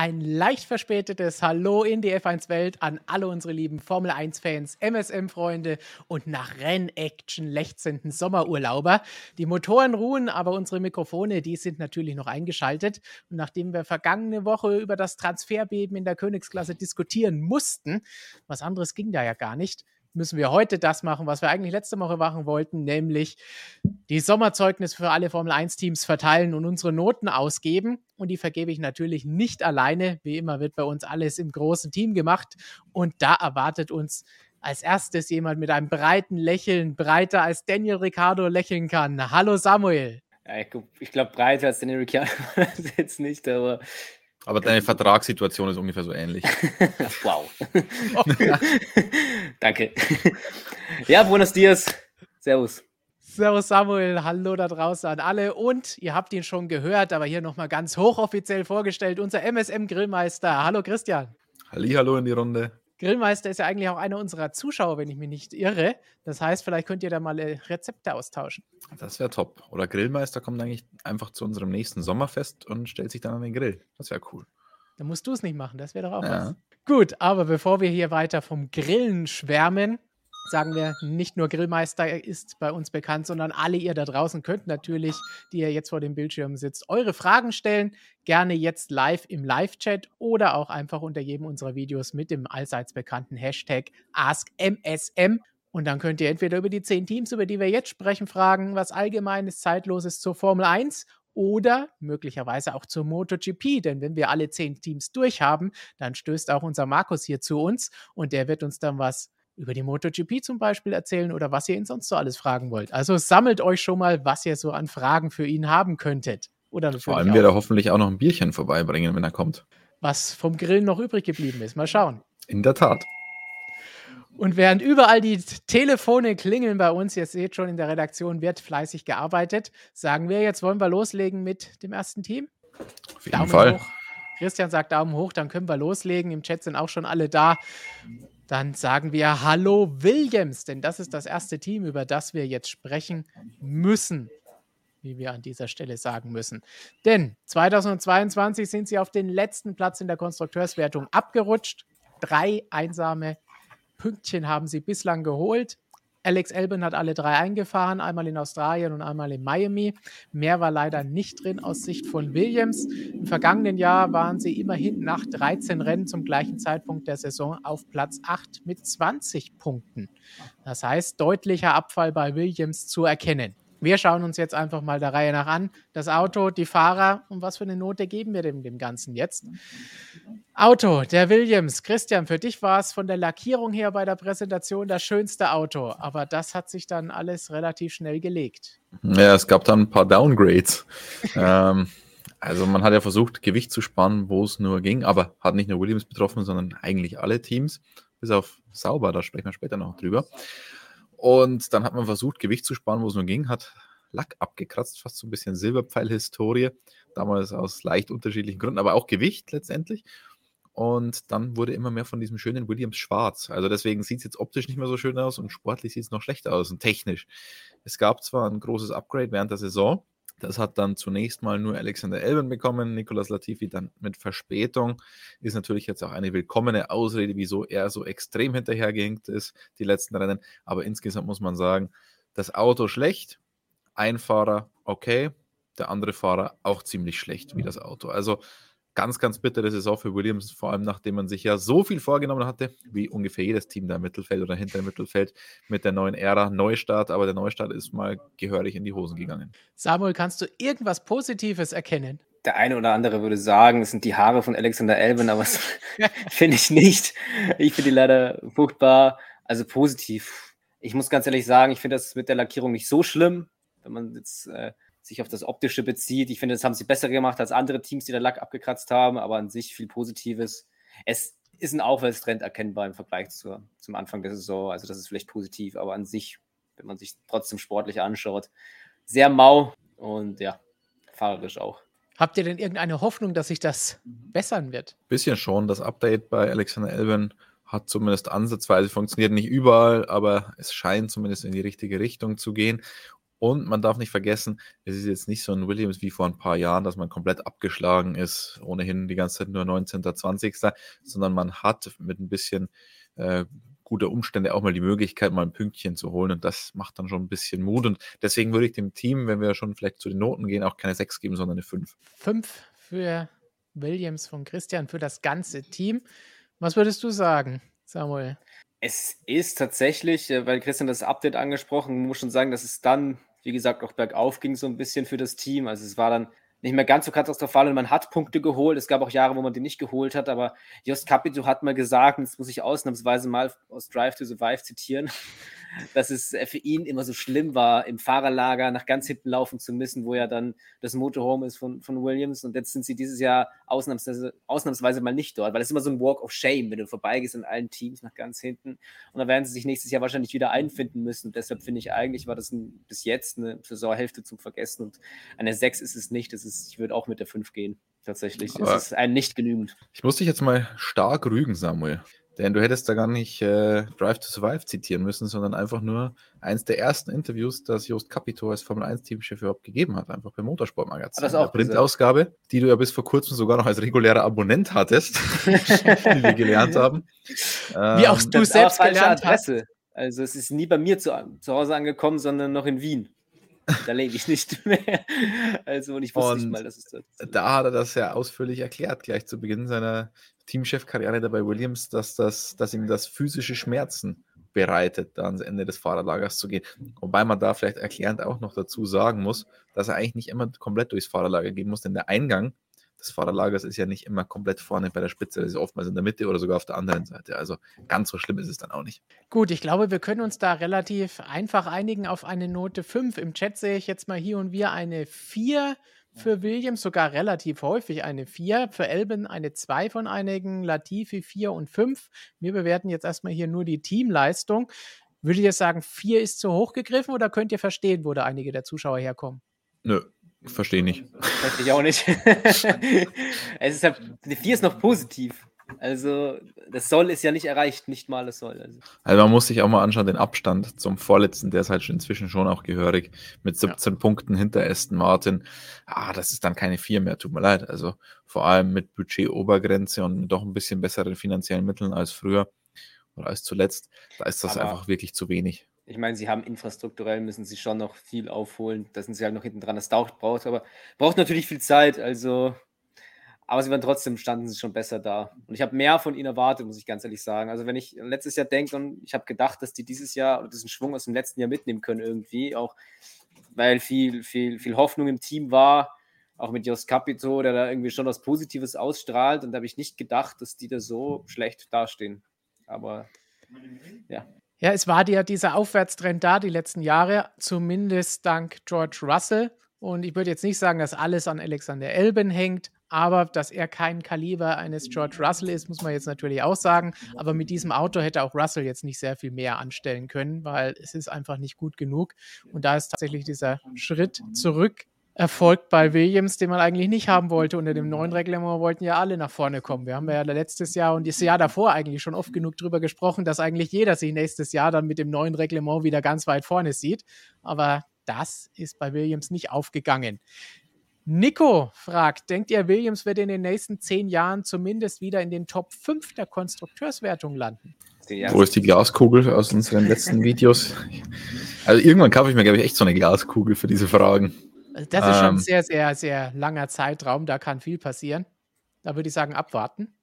ein leicht verspätetes Hallo in die F1-Welt an alle unsere lieben Formel 1-Fans, MSM-Freunde und nach Rennaction lechzenden Sommerurlauber. Die Motoren ruhen, aber unsere Mikrofone, die sind natürlich noch eingeschaltet. Und nachdem wir vergangene Woche über das Transferbeben in der Königsklasse diskutieren mussten, was anderes ging da ja gar nicht, müssen wir heute das machen, was wir eigentlich letzte Woche machen wollten, nämlich die Sommerzeugnisse für alle Formel 1-Teams verteilen und unsere Noten ausgeben. Und die vergebe ich natürlich nicht alleine. Wie immer wird bei uns alles im großen Team gemacht. Und da erwartet uns als erstes jemand mit einem breiten Lächeln, breiter als Daniel Ricciardo lächeln kann. Hallo Samuel. Ja, ich glaube, breiter als Daniel Ricciardo ist jetzt nicht, aber aber deine Vertragssituation ist ungefähr so ähnlich. wow. Danke. Ja, buenos dias. Servus. Servus Samuel, hallo da draußen an alle und ihr habt ihn schon gehört, aber hier nochmal ganz hochoffiziell vorgestellt, unser MSM Grillmeister. Hallo Christian. Hallo in die Runde. Grillmeister ist ja eigentlich auch einer unserer Zuschauer, wenn ich mich nicht irre. Das heißt, vielleicht könnt ihr da mal äh, Rezepte austauschen. Das wäre top. Oder Grillmeister kommt eigentlich einfach zu unserem nächsten Sommerfest und stellt sich dann an den Grill. Das wäre cool. Dann musst du es nicht machen, das wäre doch auch ja. was. Gut, aber bevor wir hier weiter vom Grillen schwärmen, sagen wir, nicht nur Grillmeister ist bei uns bekannt, sondern alle ihr da draußen könnt natürlich, die ihr jetzt vor dem Bildschirm sitzt, eure Fragen stellen. Gerne jetzt live im Live-Chat oder auch einfach unter jedem unserer Videos mit dem allseits bekannten Hashtag AskMSM. Und dann könnt ihr entweder über die zehn Teams, über die wir jetzt sprechen, fragen, was allgemeines, zeitloses zur Formel 1 oder möglicherweise auch zur MotoGP. Denn wenn wir alle zehn Teams durchhaben, dann stößt auch unser Markus hier zu uns und der wird uns dann was über die MotoGP zum Beispiel erzählen oder was ihr ihn sonst so alles fragen wollt. Also sammelt euch schon mal, was ihr so an Fragen für ihn haben könntet. Oder Vor allem wird er hoffentlich auch noch ein Bierchen vorbeibringen, wenn er kommt. Was vom Grillen noch übrig geblieben ist. Mal schauen. In der Tat. Und während überall die Telefone klingeln bei uns, ihr seht schon, in der Redaktion wird fleißig gearbeitet, sagen wir, jetzt wollen wir loslegen mit dem ersten Team. Auf jeden Daumen Fall. Hoch. Christian sagt Daumen hoch, dann können wir loslegen. Im Chat sind auch schon alle da. Dann sagen wir Hallo Williams, denn das ist das erste Team, über das wir jetzt sprechen müssen, wie wir an dieser Stelle sagen müssen. Denn 2022 sind sie auf den letzten Platz in der Konstrukteurswertung abgerutscht. Drei einsame Pünktchen haben sie bislang geholt. Alex Elben hat alle drei eingefahren, einmal in Australien und einmal in Miami. Mehr war leider nicht drin aus Sicht von Williams. Im vergangenen Jahr waren sie immerhin nach 13 Rennen zum gleichen Zeitpunkt der Saison auf Platz 8 mit 20 Punkten. Das heißt, deutlicher Abfall bei Williams zu erkennen. Wir schauen uns jetzt einfach mal der Reihe nach an. Das Auto, die Fahrer und was für eine Note geben wir dem, dem Ganzen jetzt? Auto, der Williams. Christian, für dich war es von der Lackierung her bei der Präsentation das schönste Auto, aber das hat sich dann alles relativ schnell gelegt. Ja, es gab dann ein paar Downgrades. ähm, also man hat ja versucht, Gewicht zu sparen, wo es nur ging, aber hat nicht nur Williams betroffen, sondern eigentlich alle Teams, bis auf Sauber, da sprechen wir später noch drüber. Und dann hat man versucht, Gewicht zu sparen, wo es nur ging, hat Lack abgekratzt, fast so ein bisschen Silberpfeil-Historie, damals aus leicht unterschiedlichen Gründen, aber auch Gewicht letztendlich. Und dann wurde immer mehr von diesem schönen Williams schwarz. Also deswegen sieht es jetzt optisch nicht mehr so schön aus und sportlich sieht es noch schlechter aus und technisch. Es gab zwar ein großes Upgrade während der Saison, das hat dann zunächst mal nur Alexander Elben bekommen, Nicolas Latifi dann mit Verspätung. Ist natürlich jetzt auch eine willkommene Ausrede, wieso er so extrem hinterhergehinkt ist, die letzten Rennen. Aber insgesamt muss man sagen, das Auto schlecht, ein Fahrer okay, der andere Fahrer auch ziemlich schlecht wie das Auto. Also ganz, ganz bittere Saison für Williams, vor allem nachdem man sich ja so viel vorgenommen hatte, wie ungefähr jedes Team da im Mittelfeld oder hinter dem Mittelfeld mit der neuen Ära, Neustart, aber der Neustart ist mal gehörig in die Hosen gegangen. Samuel, kannst du irgendwas Positives erkennen? Der eine oder andere würde sagen, es sind die Haare von Alexander Elben, aber das finde ich nicht. Ich finde die leider furchtbar, also positiv. Ich muss ganz ehrlich sagen, ich finde das mit der Lackierung nicht so schlimm, wenn man jetzt äh, sich auf das Optische bezieht. Ich finde, das haben sie besser gemacht als andere Teams, die den Lack abgekratzt haben, aber an sich viel Positives. Es ist ein Aufwärtstrend erkennbar im Vergleich zur, zum Anfang der Saison. Also das ist vielleicht positiv, aber an sich, wenn man sich trotzdem sportlich anschaut, sehr mau und ja, fahrerisch auch. Habt ihr denn irgendeine Hoffnung, dass sich das bessern wird? Bisschen schon. Das Update bei Alexander Elben hat zumindest ansatzweise funktioniert. Nicht überall, aber es scheint zumindest in die richtige Richtung zu gehen. Und man darf nicht vergessen, es ist jetzt nicht so ein Williams wie vor ein paar Jahren, dass man komplett abgeschlagen ist, ohnehin die ganze Zeit nur 19., 20., sondern man hat mit ein bisschen äh, guter Umstände auch mal die Möglichkeit, mal ein Pünktchen zu holen. Und das macht dann schon ein bisschen Mut. Und deswegen würde ich dem Team, wenn wir schon vielleicht zu den Noten gehen, auch keine 6 geben, sondern eine 5. 5 für Williams von Christian, für das ganze Team. Was würdest du sagen, Samuel? Es ist tatsächlich, äh, weil Christian das Update angesprochen, muss schon sagen, dass es dann wie gesagt, auch bergauf ging so ein bisschen für das Team. Also es war dann nicht mehr ganz so katastrophal und man hat Punkte geholt. Es gab auch Jahre, wo man die nicht geholt hat, aber Just Capito hat mal gesagt, und das muss ich ausnahmsweise mal aus Drive to Survive zitieren, dass es für ihn immer so schlimm war, im Fahrerlager nach ganz hinten laufen zu müssen, wo ja dann das Motorhome ist von, von Williams. Und jetzt sind sie dieses Jahr ausnahmsweise, ausnahmsweise mal nicht dort, weil es ist immer so ein Walk of Shame, wenn du vorbeigehst in allen Teams nach ganz hinten. Und dann werden sie sich nächstes Jahr wahrscheinlich wieder einfinden müssen. Und deshalb finde ich eigentlich, war das ein, bis jetzt eine Saisonhälfte zum Vergessen. Und eine 6 ist es nicht. Das ist, ich würde auch mit der 5 gehen. Tatsächlich. Aber es ist ein nicht genügend. Ich muss dich jetzt mal stark rügen, Samuel. Denn du hättest da gar nicht äh, Drive to Survive zitieren müssen, sondern einfach nur eins der ersten Interviews, das Jost Capito als Formel 1-Teamchef überhaupt gegeben hat, einfach beim Motorsportmagazin. Das auch Printausgabe, die du ja bis vor kurzem sogar noch als regulärer Abonnent hattest, wie wir gelernt haben. Wie auch ähm, du selbst gelernt Adresse. hast. Also es ist nie bei mir zu, zu Hause angekommen, sondern noch in Wien. Da lebe ich nicht mehr. Also, und ich wusste und nicht mal, dass es das. Da hat er das ja ausführlich erklärt, gleich zu Beginn seiner Teamchefkarriere dabei Williams, dass, das, dass ihm das physische Schmerzen bereitet, da ans Ende des Fahrerlagers zu gehen. Wobei man da vielleicht erklärend auch noch dazu sagen muss, dass er eigentlich nicht immer komplett durchs Fahrerlager gehen muss, denn der Eingang des Fahrerlagers ist ja nicht immer komplett vorne bei der Spitze, das ist oftmals in der Mitte oder sogar auf der anderen Seite. Also ganz so schlimm ist es dann auch nicht. Gut, ich glaube, wir können uns da relativ einfach einigen auf eine Note 5. Im Chat sehe ich jetzt mal hier und wir eine 4 für Williams, sogar relativ häufig eine 4. Für Elben eine 2 von einigen, Latifi 4 und 5. Wir bewerten jetzt erstmal hier nur die Teamleistung. Würde ich jetzt sagen, 4 ist zu hoch gegriffen oder könnt ihr verstehen, wo da einige der Zuschauer herkommen? Nö, verstehe nicht. Verstehe ich auch nicht. es ist ja, eine 4 ist noch positiv. Also, das Soll ist ja nicht erreicht, nicht mal das Soll. Also. also. man muss sich auch mal anschauen, den Abstand zum Vorletzten, der ist halt schon inzwischen schon auch gehörig, mit 17 ja. Punkten hinter Aston Martin. Ah, das ist dann keine 4 mehr, tut mir leid. Also, vor allem mit Budget-Obergrenze und mit doch ein bisschen besseren finanziellen Mitteln als früher oder als zuletzt, da ist das Aber einfach wirklich zu wenig. Ich meine, sie haben infrastrukturell, müssen sie schon noch viel aufholen. Da sind sie halt noch hinten dran. Das dauert, braucht, aber braucht natürlich viel Zeit. Also, aber sie waren trotzdem, standen sie schon besser da. Und ich habe mehr von ihnen erwartet, muss ich ganz ehrlich sagen. Also wenn ich letztes Jahr denke und ich habe gedacht, dass die dieses Jahr oder diesen Schwung aus dem letzten Jahr mitnehmen können irgendwie, auch weil viel, viel, viel Hoffnung im Team war, auch mit Jos Capito, der da irgendwie schon was Positives ausstrahlt. Und da habe ich nicht gedacht, dass die da so schlecht dastehen. Aber ja. Ja, es war ja dieser Aufwärtstrend da die letzten Jahre, zumindest dank George Russell. Und ich würde jetzt nicht sagen, dass alles an Alexander Elben hängt, aber dass er kein Kaliber eines George Russell ist, muss man jetzt natürlich auch sagen. Aber mit diesem Auto hätte auch Russell jetzt nicht sehr viel mehr anstellen können, weil es ist einfach nicht gut genug. Und da ist tatsächlich dieser Schritt zurück erfolgt bei Williams, den man eigentlich nicht haben wollte. Unter dem neuen Reglement wollten ja alle nach vorne kommen. Wir haben ja letztes Jahr und das Jahr davor eigentlich schon oft genug drüber gesprochen, dass eigentlich jeder sich nächstes Jahr dann mit dem neuen Reglement wieder ganz weit vorne sieht. Aber das ist bei Williams nicht aufgegangen. Nico fragt, denkt ihr, Williams wird in den nächsten zehn Jahren zumindest wieder in den Top 5 der Konstrukteurswertung landen? Wo ist die Glaskugel aus unseren letzten Videos? Also irgendwann kaufe ich mir, glaube ich, echt so eine Glaskugel für diese Fragen. Also das ist ähm, schon ein sehr, sehr, sehr langer Zeitraum. Da kann viel passieren. Da würde ich sagen, abwarten.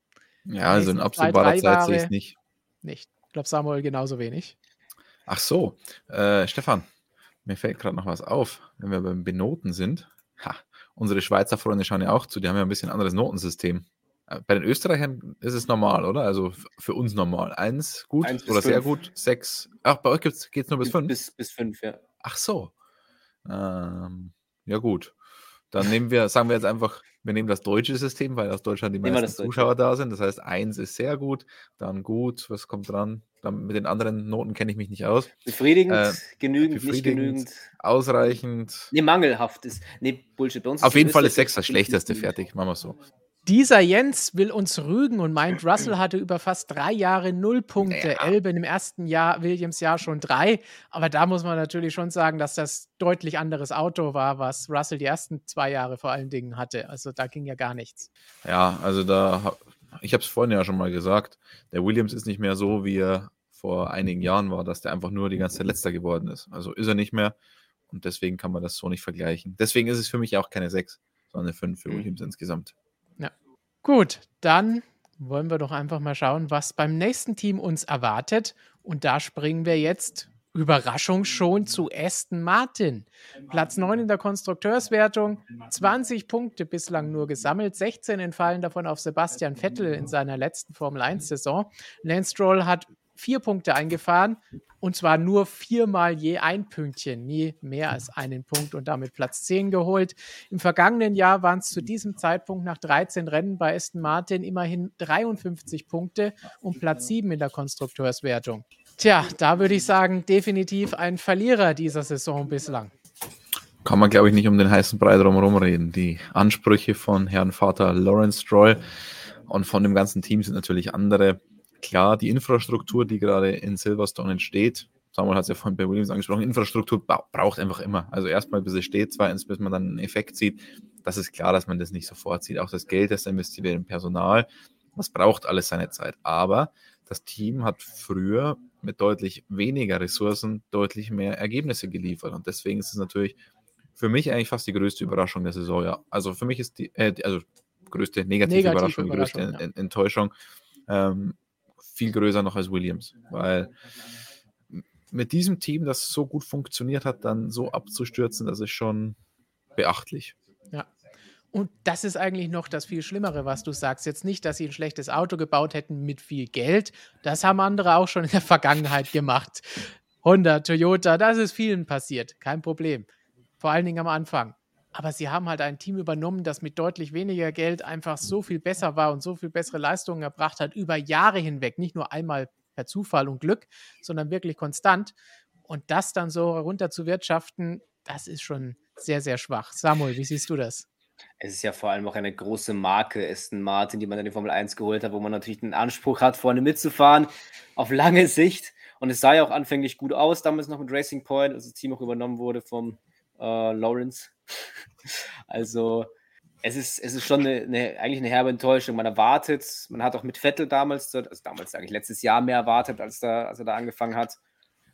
Ja, also in absehbarer Zeit sehe ich es nicht. Nicht. Ich glaube, Samuel genauso wenig. Ach so. Äh, Stefan, mir fällt gerade noch was auf. Wenn wir beim Benoten sind, ha, unsere Schweizer Freunde schauen ja auch zu, die haben ja ein bisschen anderes Notensystem. Äh, bei den Österreichern ist es normal, oder? Also für uns normal. Eins gut Eins oder sehr gut, sechs. Ach, bei euch geht es nur bis fünf? Bis, bis fünf, ja. Ach so. Ähm, ja, gut. Dann nehmen wir, sagen wir jetzt einfach, wir nehmen das deutsche System, weil aus Deutschland die meisten Zuschauer da sind. Das heißt, eins ist sehr gut, dann gut, was kommt dran? Dann mit den anderen Noten kenne ich mich nicht aus. Befriedigend, äh, genügend, befriedigend, nicht genügend. Ausreichend. Nee, mangelhaft ist. Nee, Bullshit. Auf jeden Fall ist sechs das schlechteste fertig, machen wir so. Dieser Jens will uns rügen und meint, Russell hatte über fast drei Jahre null Punkte. Ja. Elben im ersten Jahr, Williams Jahr schon drei. Aber da muss man natürlich schon sagen, dass das deutlich anderes Auto war, was Russell die ersten zwei Jahre vor allen Dingen hatte. Also da ging ja gar nichts. Ja, also da, ich habe es vorhin ja schon mal gesagt, der Williams ist nicht mehr so, wie er vor einigen Jahren war, dass der einfach nur die ganze Zeit letzter geworden ist. Also ist er nicht mehr und deswegen kann man das so nicht vergleichen. Deswegen ist es für mich auch keine 6, sondern eine 5 für mhm. Williams insgesamt. Gut, dann wollen wir doch einfach mal schauen, was beim nächsten Team uns erwartet. Und da springen wir jetzt, Überraschung schon, zu Aston Martin. Platz 9 in der Konstrukteurswertung, 20 Punkte bislang nur gesammelt, 16 entfallen davon auf Sebastian Vettel in seiner letzten Formel 1-Saison. Lance Stroll hat vier Punkte eingefahren und zwar nur viermal je ein Pünktchen, nie mehr als einen Punkt und damit Platz 10 geholt. Im vergangenen Jahr waren es zu diesem Zeitpunkt nach 13 Rennen bei Aston Martin immerhin 53 Punkte und Platz 7 in der Konstrukteurswertung. Tja, da würde ich sagen, definitiv ein Verlierer dieser Saison bislang. Kann man, glaube ich, nicht um den heißen Brei drumherum reden. Die Ansprüche von Herrn Vater Lawrence Stroll und von dem ganzen Team sind natürlich andere klar, die Infrastruktur, die gerade in Silverstone entsteht, Samuel hat es ja vorhin bei Williams angesprochen, Infrastruktur braucht einfach immer. Also erstmal, bis es steht, zweitens, bis man dann einen Effekt sieht. Das ist klar, dass man das nicht sofort sieht. Auch das Geld, das investiert wird im Personal, das braucht alles seine Zeit. Aber das Team hat früher mit deutlich weniger Ressourcen deutlich mehr Ergebnisse geliefert. Und deswegen ist es natürlich für mich eigentlich fast die größte Überraschung der Saison. Ja. Also für mich ist die, äh, also größte negative, negative Überraschung, die größte ja. Enttäuschung. Ähm, viel größer noch als Williams, weil mit diesem Team, das so gut funktioniert hat, dann so abzustürzen, das ist schon beachtlich. Ja. Und das ist eigentlich noch das viel Schlimmere, was du sagst. Jetzt nicht, dass sie ein schlechtes Auto gebaut hätten mit viel Geld. Das haben andere auch schon in der Vergangenheit gemacht. Honda, Toyota, das ist vielen passiert. Kein Problem. Vor allen Dingen am Anfang. Aber sie haben halt ein Team übernommen, das mit deutlich weniger Geld einfach so viel besser war und so viel bessere Leistungen erbracht hat über Jahre hinweg. Nicht nur einmal per Zufall und Glück, sondern wirklich konstant. Und das dann so runter zu wirtschaften, das ist schon sehr, sehr schwach. Samuel, wie siehst du das? Es ist ja vor allem auch eine große Marke, Aston Martin, die man in die Formel 1 geholt hat, wo man natürlich den Anspruch hat, vorne mitzufahren, auf lange Sicht. Und es sah ja auch anfänglich gut aus, damals noch mit Racing Point, als das Team auch übernommen wurde vom äh, Lawrence. also es ist, es ist schon eine, eine, eigentlich eine herbe Enttäuschung. Man erwartet, man hat auch mit Vettel damals, also damals sage ich letztes Jahr mehr erwartet, als, da, als er da angefangen hat.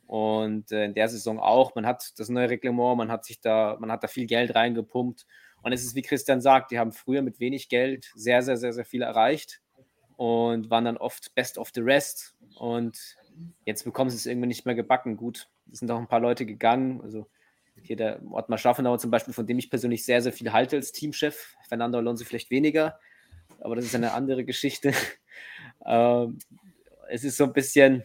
Und äh, in der Saison auch. Man hat das neue Reglement, man hat sich da, man hat da viel Geld reingepumpt. Und es ist, wie Christian sagt, die haben früher mit wenig Geld sehr, sehr, sehr, sehr viel erreicht und waren dann oft best of the rest. Und jetzt bekommen sie es irgendwie nicht mehr gebacken. Gut, es sind auch ein paar Leute gegangen. Also hier der Ottmar Schaffenauer zum Beispiel, von dem ich persönlich sehr, sehr viel halte als Teamchef. Fernando Alonso vielleicht weniger, aber das ist eine andere Geschichte. ähm, es ist so ein bisschen,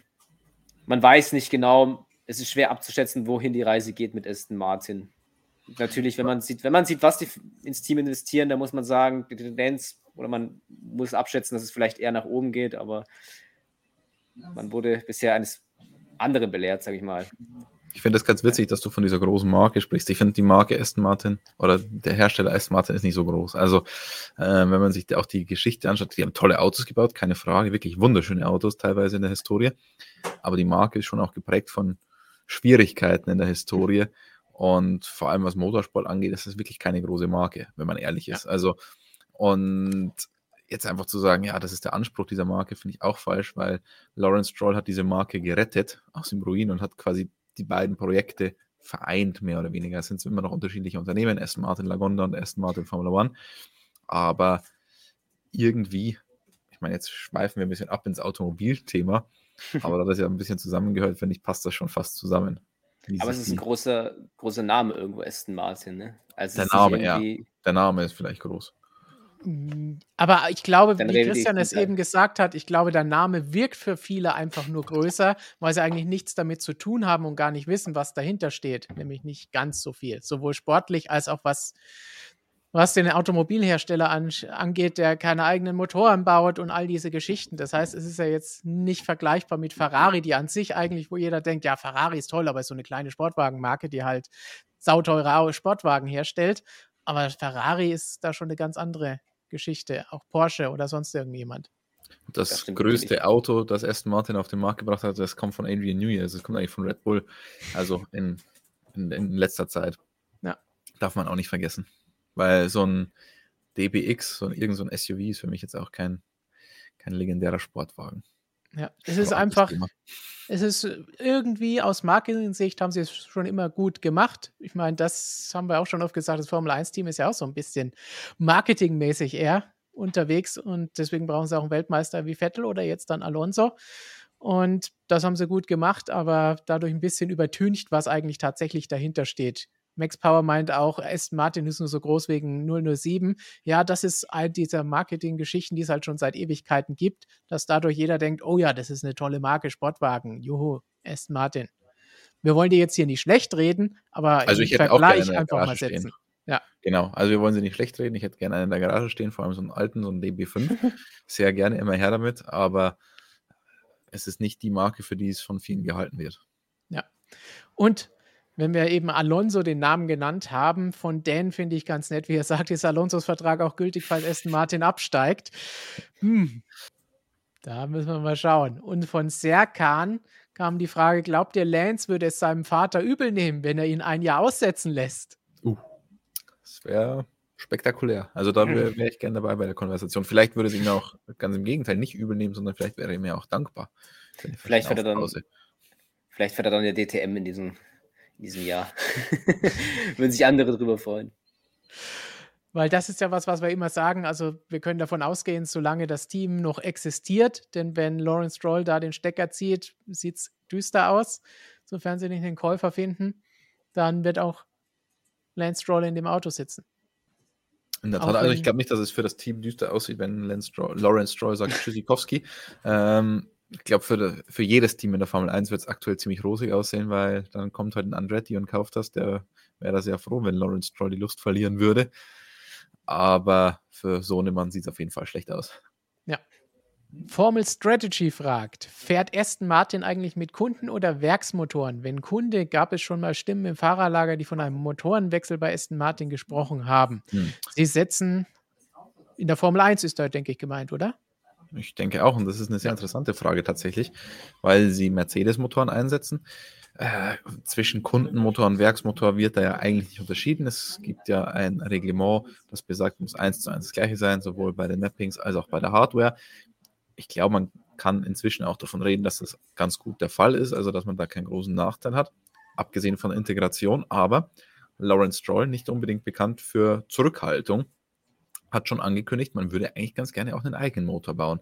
man weiß nicht genau, es ist schwer abzuschätzen, wohin die Reise geht mit Aston Martin. Natürlich, wenn man sieht, wenn man sieht, was die ins Team investieren, dann muss man sagen, die Tendenz, oder man muss abschätzen, dass es vielleicht eher nach oben geht, aber man wurde bisher eines anderen belehrt, sage ich mal. Ich finde es ganz witzig, dass du von dieser großen Marke sprichst. Ich finde die Marke Aston Martin oder der Hersteller Aston Martin ist nicht so groß. Also, äh, wenn man sich auch die Geschichte anschaut, die haben tolle Autos gebaut, keine Frage, wirklich wunderschöne Autos teilweise in der Historie. Aber die Marke ist schon auch geprägt von Schwierigkeiten in der Historie. Und vor allem was Motorsport angeht, ist es wirklich keine große Marke, wenn man ehrlich ist. Ja. Also, und jetzt einfach zu sagen, ja, das ist der Anspruch dieser Marke, finde ich auch falsch, weil Lawrence Stroll hat diese Marke gerettet aus dem Ruin und hat quasi die beiden Projekte vereint, mehr oder weniger. Es sind immer noch unterschiedliche Unternehmen, Aston Martin Lagonda und Aston Martin Formula One. Aber irgendwie, ich meine, jetzt schweifen wir ein bisschen ab ins Automobilthema, aber da das ja ein bisschen zusammengehört, finde ich, passt das schon fast zusammen. Aber es ist ein großer, großer Name irgendwo, Aston Martin, ne? Also der Name, ja. Der Name ist vielleicht groß. Aber ich glaube, Dann wie Christian es eben gesagt hat, ich glaube, der Name wirkt für viele einfach nur größer, weil sie eigentlich nichts damit zu tun haben und gar nicht wissen, was dahinter steht. Nämlich nicht ganz so viel. Sowohl sportlich als auch was, was den Automobilhersteller an, angeht, der keine eigenen Motoren baut und all diese Geschichten. Das heißt, es ist ja jetzt nicht vergleichbar mit Ferrari, die an sich eigentlich, wo jeder denkt, ja, Ferrari ist toll, aber ist so eine kleine Sportwagenmarke, die halt sauteure Sportwagen herstellt. Aber Ferrari ist da schon eine ganz andere Geschichte, auch Porsche oder sonst irgendjemand. Das, das größte natürlich. Auto, das Aston Martin auf den Markt gebracht hat, das kommt von Adrian Newey, also das kommt eigentlich von Red Bull, also in, in, in letzter Zeit. Ja. Darf man auch nicht vergessen. Weil so ein DBX, so irgend so ein SUV ist für mich jetzt auch kein, kein legendärer Sportwagen. Ja, es ist einfach, es ist irgendwie aus Marketing-Sicht haben sie es schon immer gut gemacht. Ich meine, das haben wir auch schon oft gesagt, das Formel-1-Team ist ja auch so ein bisschen marketingmäßig eher unterwegs und deswegen brauchen sie auch einen Weltmeister wie Vettel oder jetzt dann Alonso. Und das haben sie gut gemacht, aber dadurch ein bisschen übertüncht, was eigentlich tatsächlich dahinter steht. Max Power meint auch, Aston Martin ist nur so groß wegen 007. Ja, das ist all dieser Marketing-Geschichten, die es halt schon seit Ewigkeiten gibt, dass dadurch jeder denkt, oh ja, das ist eine tolle Marke, Sportwagen. Juhu, Aston Martin. Wir wollen dir jetzt hier nicht schlecht reden, aber also ich hätte Vergleich auch einfach mal setzen. Stehen. Ja. Genau, also wir wollen sie nicht schlecht reden. Ich hätte gerne einen in der Garage stehen, vor allem so einen alten, so einen DB5. Sehr gerne immer her damit, aber es ist nicht die Marke, für die es von vielen gehalten wird. Ja. Und wenn wir eben Alonso den Namen genannt haben, von Dan finde ich ganz nett, wie er sagt, ist Alonsos Vertrag auch gültig, falls Aston Martin absteigt. Hm. Da müssen wir mal schauen. Und von Serkan kam die Frage: Glaubt ihr, Lance würde es seinem Vater übel nehmen, wenn er ihn ein Jahr aussetzen lässt? Uh, das wäre spektakulär. Also da wäre wär ich gerne dabei bei der Konversation. Vielleicht würde es ihn auch ganz im Gegenteil nicht übel nehmen, sondern vielleicht wäre er mir auch dankbar. Vielleicht fährt, er dann, vielleicht fährt er dann der DTM in diesem in diesem Jahr. Würden sich andere darüber freuen. Weil das ist ja was, was wir immer sagen. Also, wir können davon ausgehen, solange das Team noch existiert, denn wenn Lawrence Stroll da den Stecker zieht, sieht es düster aus. Sofern sie nicht den Käufer finden, dann wird auch Lance Stroll in dem Auto sitzen. In der Tat, also ich glaube nicht, dass es für das Team düster aussieht, wenn Lance Stroll, Lawrence Stroll sagt Tschüssikowski. ähm, ich glaube, für, für jedes Team in der Formel 1 wird es aktuell ziemlich rosig aussehen, weil dann kommt halt ein Andretti und kauft das. Der wäre da sehr froh, wenn Lawrence Stroll die Lust verlieren würde. Aber für Sohnemann sieht es auf jeden Fall schlecht aus. Ja. Formel Strategy fragt: Fährt Aston Martin eigentlich mit Kunden oder Werksmotoren? Wenn Kunde, gab es schon mal Stimmen im Fahrerlager, die von einem Motorenwechsel bei Aston Martin gesprochen haben. Hm. Sie setzen in der Formel 1 ist da, denke ich, gemeint, oder? Ich denke auch, und das ist eine sehr interessante Frage tatsächlich, weil sie Mercedes-Motoren einsetzen. Äh, zwischen Kundenmotor und Werksmotor wird da ja eigentlich nicht unterschieden. Es gibt ja ein Reglement, das besagt, muss eins zu eins das gleiche sein, sowohl bei den Mappings als auch bei der Hardware. Ich glaube, man kann inzwischen auch davon reden, dass das ganz gut der Fall ist, also dass man da keinen großen Nachteil hat, abgesehen von Integration. Aber Lawrence Stroll nicht unbedingt bekannt für Zurückhaltung hat schon angekündigt, man würde eigentlich ganz gerne auch einen eigenen Motor bauen.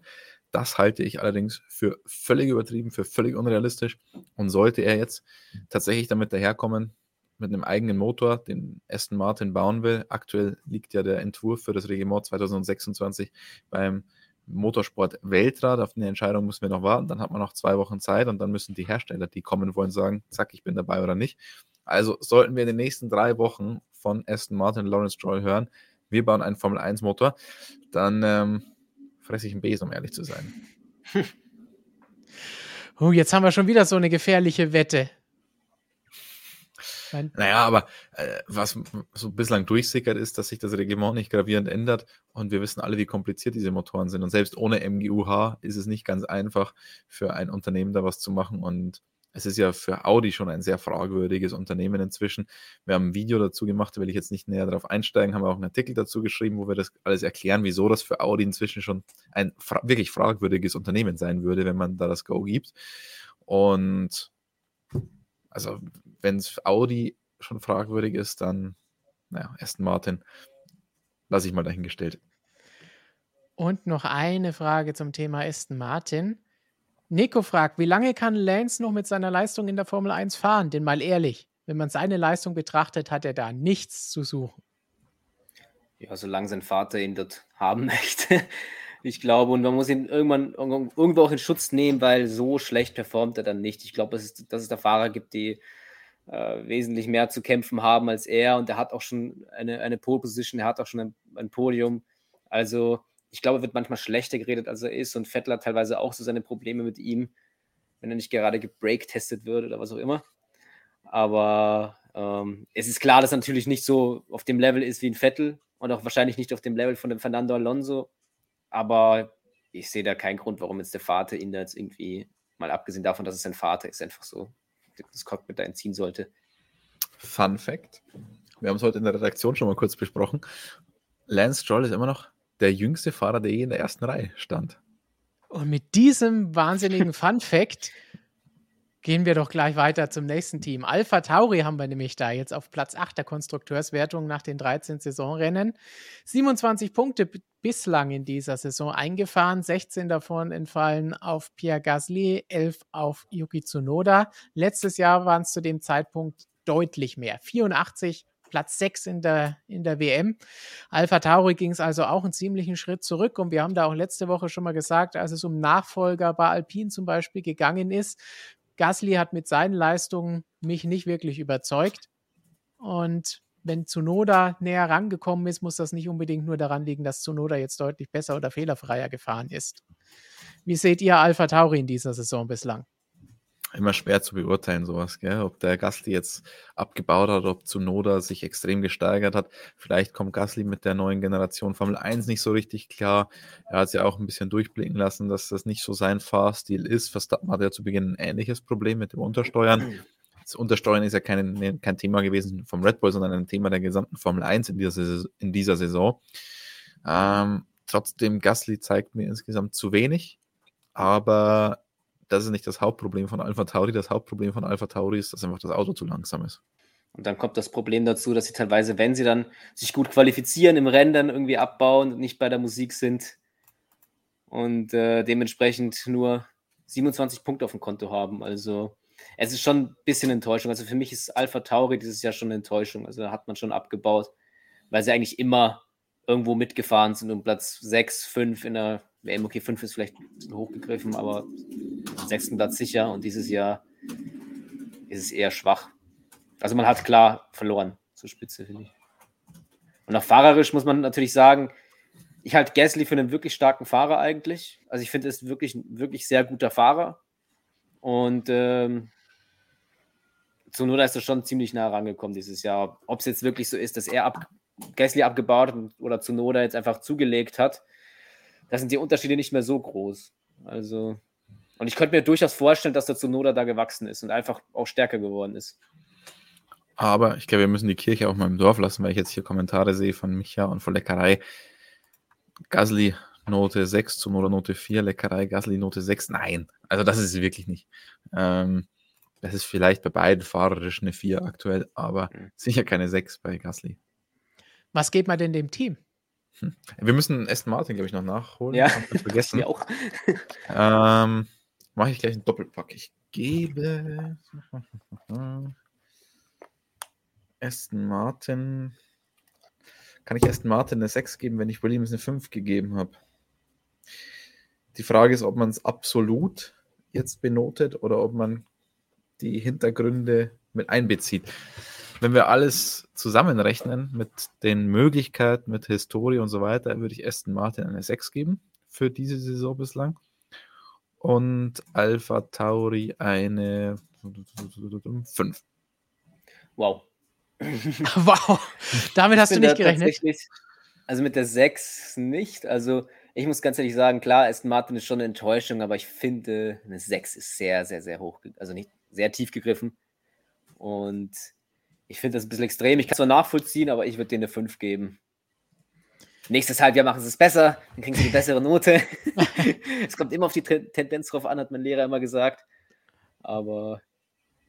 Das halte ich allerdings für völlig übertrieben, für völlig unrealistisch. Und sollte er jetzt tatsächlich damit daherkommen, mit einem eigenen Motor, den Aston Martin bauen will, aktuell liegt ja der Entwurf für das Regiment 2026 beim Motorsport Weltrat. Auf eine Entscheidung müssen wir noch warten. Dann hat man noch zwei Wochen Zeit und dann müssen die Hersteller, die kommen wollen, sagen, zack, ich bin dabei oder nicht. Also sollten wir in den nächsten drei Wochen von Aston Martin Lawrence Stroll hören, wir bauen einen Formel-1-Motor, dann ähm, fresse ich einen Besen, um ehrlich zu sein. Oh, jetzt haben wir schon wieder so eine gefährliche Wette. Nein. Naja, aber äh, was so bislang durchsickert ist, dass sich das Reglement nicht gravierend ändert und wir wissen alle, wie kompliziert diese Motoren sind. Und selbst ohne MGUH ist es nicht ganz einfach für ein Unternehmen da was zu machen und es ist ja für Audi schon ein sehr fragwürdiges Unternehmen inzwischen. Wir haben ein Video dazu gemacht, da will ich jetzt nicht näher darauf einsteigen, haben auch einen Artikel dazu geschrieben, wo wir das alles erklären, wieso das für Audi inzwischen schon ein fra wirklich fragwürdiges Unternehmen sein würde, wenn man da das Go gibt. Und also, wenn es Audi schon fragwürdig ist, dann, naja, Aston Martin lasse ich mal dahingestellt. Und noch eine Frage zum Thema Aston Martin. Nico fragt, wie lange kann Lance noch mit seiner Leistung in der Formel 1 fahren? Denn mal ehrlich, wenn man seine Leistung betrachtet, hat er da nichts zu suchen. Ja, solange sein Vater ihn dort haben möchte. Ich glaube, und man muss ihn irgendwann irgendwo auch in Schutz nehmen, weil so schlecht performt er dann nicht. Ich glaube, dass es, dass es da Fahrer gibt, die äh, wesentlich mehr zu kämpfen haben als er. Und er hat auch schon eine, eine Pole Position, er hat auch schon ein, ein Podium. Also ich glaube, wird manchmal schlechter geredet, als er ist. Und Vettel hat teilweise auch so seine Probleme mit ihm, wenn er nicht gerade gebreak-testet wird oder was auch immer. Aber ähm, es ist klar, dass er natürlich nicht so auf dem Level ist wie ein Vettel. und auch wahrscheinlich nicht auf dem Level von dem Fernando Alonso. Aber ich sehe da keinen Grund, warum jetzt der Vater ihn da jetzt irgendwie, mal abgesehen davon, dass es sein Vater ist, einfach so das Cockpit da entziehen sollte. Fun Fact: Wir haben es heute in der Redaktion schon mal kurz besprochen. Lance Stroll ist immer noch der jüngste Fahrer, der je in der ersten Reihe stand. Und mit diesem wahnsinnigen Fun Fact Gehen wir doch gleich weiter zum nächsten Team. Alpha Tauri haben wir nämlich da jetzt auf Platz 8 der Konstrukteurswertung nach den 13 Saisonrennen. 27 Punkte bislang in dieser Saison eingefahren, 16 davon entfallen auf Pierre Gasly, 11 auf Yuki Tsunoda. Letztes Jahr waren es zu dem Zeitpunkt deutlich mehr, 84 Platz 6 in der, in der WM. Alpha Tauri ging es also auch einen ziemlichen Schritt zurück und wir haben da auch letzte Woche schon mal gesagt, als es um Nachfolger bei Alpine zum Beispiel gegangen ist, Gasly hat mit seinen Leistungen mich nicht wirklich überzeugt. Und wenn Tsunoda näher rangekommen ist, muss das nicht unbedingt nur daran liegen, dass Tsunoda jetzt deutlich besser oder fehlerfreier gefahren ist. Wie seht ihr Alpha Tauri in dieser Saison bislang? Immer schwer zu beurteilen, sowas, gell? Ob der Gasly jetzt abgebaut hat, ob Zunoda sich extrem gesteigert hat. Vielleicht kommt Gasly mit der neuen Generation Formel 1 nicht so richtig klar. Er hat es ja auch ein bisschen durchblicken lassen, dass das nicht so sein Fahrstil ist. Verstappen hatte ja zu Beginn ein ähnliches Problem mit dem Untersteuern. Das Untersteuern ist ja kein, kein Thema gewesen vom Red Bull, sondern ein Thema der gesamten Formel 1 in dieser, in dieser Saison. Ähm, trotzdem, Gasly zeigt mir insgesamt zu wenig, aber das ist nicht das Hauptproblem von Alpha Tauri. Das Hauptproblem von Alpha Tauri ist, dass einfach das Auto zu langsam ist. Und dann kommt das Problem dazu, dass sie teilweise, wenn sie dann sich gut qualifizieren, im Rennen dann irgendwie abbauen und nicht bei der Musik sind und äh, dementsprechend nur 27 Punkte auf dem Konto haben. Also es ist schon ein bisschen Enttäuschung. Also für mich ist Alpha Tauri dieses Jahr schon eine Enttäuschung. Also da hat man schon abgebaut, weil sie eigentlich immer irgendwo mitgefahren sind um Platz 6, 5 in der WM. Okay, 5 ist vielleicht hochgegriffen, aber sechsten Platz sicher und dieses Jahr ist es eher schwach. Also man hat klar verloren zur Spitze, finde ich. Und auch fahrerisch muss man natürlich sagen, ich halte Gasly für einen wirklich starken Fahrer eigentlich. Also ich finde, er ist wirklich, wirklich sehr guter Fahrer. Und ähm, Zunoda ist er schon ziemlich nah rangekommen dieses Jahr. Ob es jetzt wirklich so ist, dass er ab, Gasly abgebaut oder Zunoda jetzt einfach zugelegt hat, da sind die Unterschiede nicht mehr so groß. Also und ich könnte mir durchaus vorstellen, dass der Zunoda da gewachsen ist und einfach auch stärker geworden ist. Aber ich glaube, wir müssen die Kirche auch mal im Dorf lassen, weil ich jetzt hier Kommentare sehe von Micha und von Leckerei. Gasly Note 6, Zunoda Note 4, Leckerei, Gasly Note 6. Nein, also das ist es wirklich nicht. Ähm, das ist vielleicht bei beiden fahrerisch eine 4 aktuell, aber mhm. sicher keine 6 bei Gasly. Was geht man denn dem Team? Hm. Wir müssen Aston Martin, glaube ich, noch nachholen. Ja, vergessen. auch. ähm, mache ich gleich einen Doppelpack. Ich gebe Aston Martin. Kann ich Aston Martin eine 6 geben, wenn ich Williams eine 5 gegeben habe? Die Frage ist, ob man es absolut jetzt benotet oder ob man die Hintergründe mit einbezieht. Wenn wir alles zusammenrechnen mit den Möglichkeiten, mit Historie und so weiter, würde ich Aston Martin eine 6 geben für diese Saison bislang und Alpha Tauri eine 5. Wow. wow. Damit hast du nicht gerechnet. Also mit der 6 nicht. Also ich muss ganz ehrlich sagen, klar, Aston Martin ist schon eine Enttäuschung, aber ich finde, eine 6 ist sehr, sehr, sehr hoch, also nicht sehr tief gegriffen. Und ich finde das ein bisschen extrem. Ich kann es zwar nachvollziehen, aber ich würde denen eine 5 geben. Nächstes Halbjahr machen sie es besser, dann kriegen sie eine bessere Note. es kommt immer auf die Tendenz drauf an, hat mein Lehrer immer gesagt. Aber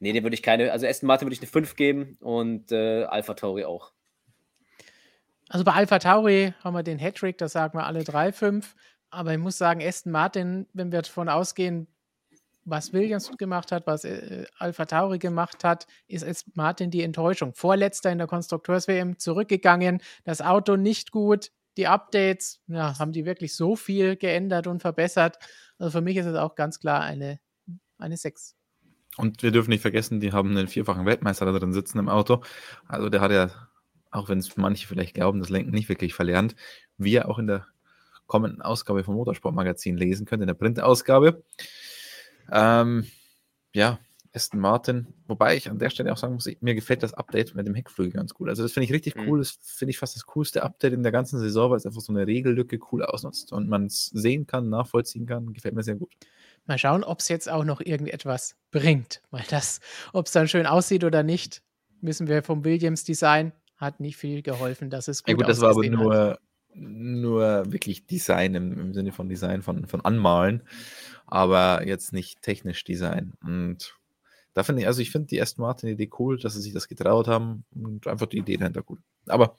nee, dem würde ich keine, also Aston Martin würde ich eine 5 geben und äh, Alpha Tauri auch. Also bei Alpha Tauri haben wir den Hattrick, da sagen wir alle 3, 5. Aber ich muss sagen, Aston Martin, wenn wir davon ausgehen, was Williams gemacht hat, was äh, Alpha Tauri gemacht hat, ist Aston Martin die Enttäuschung. Vorletzter in der Konstrukteurs-WM zurückgegangen, das Auto nicht gut, die Updates, ja, haben die wirklich so viel geändert und verbessert. Also für mich ist es auch ganz klar eine, eine 6. Und wir dürfen nicht vergessen, die haben einen vierfachen Weltmeister da drin sitzen im Auto. Also der hat ja, auch wenn es manche vielleicht glauben, das Lenken nicht wirklich verlernt, wie ihr auch in der kommenden Ausgabe vom Motorsportmagazin lesen könnt, in der Printausgabe. Ähm, ja, Aston Martin, wobei ich an der Stelle auch sagen muss, mir gefällt das Update mit dem Heckflügel ganz gut. Also das finde ich richtig mhm. cool. Das finde ich fast das coolste Update in der ganzen Saison, weil es einfach so eine Regellücke cool ausnutzt und man es sehen kann, nachvollziehen kann. Gefällt mir sehr gut. Mal schauen, ob es jetzt auch noch irgendetwas bringt. Weil das, ob es dann schön aussieht oder nicht, müssen wir vom Williams Design, hat nicht viel geholfen, dass es gut Ja gut, das war aber nur, nur wirklich Design im, Sinne von Design, von, von Anmalen, aber jetzt nicht technisch Design. Und da finde ich, also ich finde die Aston Martin Idee cool, dass sie sich das getraut haben und einfach die Idee dahinter gut. Aber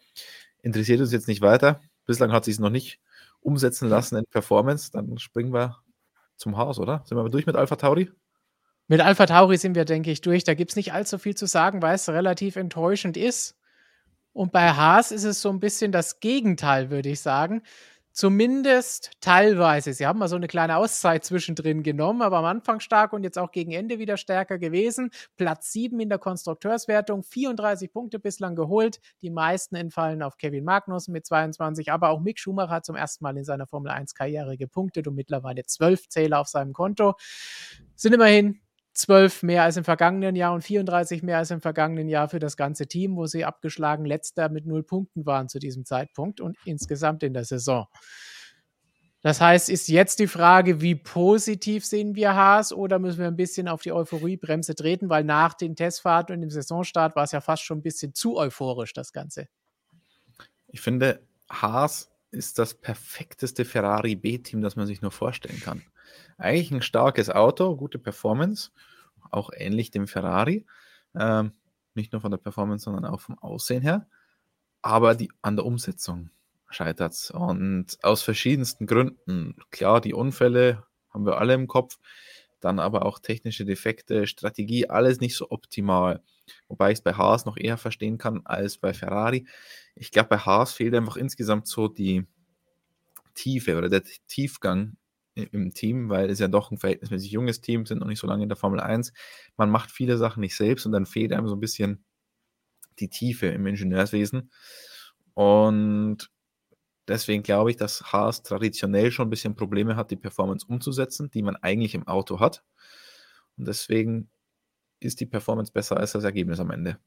interessiert uns jetzt nicht weiter. Bislang hat sie es noch nicht umsetzen lassen in Performance. Dann springen wir zum Haus, oder? Sind wir durch mit Alpha Tauri? Mit Alpha Tauri sind wir, denke ich, durch. Da gibt es nicht allzu viel zu sagen, weil es relativ enttäuschend ist. Und bei Haas ist es so ein bisschen das Gegenteil, würde ich sagen. Zumindest teilweise. Sie haben mal so eine kleine Auszeit zwischendrin genommen, aber am Anfang stark und jetzt auch gegen Ende wieder stärker gewesen. Platz 7 in der Konstrukteurswertung, 34 Punkte bislang geholt. Die meisten entfallen auf Kevin Magnussen mit 22, aber auch Mick Schumacher hat zum ersten Mal in seiner Formel 1 Karriere gepunktet und mittlerweile 12 Zähler auf seinem Konto. Sind immerhin 12 mehr als im vergangenen Jahr und 34 mehr als im vergangenen Jahr für das ganze Team, wo sie abgeschlagen letzter mit null Punkten waren zu diesem Zeitpunkt und insgesamt in der Saison. Das heißt, ist jetzt die Frage, wie positiv sehen wir Haas oder müssen wir ein bisschen auf die Euphoriebremse treten, weil nach den Testfahrten und dem Saisonstart war es ja fast schon ein bisschen zu euphorisch, das Ganze. Ich finde, Haas ist das perfekteste Ferrari B-Team, das man sich nur vorstellen kann. Eigentlich ein starkes Auto, gute Performance, auch ähnlich dem Ferrari. Ähm, nicht nur von der Performance, sondern auch vom Aussehen her. Aber die, an der Umsetzung scheitert es. Und aus verschiedensten Gründen. Klar, die Unfälle haben wir alle im Kopf. Dann aber auch technische Defekte, Strategie, alles nicht so optimal. Wobei ich es bei Haas noch eher verstehen kann als bei Ferrari. Ich glaube, bei Haas fehlt einfach insgesamt so die Tiefe oder der Tiefgang im Team, weil es ja doch ein verhältnismäßig junges Team sind, noch nicht so lange in der Formel 1. Man macht viele Sachen nicht selbst und dann fehlt einem so ein bisschen die Tiefe im Ingenieurswesen. Und deswegen glaube ich, dass Haas traditionell schon ein bisschen Probleme hat, die Performance umzusetzen, die man eigentlich im Auto hat. Und deswegen ist die Performance besser als das Ergebnis am Ende.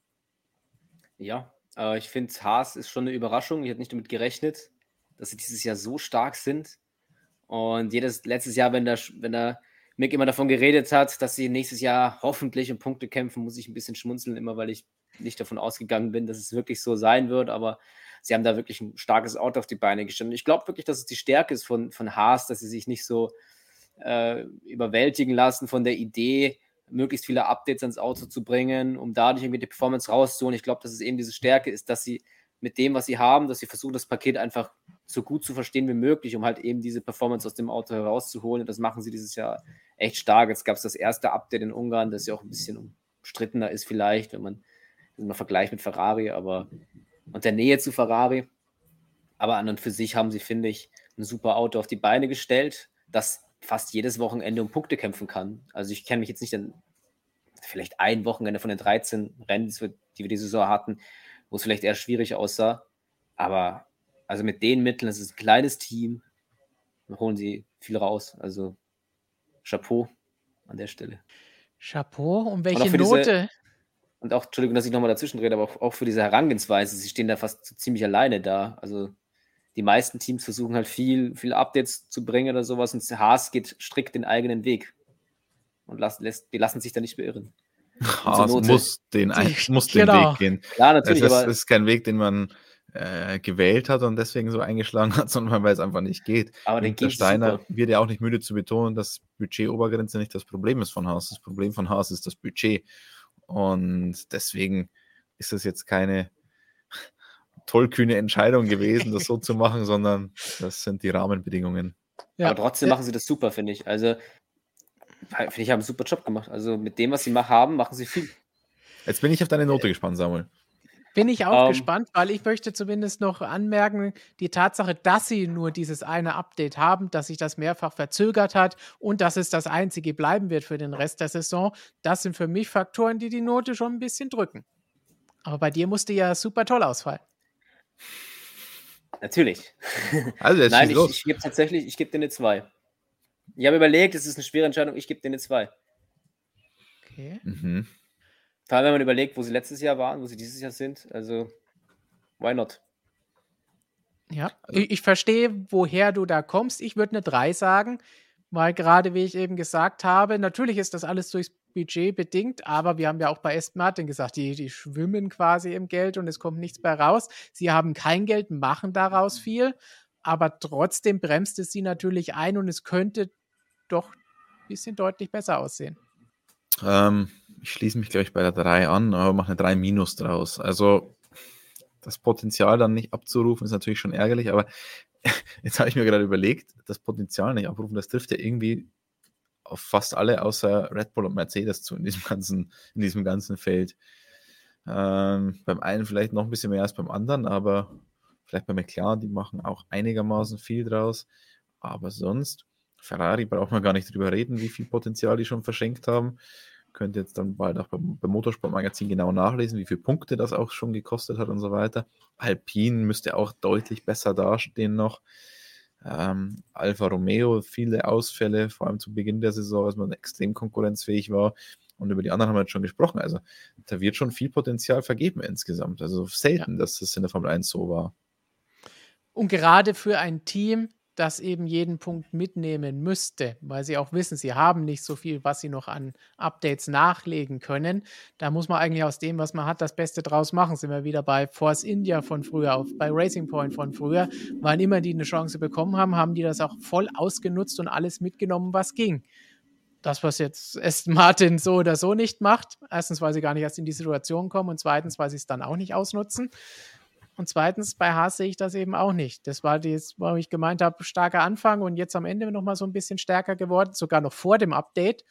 Ja, äh, ich finde, Haas ist schon eine Überraschung. Ich hätte nicht damit gerechnet, dass sie dieses Jahr so stark sind. Und jedes letztes Jahr, wenn der, wenn der Mick immer davon geredet hat, dass sie nächstes Jahr hoffentlich um Punkte kämpfen, muss ich ein bisschen schmunzeln, immer weil ich nicht davon ausgegangen bin, dass es wirklich so sein wird. Aber sie haben da wirklich ein starkes Auto auf die Beine gestellt. ich glaube wirklich, dass es die Stärke ist von, von Haas, dass sie sich nicht so äh, überwältigen lassen von der Idee, möglichst viele Updates ans Auto zu bringen, um dadurch irgendwie die Performance rauszuholen. Ich glaube, dass es eben diese Stärke ist, dass sie mit dem, was sie haben, dass sie versuchen, das Paket einfach so gut zu verstehen wie möglich, um halt eben diese Performance aus dem Auto herauszuholen. Und das machen sie dieses Jahr echt stark. Jetzt gab es das erste Update in Ungarn, das ja auch ein bisschen umstrittener ist, vielleicht, wenn man, man vergleicht mit Ferrari, aber und der Nähe zu Ferrari. Aber an und für sich haben sie, finde ich, ein super Auto auf die Beine gestellt, das fast jedes Wochenende um Punkte kämpfen kann. Also ich kenne mich jetzt nicht an vielleicht ein Wochenende von den 13 Rennen, die wir die Saison hatten, wo es vielleicht eher schwierig aussah. Aber also mit den Mitteln, es ist ein kleines Team, holen sie viel raus. Also Chapeau an der Stelle. Chapeau, und welche und Note? Diese, und auch, Entschuldigung, dass ich nochmal dazwischen rede, aber auch, auch, für diese Herangehensweise, sie stehen da fast ziemlich alleine da. Also die meisten Teams versuchen halt viel, viel Updates zu bringen oder sowas und Haas geht strikt den eigenen Weg. Und las, lässt, die lassen sich da nicht beirren. Haas muss den, ein, muss den genau. Weg gehen. Ja, natürlich. Es ist, aber, ist kein Weg, den man äh, gewählt hat und deswegen so eingeschlagen hat, sondern weil es einfach nicht geht. Aber den der Steiner super. wird ja auch nicht müde zu betonen, dass Budget-Obergrenze nicht das Problem ist von Haas. Das Problem von Haas ist das Budget. Und deswegen ist das jetzt keine tollkühne Entscheidung gewesen, das so zu machen, sondern das sind die Rahmenbedingungen. Ja. Aber trotzdem machen sie das super, finde ich. Also, finde ich, haben einen super Job gemacht. Also mit dem, was sie haben, machen sie viel. Jetzt bin ich auf deine Note gespannt, Samuel. Bin ich auch um, ähm. gespannt, weil ich möchte zumindest noch anmerken, die Tatsache, dass sie nur dieses eine Update haben, dass sich das mehrfach verzögert hat und dass es das einzige bleiben wird für den Rest der Saison, das sind für mich Faktoren, die die Note schon ein bisschen drücken. Aber bei dir musste ja super toll ausfallen. Natürlich. Also Nein, ich, ich gebe tatsächlich, ich gebe dir eine 2. Ich habe überlegt, es ist eine schwere Entscheidung, ich gebe dir eine 2. Okay. Mhm. Vor allem, wenn man überlegt, wo sie letztes Jahr waren, wo sie dieses Jahr sind. Also, why not? Ja, also, ich, ich verstehe, woher du da kommst. Ich würde eine 3 sagen, weil gerade, wie ich eben gesagt habe, natürlich ist das alles durchs Budget bedingt, aber wir haben ja auch bei Aston Martin gesagt, die, die schwimmen quasi im Geld und es kommt nichts mehr raus. Sie haben kein Geld, machen daraus viel, aber trotzdem bremst es sie natürlich ein und es könnte doch ein bisschen deutlich besser aussehen. Ähm, ich schließe mich, glaube ich, bei der 3 an, aber mache eine 3 minus draus. Also das Potenzial dann nicht abzurufen, ist natürlich schon ärgerlich, aber jetzt habe ich mir gerade überlegt, das Potenzial nicht abrufen, das trifft ja irgendwie auf fast alle außer Red Bull und Mercedes zu in diesem ganzen, in diesem ganzen Feld. Ähm, beim einen vielleicht noch ein bisschen mehr als beim anderen, aber vielleicht bei McLaren, die machen auch einigermaßen viel draus. Aber sonst, Ferrari braucht man gar nicht drüber reden, wie viel Potenzial die schon verschenkt haben. Könnt jetzt dann bald auch beim, beim Motorsportmagazin genau nachlesen, wie viele Punkte das auch schon gekostet hat und so weiter. Alpine müsste auch deutlich besser dastehen noch. Ähm, Alfa Romeo, viele Ausfälle, vor allem zu Beginn der Saison, als man extrem konkurrenzfähig war. Und über die anderen haben wir jetzt schon gesprochen. Also da wird schon viel Potenzial vergeben insgesamt. Also selten, ja. dass das in der Formel 1 so war. Und gerade für ein Team, das eben jeden Punkt mitnehmen müsste, weil sie auch wissen, sie haben nicht so viel, was sie noch an Updates nachlegen können. Da muss man eigentlich aus dem, was man hat, das Beste draus machen. Sind wir wieder bei Force India von früher, auf, bei Racing Point von früher. Wann immer die eine Chance bekommen haben, haben die das auch voll ausgenutzt und alles mitgenommen, was ging. Das, was jetzt Aston Martin so oder so nicht macht, erstens, weil sie gar nicht erst in die Situation kommen und zweitens, weil sie es dann auch nicht ausnutzen. Und zweitens, bei Haas sehe ich das eben auch nicht. Das war das, wo ich gemeint habe, starker Anfang und jetzt am Ende nochmal so ein bisschen stärker geworden, sogar noch vor dem Update.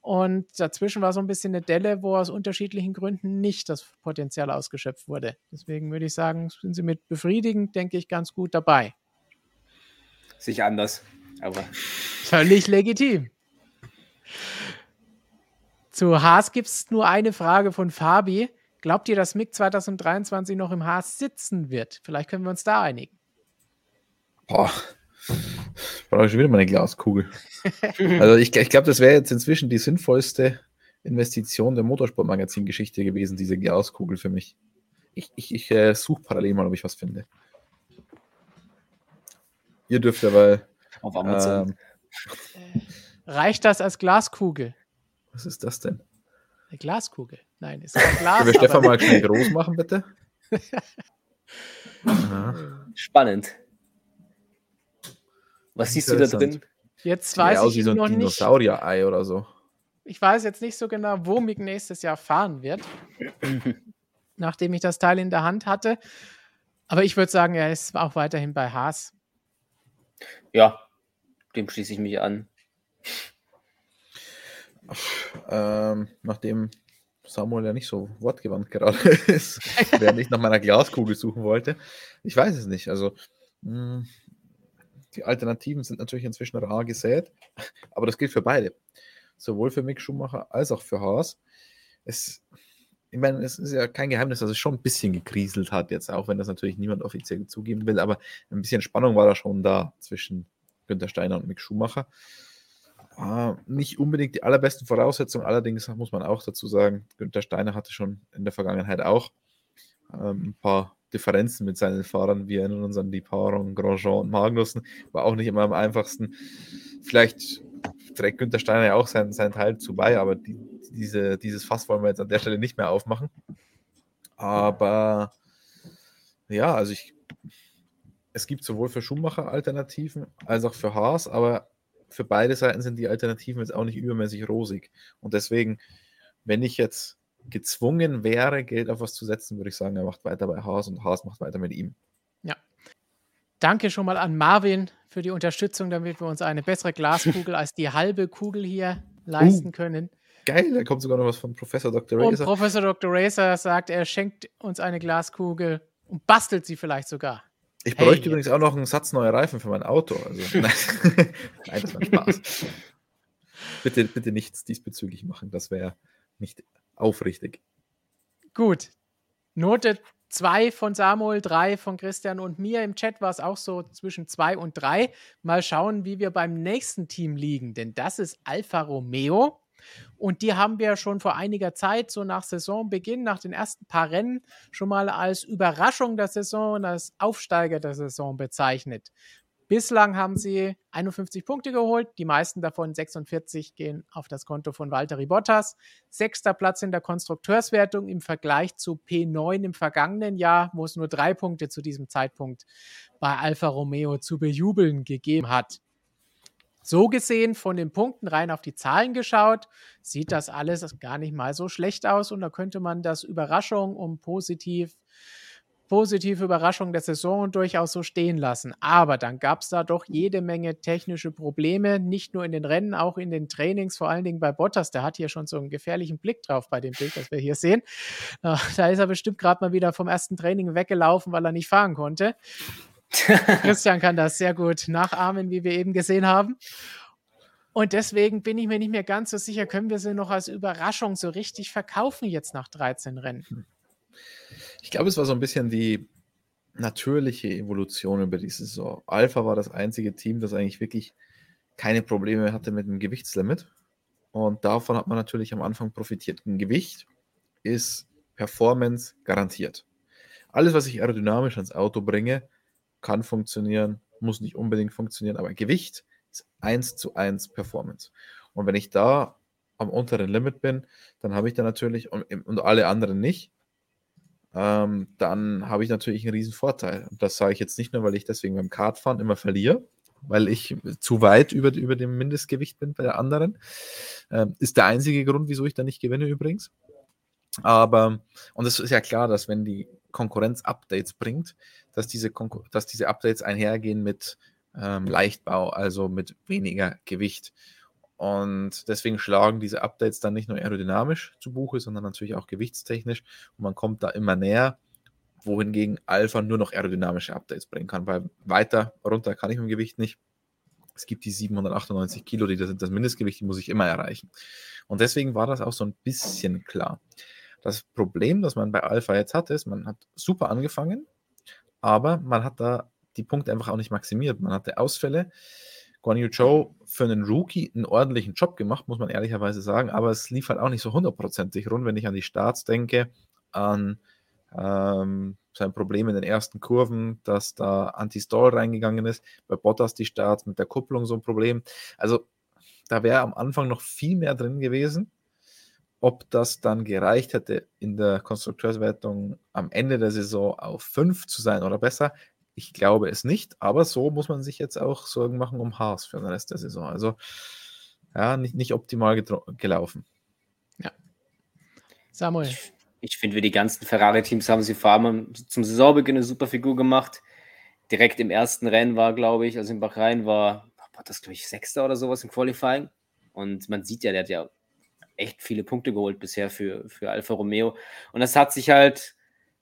Und dazwischen war so ein bisschen eine Delle, wo aus unterschiedlichen Gründen nicht das Potenzial ausgeschöpft wurde. Deswegen würde ich sagen, sind sie mit befriedigend, denke ich, ganz gut dabei. Sich anders, aber. Völlig legitim. Zu Haas gibt es nur eine Frage von Fabi. Glaubt ihr, dass Mick 2023 noch im Haas sitzen wird? Vielleicht können wir uns da einigen. Boah, brauche ich schon wieder meine Glaskugel. also ich, ich glaube, das wäre jetzt inzwischen die sinnvollste Investition der Motorsportmagazin-Geschichte gewesen, diese Glaskugel für mich. Ich, ich, ich äh, suche parallel mal, ob ich was finde. Ihr dürft aber. Auf Amazon. Ähm, Reicht das als Glaskugel? Was ist das denn? Eine Glaskugel. Nein, ist kein Glas. Können wir Stefan mal schnell groß machen, bitte? Spannend. Was siehst du da drin? Jetzt weiß aus ich wie so ein noch Dinosaurier-Ei oder so. Ich weiß jetzt nicht so genau, wo Mick nächstes Jahr fahren wird, nachdem ich das Teil in der Hand hatte. Aber ich würde sagen, er ist auch weiterhin bei Haas. Ja, dem schließe ich mich an. Ähm, nachdem Samuel ja nicht so wortgewandt gerade ist, während ich nach meiner Glaskugel suchen wollte. Ich weiß es nicht. Also, mh, hm, die Alternativen sind natürlich inzwischen rar gesät, aber das gilt für beide. Sowohl für Mick Schumacher als auch für Haas. Es, ich meine, es ist ja kein Geheimnis, dass es schon ein bisschen gekriselt hat jetzt, auch wenn das natürlich niemand offiziell zugeben will, aber ein bisschen Spannung war da schon da zwischen Günther Steiner und Mick Schumacher. Ah, nicht unbedingt die allerbesten Voraussetzungen, allerdings muss man auch dazu sagen, Günther Steiner hatte schon in der Vergangenheit auch ähm, ein paar Differenzen mit seinen Fahrern. Wir erinnern uns an die Paarung Grosjean und Magnussen, war auch nicht immer am einfachsten. Vielleicht trägt Günther Steiner ja auch seinen, seinen Teil zu bei, aber die, diese, dieses Fass wollen wir jetzt an der Stelle nicht mehr aufmachen. Aber ja, also ich, es gibt sowohl für Schumacher Alternativen als auch für Haas, aber für beide Seiten sind die Alternativen jetzt auch nicht übermäßig rosig. Und deswegen, wenn ich jetzt gezwungen wäre, Geld auf was zu setzen, würde ich sagen, er macht weiter bei Haas und Haas macht weiter mit ihm. Ja. Danke schon mal an Marvin für die Unterstützung, damit wir uns eine bessere Glaskugel als die halbe Kugel hier leisten uh, können. Geil, da kommt sogar noch was von Professor Dr. Racer. Und Professor Dr. Racer sagt, er schenkt uns eine Glaskugel und bastelt sie vielleicht sogar. Ich bräuchte hey, übrigens auch noch einen Satz neue Reifen für mein Auto. Also, nein, das war Spaß. bitte, bitte nichts diesbezüglich machen. Das wäre nicht aufrichtig. Gut. Note 2 von Samuel, 3 von Christian und mir. Im Chat war es auch so zwischen 2 und 3. Mal schauen, wie wir beim nächsten Team liegen, denn das ist Alfa Romeo. Und die haben wir schon vor einiger Zeit, so nach Saisonbeginn, nach den ersten paar Rennen, schon mal als Überraschung der Saison und als Aufsteiger der Saison bezeichnet. Bislang haben sie 51 Punkte geholt, die meisten davon 46 gehen auf das Konto von Valtteri Bottas. Sechster Platz in der Konstrukteurswertung im Vergleich zu P9 im vergangenen Jahr, wo es nur drei Punkte zu diesem Zeitpunkt bei Alfa Romeo zu bejubeln gegeben hat. So gesehen, von den Punkten rein auf die Zahlen geschaut, sieht das alles gar nicht mal so schlecht aus und da könnte man das Überraschung um positiv positive Überraschung der Saison durchaus so stehen lassen. Aber dann gab es da doch jede Menge technische Probleme, nicht nur in den Rennen, auch in den Trainings, vor allen Dingen bei Bottas. Der hat hier schon so einen gefährlichen Blick drauf bei dem Bild, das wir hier sehen. Da ist er bestimmt gerade mal wieder vom ersten Training weggelaufen, weil er nicht fahren konnte. Christian kann das sehr gut nachahmen, wie wir eben gesehen haben. Und deswegen bin ich mir nicht mehr ganz so sicher, können wir sie noch als Überraschung so richtig verkaufen jetzt nach 13 Rennen? Hm. Ich glaube, es war so ein bisschen die natürliche Evolution über die Saison. Alpha war das einzige Team, das eigentlich wirklich keine Probleme hatte mit dem Gewichtslimit. Und davon hat man natürlich am Anfang profitiert. Ein Gewicht ist Performance garantiert. Alles, was ich aerodynamisch ans Auto bringe, kann funktionieren, muss nicht unbedingt funktionieren, aber Gewicht ist 1 zu 1 Performance. Und wenn ich da am unteren Limit bin, dann habe ich da natürlich, und, und alle anderen nicht, ähm, dann habe ich natürlich einen riesen Vorteil. Und das sage ich jetzt nicht nur, weil ich deswegen beim Kartfahren immer verliere, weil ich zu weit über, über dem Mindestgewicht bin bei der anderen. Ähm, ist der einzige Grund, wieso ich da nicht gewinne übrigens. Aber, und es ist ja klar, dass wenn die Konkurrenz Updates bringt, dass diese, Konkur dass diese Updates einhergehen mit ähm, Leichtbau, also mit weniger Gewicht. Und deswegen schlagen diese Updates dann nicht nur aerodynamisch zu Buche, sondern natürlich auch gewichtstechnisch. Und man kommt da immer näher, wohingegen Alpha nur noch aerodynamische Updates bringen kann, weil weiter runter kann ich mit dem Gewicht nicht. Es gibt die 798 Kilo, die sind das Mindestgewicht, die muss ich immer erreichen. Und deswegen war das auch so ein bisschen klar. Das Problem, das man bei Alpha jetzt hat, ist, man hat super angefangen, aber man hat da die Punkte einfach auch nicht maximiert. Man hatte Ausfälle. Guan Yu Zhou für einen Rookie einen ordentlichen Job gemacht, muss man ehrlicherweise sagen, aber es lief halt auch nicht so hundertprozentig rund, wenn ich an die Starts denke, an ähm, sein Problem in den ersten Kurven, dass da Anti-Stall reingegangen ist, bei Bottas die Starts mit der Kupplung so ein Problem. Also da wäre am Anfang noch viel mehr drin gewesen. Ob das dann gereicht hätte, in der Konstrukteurswertung am Ende der Saison auf 5 zu sein oder besser, ich glaube es nicht. Aber so muss man sich jetzt auch Sorgen machen um Haas für den Rest der Saison. Also ja, nicht, nicht optimal gelaufen. Ja. Samuel. Ich, ich finde, wie die ganzen Ferrari-Teams haben sie vor allem zum Saisonbeginn eine super Figur gemacht. Direkt im ersten Rennen war, glaube ich, also in Bahrain war, war das, glaube ich, Sechster oder sowas im Qualifying. Und man sieht ja, der hat ja echt viele Punkte geholt bisher für, für Alfa Romeo. Und das hat sich halt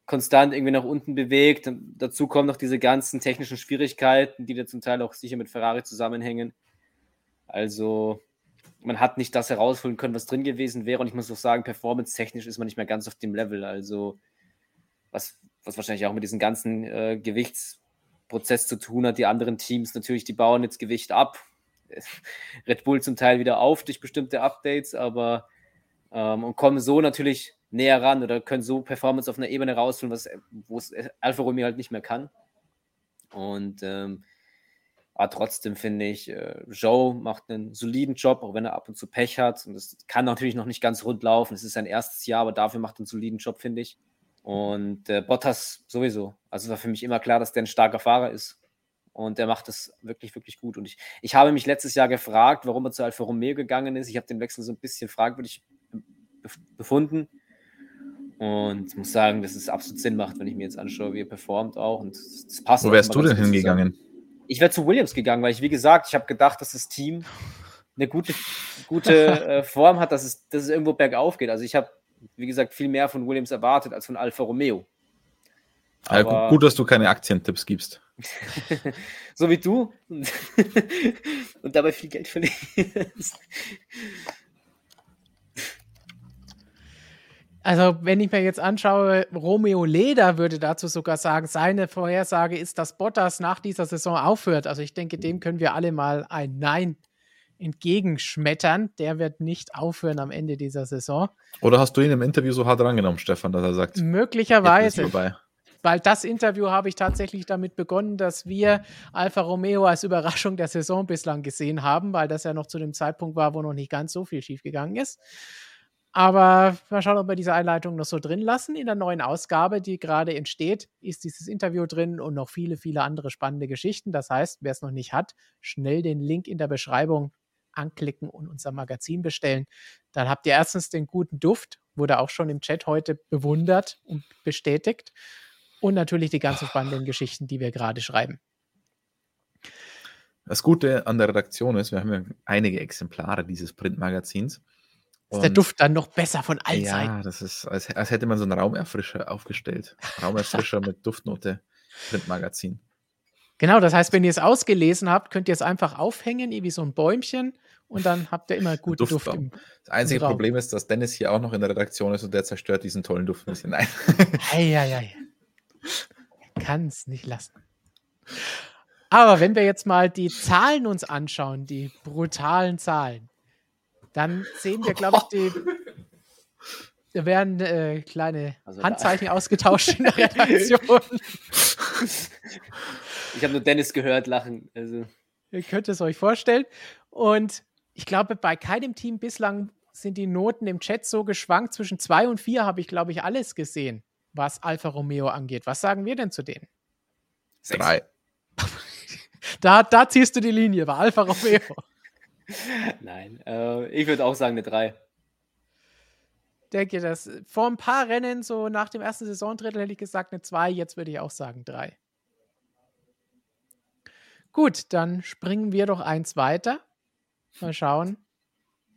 konstant irgendwie nach unten bewegt. Und dazu kommen noch diese ganzen technischen Schwierigkeiten, die da zum Teil auch sicher mit Ferrari zusammenhängen. Also man hat nicht das herausholen können, was drin gewesen wäre. Und ich muss auch sagen, performance-technisch ist man nicht mehr ganz auf dem Level. Also was, was wahrscheinlich auch mit diesem ganzen äh, Gewichtsprozess zu tun hat. Die anderen Teams natürlich, die bauen jetzt Gewicht ab Red Bull zum Teil wieder auf durch bestimmte Updates, aber ähm, und kommen so natürlich näher ran oder können so Performance auf einer Ebene rausholen, wo es Alfa Romeo halt nicht mehr kann. Und ähm, aber trotzdem finde ich, äh, Joe macht einen soliden Job, auch wenn er ab und zu Pech hat. Und es kann natürlich noch nicht ganz rund laufen. Es ist sein erstes Jahr, aber dafür macht er einen soliden Job, finde ich. Und äh, Bottas sowieso. Also war für mich immer klar, dass der ein starker Fahrer ist. Und er macht das wirklich, wirklich gut. Und ich, ich habe mich letztes Jahr gefragt, warum er zu Alfa Romeo gegangen ist. Ich habe den Wechsel so ein bisschen fragwürdig befunden. Und muss sagen, dass es absolut Sinn macht, wenn ich mir jetzt anschaue, wie er performt auch. Und das passt. Wo wärst du denn hingegangen? Ich wäre zu Williams gegangen, weil ich, wie gesagt, ich habe gedacht, dass das Team eine gute, gute äh, Form hat, dass es, dass es irgendwo bergauf geht. Also ich habe, wie gesagt, viel mehr von Williams erwartet als von Alfa Romeo. Aber, ja, gut, dass du keine Aktientipps gibst. so wie du. Und dabei viel Geld verlierst. Also, wenn ich mir jetzt anschaue, Romeo Leder würde dazu sogar sagen, seine Vorhersage ist, dass Bottas nach dieser Saison aufhört. Also, ich denke, dem können wir alle mal ein Nein entgegenschmettern. Der wird nicht aufhören am Ende dieser Saison. Oder hast du ihn im Interview so hart rangenommen, Stefan, dass er sagt, möglicherweise. Weil das Interview habe ich tatsächlich damit begonnen, dass wir Alfa Romeo als Überraschung der Saison bislang gesehen haben, weil das ja noch zu dem Zeitpunkt war, wo noch nicht ganz so viel schiefgegangen ist. Aber mal schauen, ob wir diese Einleitung noch so drin lassen. In der neuen Ausgabe, die gerade entsteht, ist dieses Interview drin und noch viele, viele andere spannende Geschichten. Das heißt, wer es noch nicht hat, schnell den Link in der Beschreibung anklicken und unser Magazin bestellen. Dann habt ihr erstens den guten Duft, wurde auch schon im Chat heute bewundert und bestätigt. Und natürlich die ganzen spannenden Geschichten, die wir gerade schreiben. Das Gute an der Redaktion ist, wir haben ja einige Exemplare dieses Printmagazins. Ist der Duft dann noch besser von allen ja, Seiten? Ja, das ist, als, als, hätte man so einen Raumerfrischer aufgestellt. Raumerfrischer mit Duftnote, Printmagazin. Genau, das heißt, wenn ihr es ausgelesen habt, könnt ihr es einfach aufhängen, wie so ein Bäumchen, und dann habt ihr immer guten Duft. Duft im, das einzige Problem ist, dass Dennis hier auch noch in der Redaktion ist und der zerstört diesen tollen Duft ein bisschen. Nein. Ei, ei, ei. Kann es nicht lassen. Aber wenn wir jetzt mal die Zahlen uns anschauen, die brutalen Zahlen, dann sehen wir, glaube ich, die. Da werden äh, kleine also Handzeichen ausgetauscht in der Redaktion. Ich habe nur Dennis gehört lachen. Also. Ihr könnt es euch vorstellen. Und ich glaube, bei keinem Team bislang sind die Noten im Chat so geschwankt. Zwischen zwei und vier habe ich, glaube ich, alles gesehen, was Alfa Romeo angeht. Was sagen wir denn zu denen? Drei. da, da ziehst du die Linie bei Alfa Romeo. Nein, äh, ich würde auch sagen eine 3. Denke, dass vor ein paar Rennen, so nach dem ersten Saisondrittel, hätte ich gesagt eine 2, jetzt würde ich auch sagen 3. Gut, dann springen wir doch eins weiter. Mal schauen,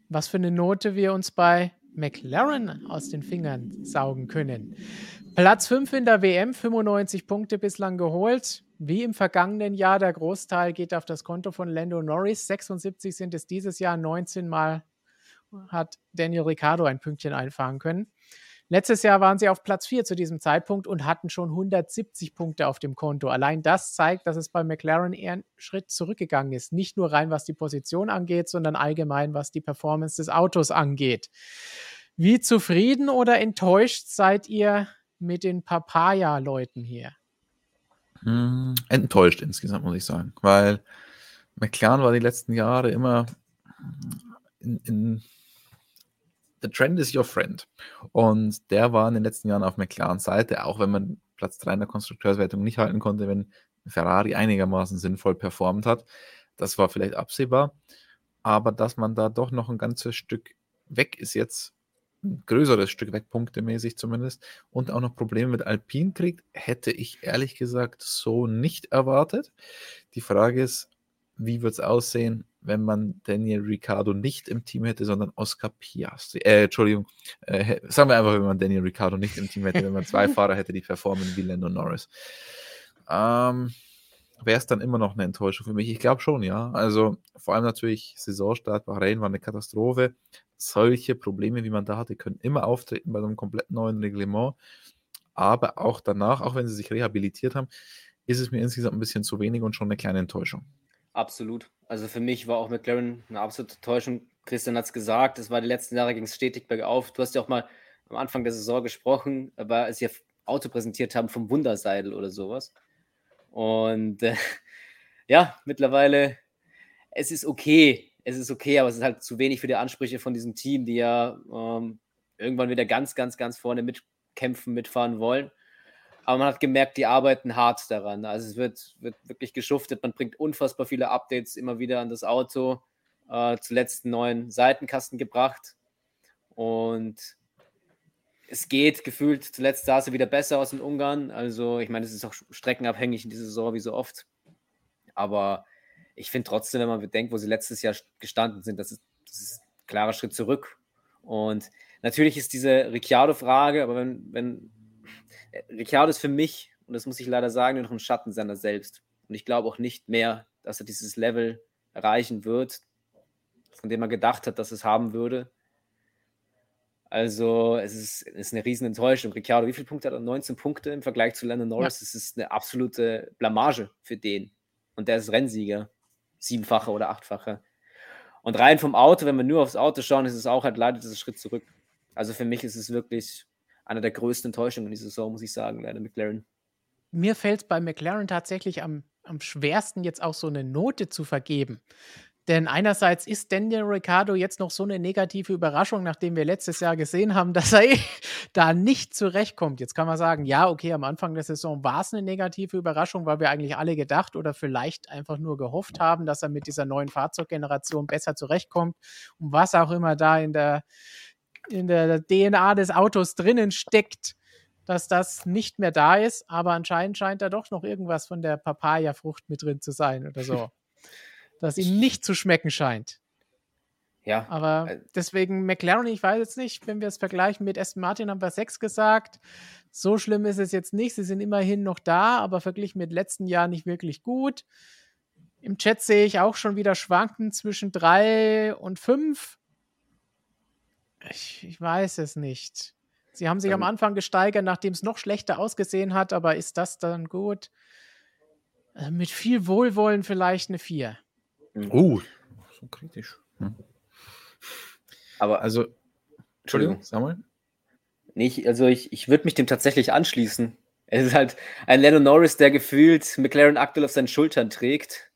was für eine Note wir uns bei McLaren aus den Fingern saugen können. Platz 5 in der WM, 95 Punkte bislang geholt. Wie im vergangenen Jahr, der Großteil geht auf das Konto von Lando Norris. 76 sind es dieses Jahr, 19 Mal hat Daniel Ricciardo ein Pünktchen einfahren können. Letztes Jahr waren sie auf Platz 4 zu diesem Zeitpunkt und hatten schon 170 Punkte auf dem Konto. Allein das zeigt, dass es bei McLaren eher einen Schritt zurückgegangen ist. Nicht nur rein, was die Position angeht, sondern allgemein, was die Performance des Autos angeht. Wie zufrieden oder enttäuscht seid ihr mit den Papaya-Leuten hier? Hm, enttäuscht insgesamt, muss ich sagen, weil McLaren war die letzten Jahre immer in, in The Trend is your friend. Und der war in den letzten Jahren auf McLaren Seite, auch wenn man Platz 3 in der Konstrukteurswertung nicht halten konnte, wenn Ferrari einigermaßen sinnvoll performt hat. Das war vielleicht absehbar. Aber dass man da doch noch ein ganzes Stück weg ist jetzt, größeres Stück weg, punktemäßig zumindest, und auch noch Probleme mit Alpine kriegt, hätte ich ehrlich gesagt so nicht erwartet. Die Frage ist, wie wird es aussehen, wenn man Daniel Ricciardo nicht im Team hätte, sondern Oscar Piastri. Äh, Entschuldigung, äh, sagen wir einfach, wenn man Daniel Ricciardo nicht im Team hätte, wenn man zwei Fahrer hätte, die performen wie Lando Norris. Ähm, Wäre es dann immer noch eine Enttäuschung für mich? Ich glaube schon, ja. Also vor allem natürlich Saisonstart Bahrain war eine Katastrophe. Solche Probleme, wie man da hatte, können immer auftreten bei einem komplett neuen Reglement. Aber auch danach, auch wenn sie sich rehabilitiert haben, ist es mir insgesamt ein bisschen zu wenig und schon eine kleine Enttäuschung. Absolut. Also für mich war auch McLaren eine absolute Täuschung. Christian hat es gesagt, es war die letzten Jahre ging es stetig bergauf. Du hast ja auch mal am Anfang der Saison gesprochen, aber als sie Auto präsentiert haben vom Wunderseidel oder sowas. Und äh, ja, mittlerweile, es ist okay. Es ist okay, aber es ist halt zu wenig für die Ansprüche von diesem Team, die ja ähm, irgendwann wieder ganz, ganz, ganz vorne mitkämpfen, mitfahren wollen. Aber man hat gemerkt, die arbeiten hart daran. Also es wird, wird wirklich geschuftet. Man bringt unfassbar viele Updates immer wieder an das Auto. Äh, zuletzt einen neuen Seitenkasten gebracht. Und es geht gefühlt, zuletzt sah es wieder besser aus in Ungarn. Also, ich meine, es ist auch streckenabhängig in dieser Saison wie so oft. Aber ich finde trotzdem, wenn man bedenkt, wo sie letztes Jahr gestanden sind, das ist, das ist ein klarer Schritt zurück. Und natürlich ist diese Ricciardo-Frage, aber wenn, wenn Ricciardo ist für mich, und das muss ich leider sagen, nur noch ein Schatten seiner selbst. Und ich glaube auch nicht mehr, dass er dieses Level erreichen wird, von dem er gedacht hat, dass es haben würde. Also es ist, es ist eine riesen Enttäuschung. Ricciardo, wie viele Punkte hat er? 19 Punkte im Vergleich zu Landon Norris. Ja. Das ist eine absolute Blamage für den. Und der ist Rennsieger. Siebenfacher oder achtfacher. Und rein vom Auto, wenn wir nur aufs Auto schauen, ist es auch halt leider dieser Schritt zurück. Also für mich ist es wirklich eine der größten Enttäuschungen in dieser Saison, muss ich sagen, leider McLaren. Mir fällt es bei McLaren tatsächlich am, am schwersten, jetzt auch so eine Note zu vergeben. Denn einerseits ist Daniel Ricciardo jetzt noch so eine negative Überraschung, nachdem wir letztes Jahr gesehen haben, dass er da nicht zurechtkommt. Jetzt kann man sagen, ja, okay, am Anfang der Saison war es eine negative Überraschung, weil wir eigentlich alle gedacht oder vielleicht einfach nur gehofft haben, dass er mit dieser neuen Fahrzeuggeneration besser zurechtkommt und was auch immer da in der, in der DNA des Autos drinnen steckt, dass das nicht mehr da ist. Aber anscheinend scheint da doch noch irgendwas von der Papaya-Frucht mit drin zu sein oder so das ihm nicht zu schmecken scheint. Ja. Aber äh, deswegen McLaren, ich weiß jetzt nicht, wenn wir es vergleichen mit Aston Martin, haben wir 6 gesagt. So schlimm ist es jetzt nicht. Sie sind immerhin noch da, aber verglichen mit letzten Jahren nicht wirklich gut. Im Chat sehe ich auch schon wieder Schwanken zwischen 3 und 5. Ich, ich, weiß es nicht. Sie haben sich ähm, am Anfang gesteigert, nachdem es noch schlechter ausgesehen hat, aber ist das dann gut? Äh, mit viel Wohlwollen vielleicht eine 4. Mhm. Oh, so kritisch. Hm. Aber also, Entschuldigung, Samuel? Nicht, also ich, ich würde mich dem tatsächlich anschließen. Es ist halt ein Lando Norris, der gefühlt McLaren aktuell auf seinen Schultern trägt.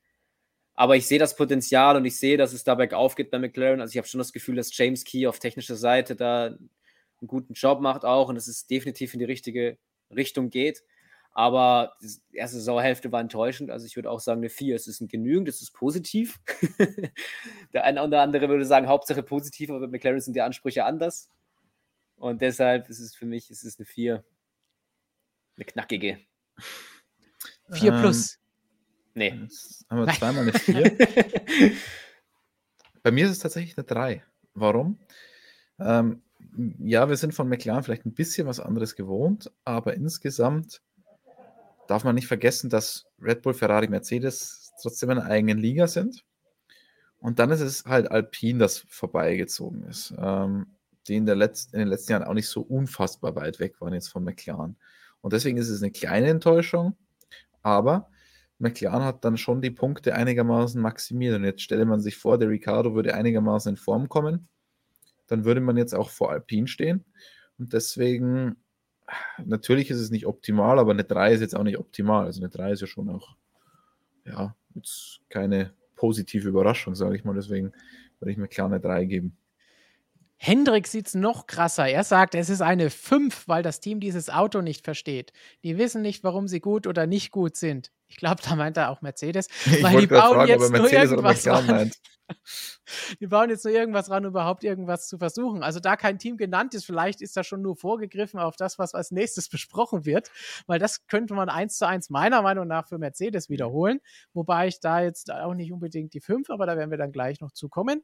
Aber ich sehe das Potenzial und ich sehe, dass es da bergauf geht bei McLaren. Also ich habe schon das Gefühl, dass James Key auf technischer Seite da einen guten Job macht auch und dass es definitiv in die richtige Richtung geht. Aber die erste Saisonhälfte war enttäuschend. Also ich würde auch sagen, eine 4. Es ist ein genügend, es ist positiv. der eine oder andere würde sagen, Hauptsache positiv, aber bei McLaren sind die Ansprüche anders. Und deshalb ist es für mich, es ist eine 4. Eine knackige. 4 ähm, plus. Nee. haben wir zweimal eine 4. bei mir ist es tatsächlich eine 3. Warum? Ähm, ja, wir sind von McLaren vielleicht ein bisschen was anderes gewohnt, aber insgesamt darf man nicht vergessen, dass Red Bull, Ferrari, Mercedes trotzdem in einer eigenen Liga sind. Und dann ist es halt Alpine, das vorbeigezogen ist, ähm, die in, Letz-, in den letzten Jahren auch nicht so unfassbar weit weg waren jetzt von McLaren. Und deswegen ist es eine kleine Enttäuschung, aber McLaren hat dann schon die Punkte einigermaßen maximiert. Und jetzt stelle man sich vor, der Ricardo würde einigermaßen in Form kommen. Dann würde man jetzt auch vor Alpine stehen. Und deswegen natürlich ist es nicht optimal, aber eine 3 ist jetzt auch nicht optimal. Also eine 3 ist ja schon auch, ja, jetzt keine positive Überraschung, sage ich mal. Deswegen würde ich mir klar eine 3 geben. Hendrik sieht es noch krasser. Er sagt, es ist eine 5, weil das Team dieses Auto nicht versteht. Die wissen nicht, warum sie gut oder nicht gut sind. Ich glaube, da meint er auch Mercedes. Ich weil die bauen fragen, jetzt nur irgendwas ran. Die bauen jetzt nur irgendwas ran, überhaupt irgendwas zu versuchen. Also da kein Team genannt ist, vielleicht ist da schon nur vorgegriffen auf das, was als nächstes besprochen wird, weil das könnte man eins zu eins meiner Meinung nach für Mercedes wiederholen. Wobei ich da jetzt auch nicht unbedingt die 5, aber da werden wir dann gleich noch zukommen.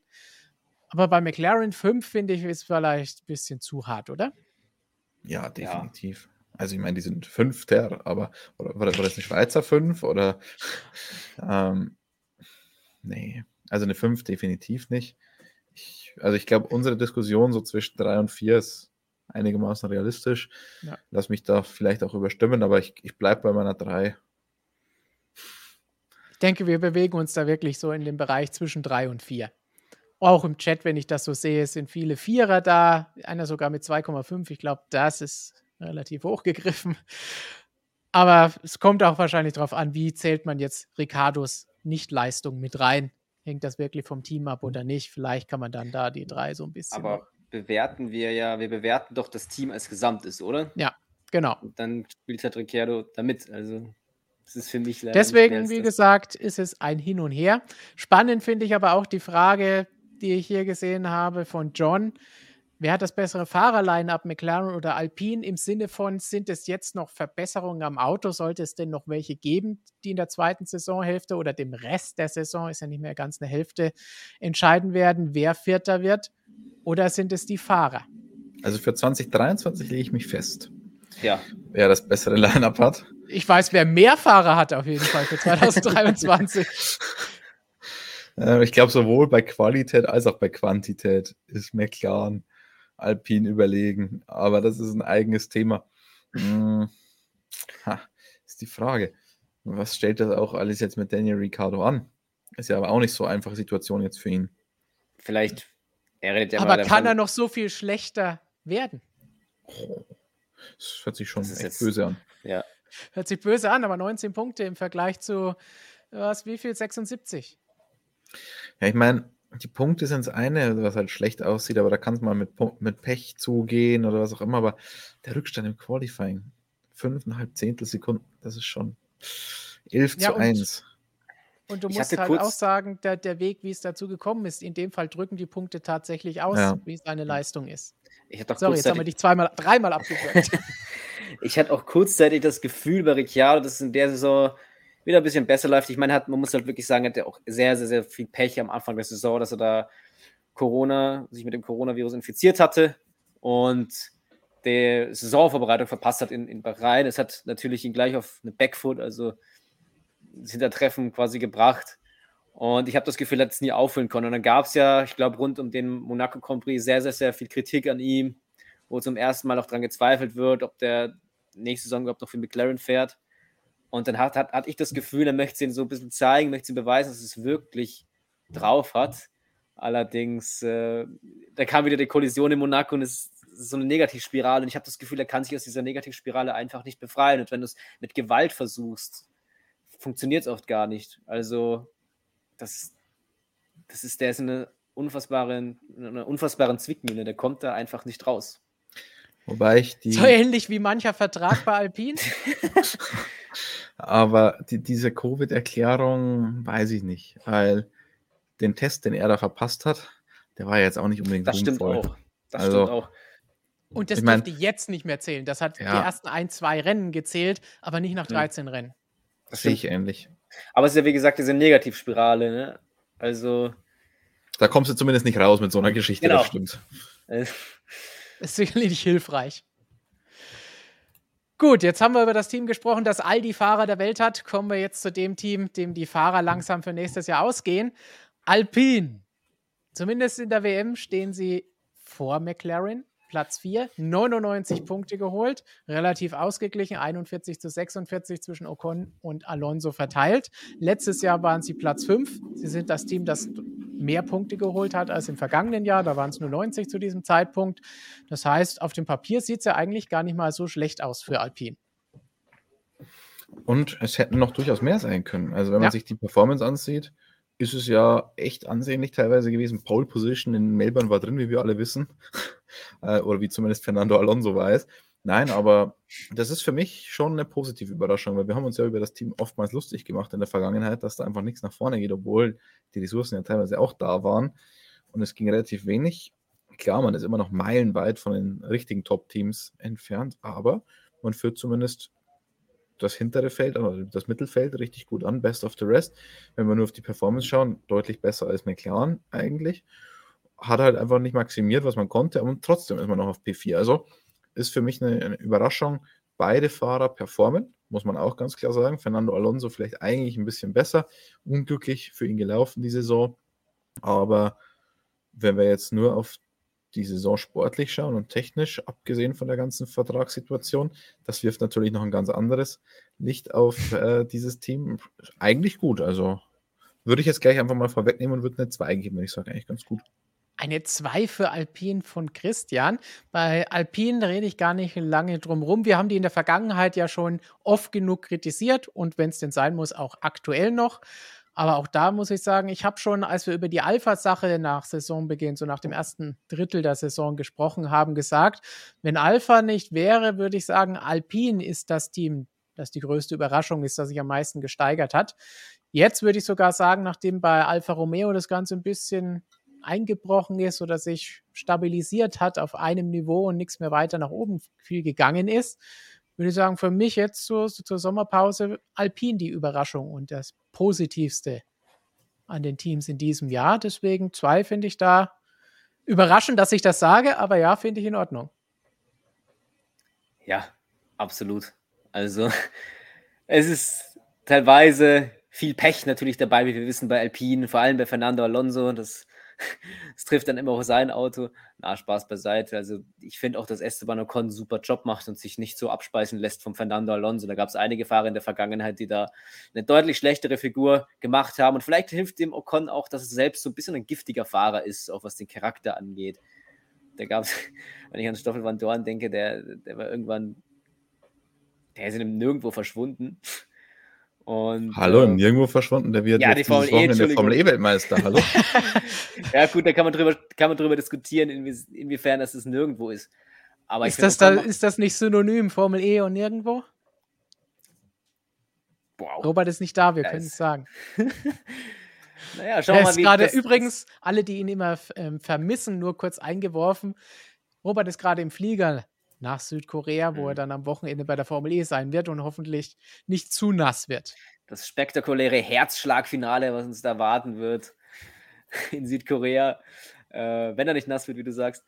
Aber bei McLaren 5 finde ich, ist vielleicht ein bisschen zu hart, oder? Ja, definitiv. Ja. Also ich meine, die sind Fünfter, aber oder, war, das eine Schweizer 5 oder ähm, nee, also eine 5 definitiv nicht. Ich, also ich glaube, unsere Diskussion so zwischen 3 und 4 ist einigermaßen realistisch. Ja. Lass mich da vielleicht auch überstimmen, aber ich, ich bleibe bei meiner 3. Ich denke, wir bewegen uns da wirklich so in dem Bereich zwischen 3 und 4 auch im Chat, wenn ich das so sehe, sind viele Vierer da, einer sogar mit 2,5. Ich glaube, das ist relativ hochgegriffen. Aber es kommt auch wahrscheinlich darauf an, wie zählt man jetzt Ricardos Nichtleistung mit rein. Hängt das wirklich vom Team ab oder nicht? Vielleicht kann man dann da die drei so ein bisschen. Aber bewerten wir ja, wir bewerten doch das Team als Gesamtes, oder? Ja, genau. Und dann spielt halt Ricciardo damit. Also das ist für mich leider Deswegen, wie gesagt, ist es ein Hin und Her. Spannend finde ich aber auch die Frage, die ich hier gesehen habe von John. Wer hat das bessere Fahrerline-up, McLaren oder Alpine? Im Sinne von, sind es jetzt noch Verbesserungen am Auto? Sollte es denn noch welche geben, die in der zweiten Saisonhälfte oder dem Rest der Saison, ist ja nicht mehr ganz eine Hälfte, entscheiden werden, wer Vierter wird? Oder sind es die Fahrer? Also für 2023 lege ich mich fest. Ja. Wer das bessere Line-up hat. Ich weiß, wer mehr Fahrer hat auf jeden Fall für 2023. Äh, ich glaube, sowohl bei Qualität als auch bei Quantität ist McLaren Alpine überlegen. Aber das ist ein eigenes Thema. Hm. Ha, ist die Frage. Was stellt das auch alles jetzt mit Daniel Ricciardo an? Ist ja aber auch nicht so einfache Situation jetzt für ihn. vielleicht. Er redet ja Aber kann er noch so viel schlechter werden? Das hört sich schon echt jetzt, böse an. Ja. Hört sich böse an, aber 19 Punkte im Vergleich zu, was, wie viel? 76. Ja, ich meine, die Punkte sind das eine, was halt schlecht aussieht, aber da kann es mal mit, mit Pech zugehen oder was auch immer. Aber der Rückstand im Qualifying, fünfeinhalb Zehntelsekunden, das ist schon 11 ja, zu 1. Und du musst halt auch sagen, der, der Weg, wie es dazu gekommen ist, in dem Fall drücken die Punkte tatsächlich aus, ja. wie seine Leistung ist. Sorry, jetzt haben wir dich zweimal, dreimal abgewürgt. ich hatte auch kurzzeitig das Gefühl bei Ricciardo, dass es in der Saison wieder ein bisschen besser läuft. Ich meine, hat, man muss halt wirklich sagen, hat er auch sehr, sehr, sehr viel Pech am Anfang der Saison, dass er da Corona, sich mit dem Coronavirus infiziert hatte und der Saisonvorbereitung verpasst hat in, in Bahrain. Es hat natürlich ihn gleich auf eine Backfoot, also das Hintertreffen quasi gebracht. Und ich habe das Gefühl, er hat es nie auffüllen können. Und dann gab es ja, ich glaube, rund um den Monaco Grand Prix sehr, sehr, sehr viel Kritik an ihm, wo zum ersten Mal auch daran gezweifelt wird, ob der nächste Saison überhaupt noch für McLaren fährt. Und dann hat, hat, hatte ich das Gefühl, er möchte ihn so ein bisschen zeigen, möchte ihm beweisen, dass es wirklich drauf hat. Allerdings, äh, da kam wieder die Kollision in Monaco und es ist so eine Negativspirale. Und ich habe das Gefühl, er kann sich aus dieser Negativspirale einfach nicht befreien. Und wenn du es mit Gewalt versuchst, funktioniert es oft gar nicht. Also, das, das ist, der ist eine unfassbare, eine unfassbaren Zwickmühle. Der kommt da einfach nicht raus. Wobei ich die. So ähnlich wie mancher Vertrag bei Alpine. Aber die, diese Covid-Erklärung weiß ich nicht, weil den Test, den er da verpasst hat, der war ja jetzt auch nicht unbedingt Das stimmt auch. Das also, stimmt auch. Und das ich mein, dürfte jetzt nicht mehr zählen. Das hat ja. die ersten ein, zwei Rennen gezählt, aber nicht nach 13 hm. Rennen. Das sehe ich ähnlich. Aber es ist ja, wie gesagt, diese Negativspirale, ne? Also. Da kommst du zumindest nicht raus mit so einer Geschichte, genau. das stimmt. ist sicherlich nicht hilfreich. Gut, jetzt haben wir über das Team gesprochen, das all die Fahrer der Welt hat. Kommen wir jetzt zu dem Team, dem die Fahrer langsam für nächstes Jahr ausgehen. Alpine. Zumindest in der WM stehen sie vor McLaren. Platz 4, 99 Punkte geholt, relativ ausgeglichen, 41 zu 46 zwischen Ocon und Alonso verteilt. Letztes Jahr waren sie Platz 5. Sie sind das Team, das mehr Punkte geholt hat als im vergangenen Jahr. Da waren es nur 90 zu diesem Zeitpunkt. Das heißt, auf dem Papier sieht es ja eigentlich gar nicht mal so schlecht aus für Alpine. Und es hätten noch durchaus mehr sein können. Also wenn man ja. sich die Performance ansieht, ist es ja echt ansehnlich teilweise gewesen. Pole Position in Melbourne war drin, wie wir alle wissen. Äh, oder wie zumindest Fernando Alonso weiß. Nein, aber das ist für mich schon eine positive Überraschung, weil wir haben uns ja über das Team oftmals lustig gemacht in der Vergangenheit, dass da einfach nichts nach vorne geht, obwohl die Ressourcen ja teilweise auch da waren und es ging relativ wenig. Klar, man ist immer noch meilenweit von den richtigen Top-Teams entfernt, aber man führt zumindest das hintere Feld, also das Mittelfeld richtig gut an, best of the rest. Wenn wir nur auf die Performance schauen, deutlich besser als McLaren eigentlich. Hat halt einfach nicht maximiert, was man konnte, aber trotzdem ist man noch auf P4. Also ist für mich eine, eine Überraschung. Beide Fahrer performen, muss man auch ganz klar sagen. Fernando Alonso vielleicht eigentlich ein bisschen besser. Unglücklich für ihn gelaufen die Saison. Aber wenn wir jetzt nur auf die Saison sportlich schauen und technisch, abgesehen von der ganzen Vertragssituation, das wirft natürlich noch ein ganz anderes Licht auf äh, dieses Team. Eigentlich gut. Also würde ich jetzt gleich einfach mal vorwegnehmen und würde eine 2 geben, wenn ich sage, eigentlich ganz gut. Eine 2 für Alpine von Christian. Bei Alpine rede ich gar nicht lange drum rum. Wir haben die in der Vergangenheit ja schon oft genug kritisiert und wenn es denn sein muss, auch aktuell noch. Aber auch da muss ich sagen, ich habe schon, als wir über die Alpha-Sache nach Saisonbeginn, so nach dem ersten Drittel der Saison gesprochen haben, gesagt, wenn Alpha nicht wäre, würde ich sagen, Alpine ist das Team, das die größte Überraschung ist, das sich am meisten gesteigert hat. Jetzt würde ich sogar sagen, nachdem bei Alfa Romeo das Ganze ein bisschen eingebrochen ist oder sich stabilisiert hat auf einem Niveau und nichts mehr weiter nach oben viel gegangen ist, würde ich sagen, für mich jetzt so zur Sommerpause Alpine die Überraschung und das Positivste an den Teams in diesem Jahr. Deswegen zwei finde ich da überraschend, dass ich das sage, aber ja, finde ich in Ordnung. Ja, absolut. Also es ist teilweise viel Pech natürlich dabei, wie wir wissen, bei Alpine, vor allem bei Fernando Alonso. Das es trifft dann immer auch sein Auto. Na, Spaß beiseite. Also ich finde auch, dass Esteban Ocon einen super Job macht und sich nicht so abspeisen lässt vom Fernando Alonso. Da gab es einige Fahrer in der Vergangenheit, die da eine deutlich schlechtere Figur gemacht haben. Und vielleicht hilft dem Ocon auch, dass es selbst so ein bisschen ein giftiger Fahrer ist, auch was den Charakter angeht. Da gab es, wenn ich an Stoffel van Dorn denke, der, der war irgendwann, der ist in einem Nirgendwo verschwunden. Und, Hallo, im äh, Nirgendwo verschwunden, der wird ja, die Formel E, der Formel E-Weltmeister. Hallo. ja, gut, da kann man drüber, kann man drüber diskutieren, inwie, inwiefern das es nirgendwo ist. Aber ist, das da, ist das nicht synonym, Formel E und nirgendwo? Wow. Robert ist nicht da, wir können es sagen. naja, schauen wir mal, wie gerade übrigens, alle, die ihn immer ähm, vermissen, nur kurz eingeworfen. Robert ist gerade im Flieger nach Südkorea, wo mhm. er dann am Wochenende bei der Formel E sein wird und hoffentlich nicht zu nass wird. Das spektakuläre Herzschlagfinale, was uns da warten wird in Südkorea, äh, wenn er nicht nass wird, wie du sagst.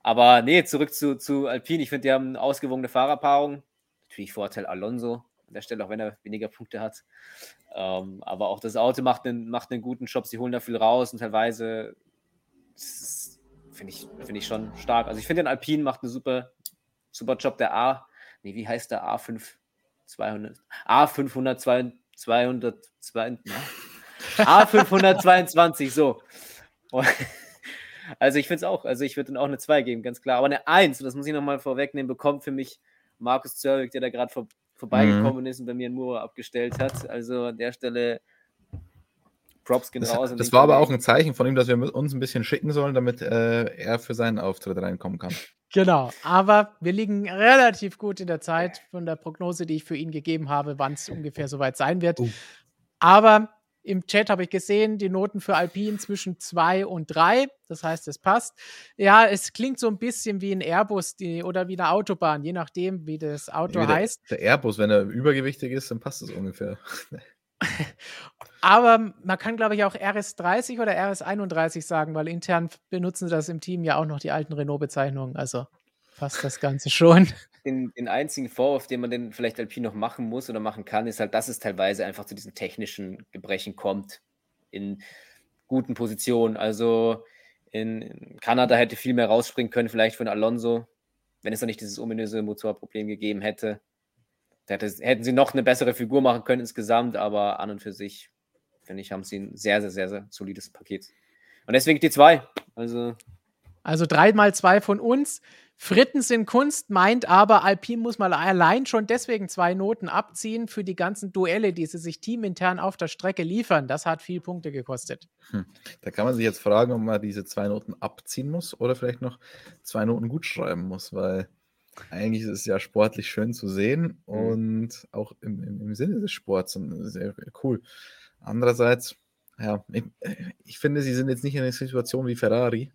Aber nee, zurück zu, zu Alpine. Ich finde, die haben eine ausgewogene Fahrerpaarung. Natürlich Vorteil Alonso an der Stelle, auch wenn er weniger Punkte hat. Ähm, aber auch das Auto macht einen, macht einen guten Job. Sie holen da viel raus und teilweise finde ich, find ich schon stark. Also ich finde, den Alpine macht eine super, super Job. Der A, nee, wie heißt der A5 200? A500 200, 200 A522, so. Also ich finde es auch, also ich würde dann auch eine 2 geben, ganz klar. Aber eine 1, das muss ich nochmal vorwegnehmen, bekommt für mich Markus Zerwig, der da gerade vor, vorbeigekommen mhm. ist und bei mir einen Mura abgestellt hat. Also an der Stelle Props gehen das, raus. Das war aber auch ein Zeichen von ihm, dass wir uns ein bisschen schicken sollen, damit äh, er für seinen Auftritt reinkommen kann. Genau, aber wir liegen relativ gut in der Zeit von der Prognose, die ich für ihn gegeben habe, wann es ungefähr soweit sein wird. Uh. Aber im Chat habe ich gesehen, die Noten für Alpine zwischen 2 und 3. Das heißt, es passt. Ja, es klingt so ein bisschen wie ein Airbus die, oder wie eine Autobahn, je nachdem, wie das Auto heißt. Der, der Airbus, wenn er übergewichtig ist, dann passt es ungefähr. Aber man kann, glaube ich, auch RS30 oder RS31 sagen, weil intern benutzen sie das im Team ja auch noch die alten Renault-Bezeichnungen. Also passt das Ganze schon. Den, den, einzigen Vorwurf, den man denn vielleicht Alpine noch machen muss oder machen kann, ist halt, dass es teilweise einfach zu diesen technischen Gebrechen kommt in guten Positionen. Also in Kanada hätte viel mehr rausspringen können, vielleicht von Alonso, wenn es noch nicht dieses ominöse Motorproblem gegeben hätte. Da hätten sie noch eine bessere Figur machen können insgesamt, aber an und für sich finde ich, haben sie ein sehr, sehr, sehr, sehr solides Paket. Und deswegen die zwei. Also, also drei mal zwei von uns. Fritten sind Kunst, meint aber, Alpine muss mal allein schon deswegen zwei Noten abziehen für die ganzen Duelle, die sie sich teamintern auf der Strecke liefern. Das hat viel Punkte gekostet. Hm. Da kann man sich jetzt fragen, ob man diese zwei Noten abziehen muss oder vielleicht noch zwei Noten gut schreiben muss, weil eigentlich ist es ja sportlich schön zu sehen hm. und auch im, im, im Sinne des Sports sehr cool. Andererseits, ja, ich, ich, finde, sie sind jetzt nicht in einer Situation wie Ferrari,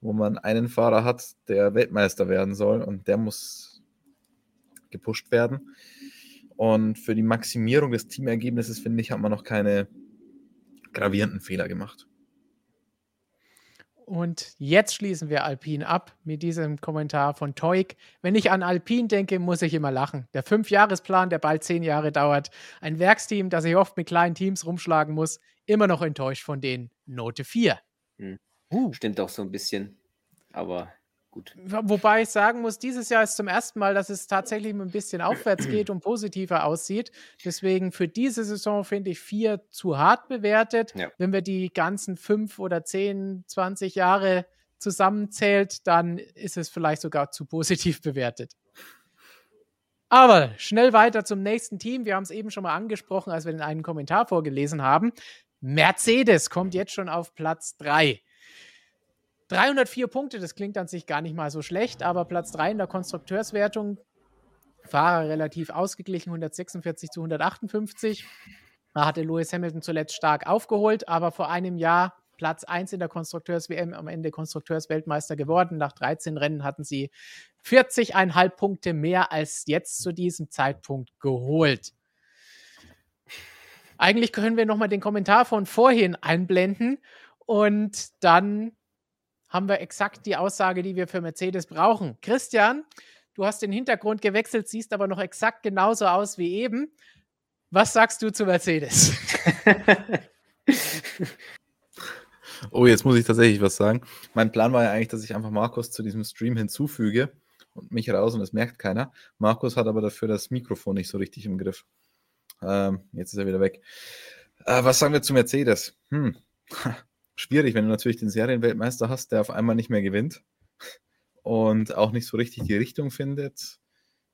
wo man einen Fahrer hat, der Weltmeister werden soll und der muss gepusht werden. Und für die Maximierung des Teamergebnisses, finde ich, hat man noch keine gravierenden Fehler gemacht. Und jetzt schließen wir Alpine ab mit diesem Kommentar von Toik. Wenn ich an Alpine denke, muss ich immer lachen. Der Fünfjahresplan, der bald zehn Jahre dauert. Ein Werksteam, das sich oft mit kleinen Teams rumschlagen muss. Immer noch enttäuscht von denen. Note 4. Hm. Uh. Stimmt auch so ein bisschen. Aber gut. Wobei ich sagen muss, dieses Jahr ist zum ersten Mal, dass es tatsächlich ein bisschen aufwärts geht und positiver aussieht. Deswegen für diese Saison finde ich vier zu hart bewertet. Ja. Wenn wir die ganzen fünf oder zehn, 20 Jahre zusammenzählt, dann ist es vielleicht sogar zu positiv bewertet. Aber schnell weiter zum nächsten Team. Wir haben es eben schon mal angesprochen, als wir den einen Kommentar vorgelesen haben. Mercedes kommt jetzt schon auf Platz 3. 304 Punkte, das klingt an sich gar nicht mal so schlecht, aber Platz 3 in der Konstrukteurswertung. Fahrer relativ ausgeglichen, 146 zu 158. Da hatte Lewis Hamilton zuletzt stark aufgeholt, aber vor einem Jahr Platz 1 in der Konstrukteurs-WM, am Ende Konstrukteursweltmeister geworden. Nach 13 Rennen hatten sie 40,5 Punkte mehr als jetzt zu diesem Zeitpunkt geholt. Eigentlich können wir nochmal den Kommentar von vorhin einblenden und dann haben wir exakt die Aussage, die wir für Mercedes brauchen. Christian, du hast den Hintergrund gewechselt, siehst aber noch exakt genauso aus wie eben. Was sagst du zu Mercedes? Oh, jetzt muss ich tatsächlich was sagen. Mein Plan war ja eigentlich, dass ich einfach Markus zu diesem Stream hinzufüge und mich raus und das merkt keiner. Markus hat aber dafür das Mikrofon nicht so richtig im Griff. Ähm, jetzt ist er wieder weg. Äh, was sagen wir zu Mercedes? Hm. Schwierig, wenn du natürlich den Serienweltmeister hast, der auf einmal nicht mehr gewinnt und auch nicht so richtig die Richtung findet.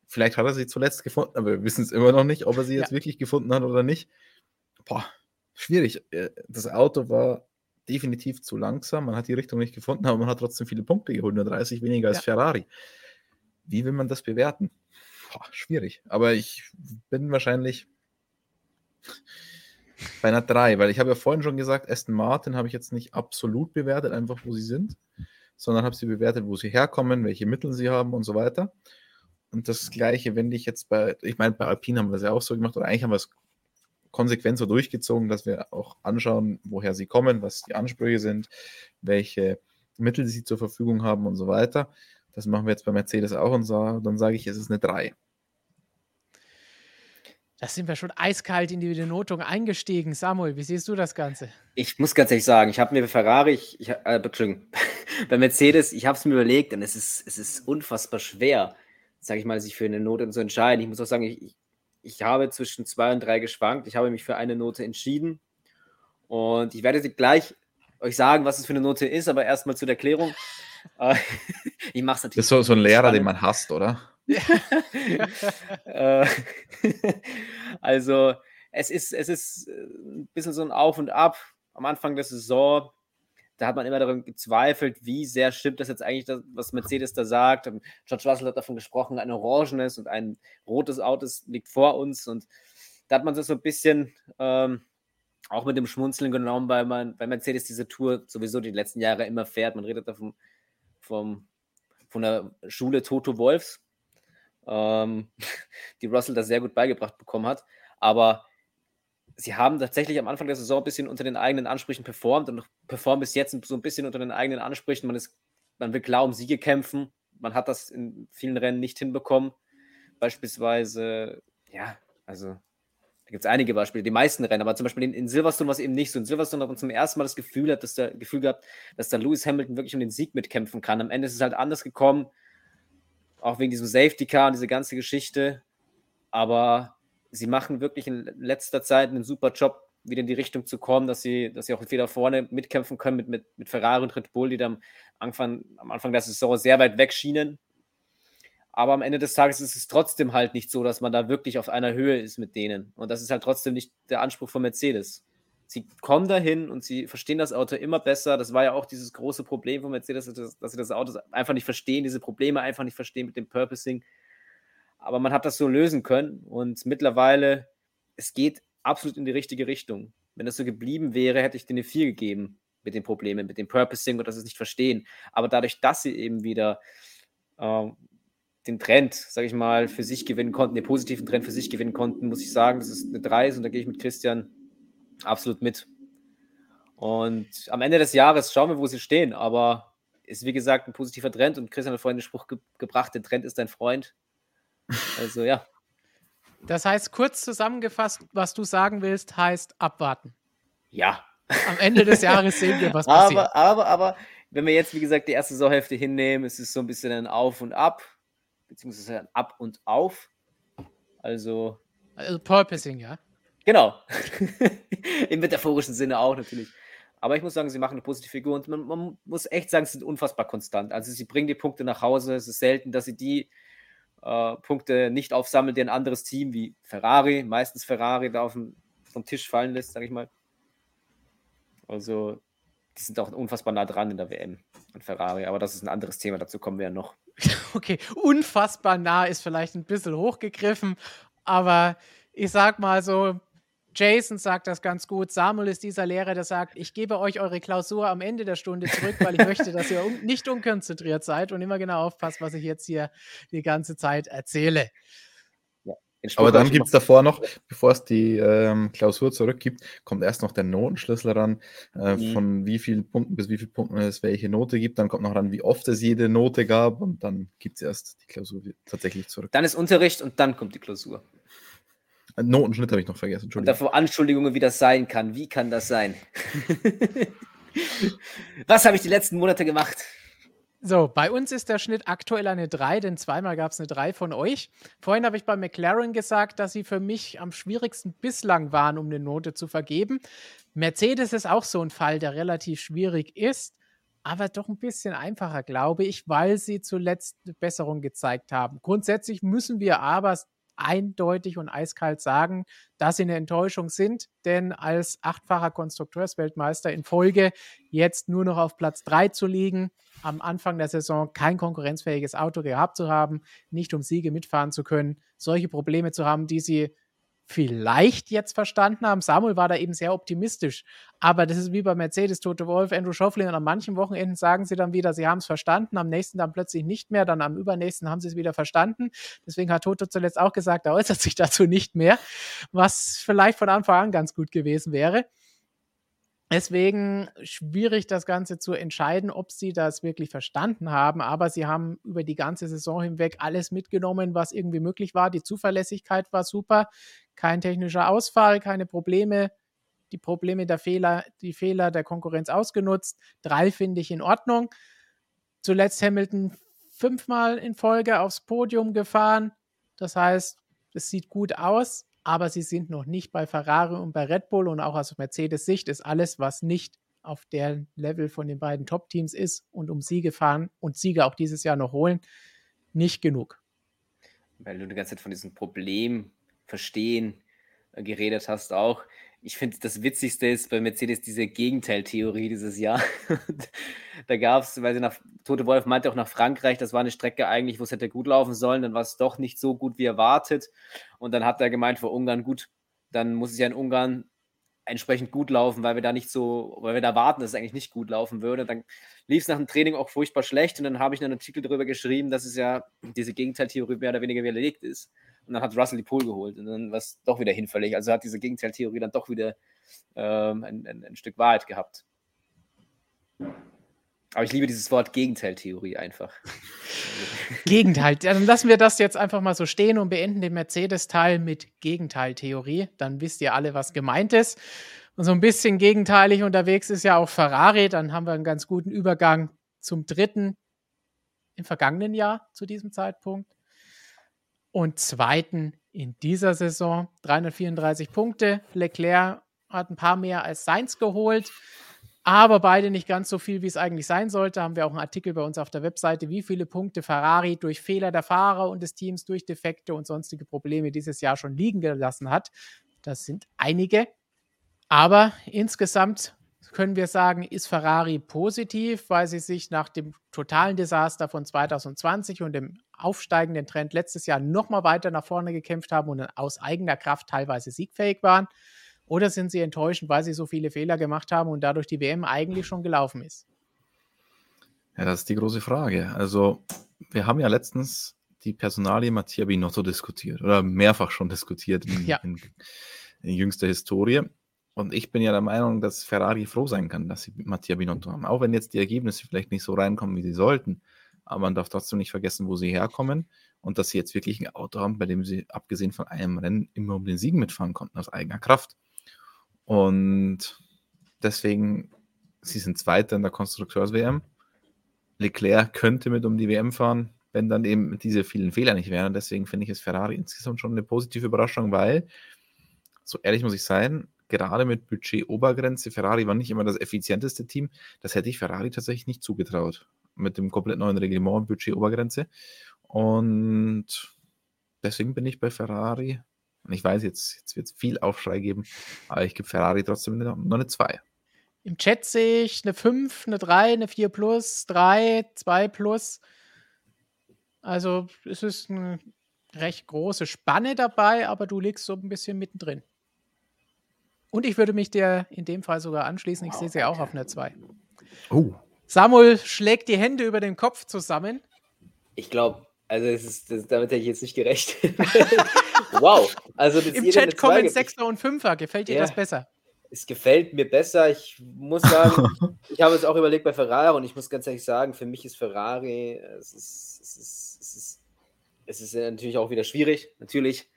Vielleicht hat er sie zuletzt gefunden, aber wir wissen es immer noch nicht, ob er sie jetzt ja. wirklich gefunden hat oder nicht. Boah, schwierig. Äh, das Auto war definitiv zu langsam. Man hat die Richtung nicht gefunden, aber man hat trotzdem viele Punkte geholt, nur 30 weniger als ja. Ferrari. Wie will man das bewerten? Boah, schwierig. Aber ich bin wahrscheinlich bei einer 3, weil ich habe ja vorhin schon gesagt, Aston Martin habe ich jetzt nicht absolut bewertet, einfach wo sie sind, sondern habe sie bewertet, wo sie herkommen, welche Mittel sie haben und so weiter. Und das Gleiche wende ich jetzt bei, ich meine, bei Alpine haben wir es ja auch so gemacht, oder eigentlich haben wir es konsequent so durchgezogen, dass wir auch anschauen, woher sie kommen, was die Ansprüche sind, welche Mittel sie zur Verfügung haben und so weiter. Das machen wir jetzt bei Mercedes auch und so, dann sage ich, es ist eine 3. Da sind wir schon eiskalt in die Benotung eingestiegen. Samuel, wie siehst du das Ganze? Ich muss ganz ehrlich sagen, ich habe mir bei Ferrari, ich, ich, äh, bei Mercedes, ich habe es mir überlegt und es ist, es ist unfassbar schwer, sage ich mal, sich für eine Note zu entscheiden. Ich muss auch sagen, ich, ich habe zwischen zwei und drei geschwankt. Ich habe mich für eine Note entschieden und ich werde gleich euch sagen, was es für eine Note ist, aber erstmal zur Erklärung. Äh, ich mache es natürlich. Das ist so, so ein Lehrer, spannend. den man hasst, oder? Äh, also, es ist, es ist ein bisschen so ein Auf und Ab. Am Anfang der Saison, da hat man immer daran gezweifelt, wie sehr stimmt das jetzt eigentlich, das, was Mercedes da sagt. George Russell hat davon gesprochen, ein orangenes und ein rotes Auto liegt vor uns. Und da hat man das so ein bisschen ähm, auch mit dem Schmunzeln genommen, weil man bei Mercedes diese Tour sowieso die letzten Jahre immer fährt. Man redet davon vom, von der Schule Toto Wolfs, ähm, die Russell das sehr gut beigebracht bekommen hat. Aber sie haben tatsächlich am Anfang der Saison ein bisschen unter den eigenen Ansprüchen performt und performen bis jetzt so ein bisschen unter den eigenen Ansprüchen. Man, ist, man will klar um Siege kämpfen. Man hat das in vielen Rennen nicht hinbekommen. Beispielsweise, ja, also da gibt es einige Beispiele, die meisten Rennen, aber zum Beispiel in, in Silverstone war es eben nicht so. In Silverstone hat man zum ersten Mal das Gefühl, hat, dass der Gefühl gehabt, dass da Lewis Hamilton wirklich um den Sieg mitkämpfen kann. Am Ende ist es halt anders gekommen, auch wegen diesem Safety Car und diese ganze Geschichte. Aber sie machen wirklich in letzter Zeit einen super Job, wieder in die Richtung zu kommen, dass sie, dass sie auch wieder vorne mitkämpfen können mit, mit, mit Ferrari und Red Bull, die dann am Anfang, am Anfang der Saison sehr weit weg schienen aber am Ende des Tages ist es trotzdem halt nicht so, dass man da wirklich auf einer Höhe ist mit denen. Und das ist halt trotzdem nicht der Anspruch von Mercedes. Sie kommen dahin und sie verstehen das Auto immer besser. Das war ja auch dieses große Problem von Mercedes, dass sie das Auto einfach nicht verstehen, diese Probleme einfach nicht verstehen mit dem Purposing. Aber man hat das so lösen können und mittlerweile, es geht absolut in die richtige Richtung. Wenn das so geblieben wäre, hätte ich denen eine 4 gegeben mit den Problemen, mit dem Purposing und dass sie es nicht verstehen. Aber dadurch, dass sie eben wieder äh, den Trend, sage ich mal, für sich gewinnen konnten, den positiven Trend für sich gewinnen konnten, muss ich sagen, das ist eine 3 und da gehe ich mit Christian absolut mit. Und am Ende des Jahres schauen wir, wo sie stehen, aber ist wie gesagt ein positiver Trend und Christian hat vorhin den Spruch ge gebracht, der Trend ist dein Freund. Also ja. Das heißt, kurz zusammengefasst, was du sagen willst, heißt abwarten. Ja. Am Ende des Jahres sehen wir, was passiert. Aber, aber, aber, wenn wir jetzt, wie gesagt, die erste Saisonhälfte hinnehmen, ist es so ein bisschen ein Auf und Ab beziehungsweise ein Ab und Auf. Also. Also Purposing, ja. Genau. Im metaphorischen Sinne auch natürlich. Aber ich muss sagen, sie machen eine positive Figur und man, man, muss echt sagen, sie sind unfassbar konstant. Also sie bringen die Punkte nach Hause. Es ist selten, dass sie die äh, Punkte nicht aufsammeln, die ein anderes Team wie Ferrari, meistens Ferrari, da auf dem, vom Tisch fallen lässt, sage ich mal. Also die sind auch unfassbar nah dran in der WM an Ferrari, aber das ist ein anderes Thema, dazu kommen wir ja noch. Okay, unfassbar nah ist vielleicht ein bisschen hochgegriffen, aber ich sag mal so, Jason sagt das ganz gut. Samuel ist dieser Lehrer, der sagt, ich gebe euch eure Klausur am Ende der Stunde zurück, weil ich möchte, dass ihr un nicht unkonzentriert seid und immer genau aufpasst, was ich jetzt hier die ganze Zeit erzähle. Aber dann gibt es davor noch, bevor es die ähm, Klausur zurückgibt, kommt erst noch der Notenschlüssel ran, äh, mhm. von wie vielen Punkten bis wie vielen Punkten es welche Note gibt. Dann kommt noch ran, wie oft es jede Note gab und dann gibt es erst die Klausur tatsächlich zurück. Dann ist Unterricht und dann kommt die Klausur. Ein Notenschnitt habe ich noch vergessen, Entschuldigung. Und davor Anschuldigungen, wie das sein kann. Wie kann das sein? Was habe ich die letzten Monate gemacht? So, bei uns ist der Schnitt aktuell eine 3, denn zweimal gab es eine 3 von euch. Vorhin habe ich bei McLaren gesagt, dass sie für mich am schwierigsten bislang waren, um eine Note zu vergeben. Mercedes ist auch so ein Fall, der relativ schwierig ist, aber doch ein bisschen einfacher, glaube ich, weil sie zuletzt eine Besserung gezeigt haben. Grundsätzlich müssen wir aber eindeutig und eiskalt sagen, dass sie eine Enttäuschung sind, denn als achtfacher Konstrukteursweltmeister in Folge jetzt nur noch auf Platz 3 zu liegen, am Anfang der Saison kein konkurrenzfähiges Auto gehabt zu haben, nicht um Siege mitfahren zu können, solche Probleme zu haben, die sie vielleicht jetzt verstanden haben. Samuel war da eben sehr optimistisch. Aber das ist wie bei Mercedes, Tote Wolf, Andrew Schoffling. Und an manchen Wochenenden sagen sie dann wieder, sie haben es verstanden. Am nächsten dann plötzlich nicht mehr. Dann am übernächsten haben sie es wieder verstanden. Deswegen hat Toto zuletzt auch gesagt, er äußert sich dazu nicht mehr. Was vielleicht von Anfang an ganz gut gewesen wäre. Deswegen schwierig, das Ganze zu entscheiden, ob sie das wirklich verstanden haben. Aber sie haben über die ganze Saison hinweg alles mitgenommen, was irgendwie möglich war. Die Zuverlässigkeit war super. Kein technischer Ausfall, keine Probleme. Die Probleme der Fehler, die Fehler der Konkurrenz ausgenutzt. Drei finde ich in Ordnung. Zuletzt Hamilton fünfmal in Folge aufs Podium gefahren. Das heißt, es sieht gut aus aber sie sind noch nicht bei Ferrari und bei Red Bull und auch aus Mercedes-Sicht ist alles, was nicht auf der Level von den beiden Top-Teams ist und um Siege fahren und Siege auch dieses Jahr noch holen, nicht genug. Weil du die ganze Zeit von diesem Problem verstehen äh, geredet hast auch ich finde, das Witzigste ist bei Mercedes diese Gegenteiltheorie dieses Jahr. da gab es, weil sie nach, Tote Wolf meinte auch nach Frankreich, das war eine Strecke eigentlich, wo es hätte gut laufen sollen, dann war es doch nicht so gut wie erwartet. Und dann hat er gemeint vor Ungarn, gut, dann muss es ja in Ungarn entsprechend gut laufen, weil wir da nicht so, weil wir da warten, dass es eigentlich nicht gut laufen würde. Dann lief es nach dem Training auch furchtbar schlecht und dann habe ich einen Artikel darüber geschrieben, dass es ja diese Gegenteiltheorie mehr oder weniger widerlegt ist. Und dann hat Russell die Pole geholt und dann war es doch wieder hinfällig. Also hat diese Gegenteiltheorie dann doch wieder ähm, ein, ein, ein Stück Wahrheit gehabt. Aber ich liebe dieses Wort Gegenteiltheorie einfach. Gegenteil. Dann lassen wir das jetzt einfach mal so stehen und beenden den Mercedes-Teil mit Gegenteiltheorie. Dann wisst ihr alle, was gemeint ist. Und so ein bisschen gegenteilig unterwegs ist ja auch Ferrari. Dann haben wir einen ganz guten Übergang zum dritten im vergangenen Jahr zu diesem Zeitpunkt und zweiten in dieser Saison. 334 Punkte. Leclerc hat ein paar mehr als Sainz geholt, aber beide nicht ganz so viel, wie es eigentlich sein sollte. Haben wir auch einen Artikel bei uns auf der Webseite, wie viele Punkte Ferrari durch Fehler der Fahrer und des Teams, durch Defekte und sonstige Probleme dieses Jahr schon liegen gelassen hat. Das sind einige. Aber insgesamt können wir sagen, ist Ferrari positiv, weil sie sich nach dem totalen Desaster von 2020 und dem aufsteigenden Trend letztes Jahr nochmal weiter nach vorne gekämpft haben und aus eigener Kraft teilweise siegfähig waren? Oder sind sie enttäuschend, weil sie so viele Fehler gemacht haben und dadurch die WM eigentlich schon gelaufen ist? Ja, das ist die große Frage. Also, wir haben ja letztens die Personalie Mattia Binotto diskutiert oder mehrfach schon diskutiert in, ja. in, in jüngster Historie. Und ich bin ja der Meinung, dass Ferrari froh sein kann, dass sie Mattia Binotto haben. Auch wenn jetzt die Ergebnisse vielleicht nicht so reinkommen, wie sie sollten. Aber man darf trotzdem nicht vergessen, wo sie herkommen und dass sie jetzt wirklich ein Auto haben, bei dem sie, abgesehen von einem Rennen, immer um den Sieg mitfahren konnten aus eigener Kraft. Und deswegen, sie sind Zweiter in der Konstrukteurs-WM. Leclerc könnte mit um die WM fahren, wenn dann eben diese vielen Fehler nicht wären. Und deswegen finde ich es Ferrari insgesamt schon eine positive Überraschung, weil, so ehrlich muss ich sein, gerade mit Budget-Obergrenze, Ferrari war nicht immer das effizienteste Team. Das hätte ich Ferrari tatsächlich nicht zugetraut. Mit dem komplett neuen Reglement und Budget-Obergrenze. Und deswegen bin ich bei Ferrari. Und ich weiß, jetzt, jetzt wird es viel Aufschrei geben, aber ich gebe Ferrari trotzdem noch eine 2. Im Chat sehe ich eine 5, eine 3, eine 4 plus, 3, 2 plus. Also es ist eine recht große Spanne dabei, aber du liegst so ein bisschen mittendrin. Und ich würde mich dir in dem Fall sogar anschließen. Ich sehe sie auch auf einer 2. Oh. Samuel schlägt die Hände über den Kopf zusammen. Ich glaube, also ist, das, damit hätte ich jetzt nicht gerechnet. wow. Also Im Chat kommen Sechser und Fünfer. Gefällt dir ja. das besser? Es gefällt mir besser. Ich muss sagen, ich habe es auch überlegt bei Ferrari und ich muss ganz ehrlich sagen, für mich ist Ferrari, es ist, es ist, es ist, es ist natürlich auch wieder schwierig, natürlich.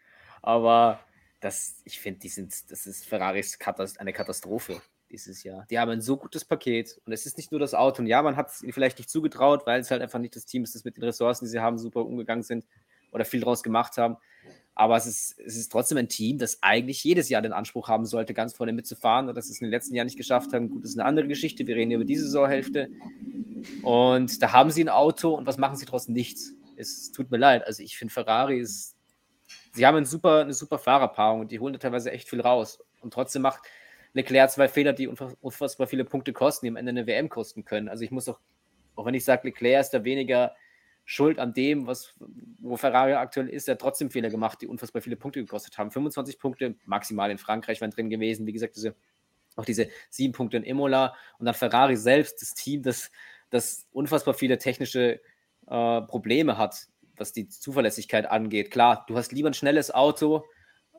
Aber das, ich finde, die sind, das ist Ferraris Katast eine Katastrophe. dieses Jahr. Die haben ein so gutes Paket und es ist nicht nur das Auto. Und ja, man hat es ihnen vielleicht nicht zugetraut, weil es halt einfach nicht das Team ist, das mit den Ressourcen, die sie haben, super umgegangen sind oder viel draus gemacht haben. Aber es ist, es ist trotzdem ein Team, das eigentlich jedes Jahr den Anspruch haben sollte, ganz vorne mitzufahren. Und dass es in den letzten Jahren nicht geschafft haben, gut, das ist eine andere Geschichte. Wir reden über diese Saisonhälfte. Und da haben sie ein Auto und was machen sie trotzdem? Nichts. Es tut mir leid. Also ich finde, Ferrari ist. Sie haben ein super, eine super Fahrerpaarung und die holen da teilweise echt viel raus. Und trotzdem macht Leclerc zwei Fehler, die unfassbar viele Punkte kosten, die am Ende eine WM kosten können. Also ich muss auch, auch wenn ich sage, Leclerc ist da weniger schuld an dem, was, wo Ferrari aktuell ist, er hat trotzdem Fehler gemacht, die unfassbar viele Punkte gekostet haben. 25 Punkte maximal in Frankreich waren drin gewesen. Wie gesagt, diese, auch diese sieben Punkte in Imola und dann Ferrari selbst, das Team, das, das unfassbar viele technische äh, Probleme hat, was die Zuverlässigkeit angeht. Klar, du hast lieber ein schnelles Auto,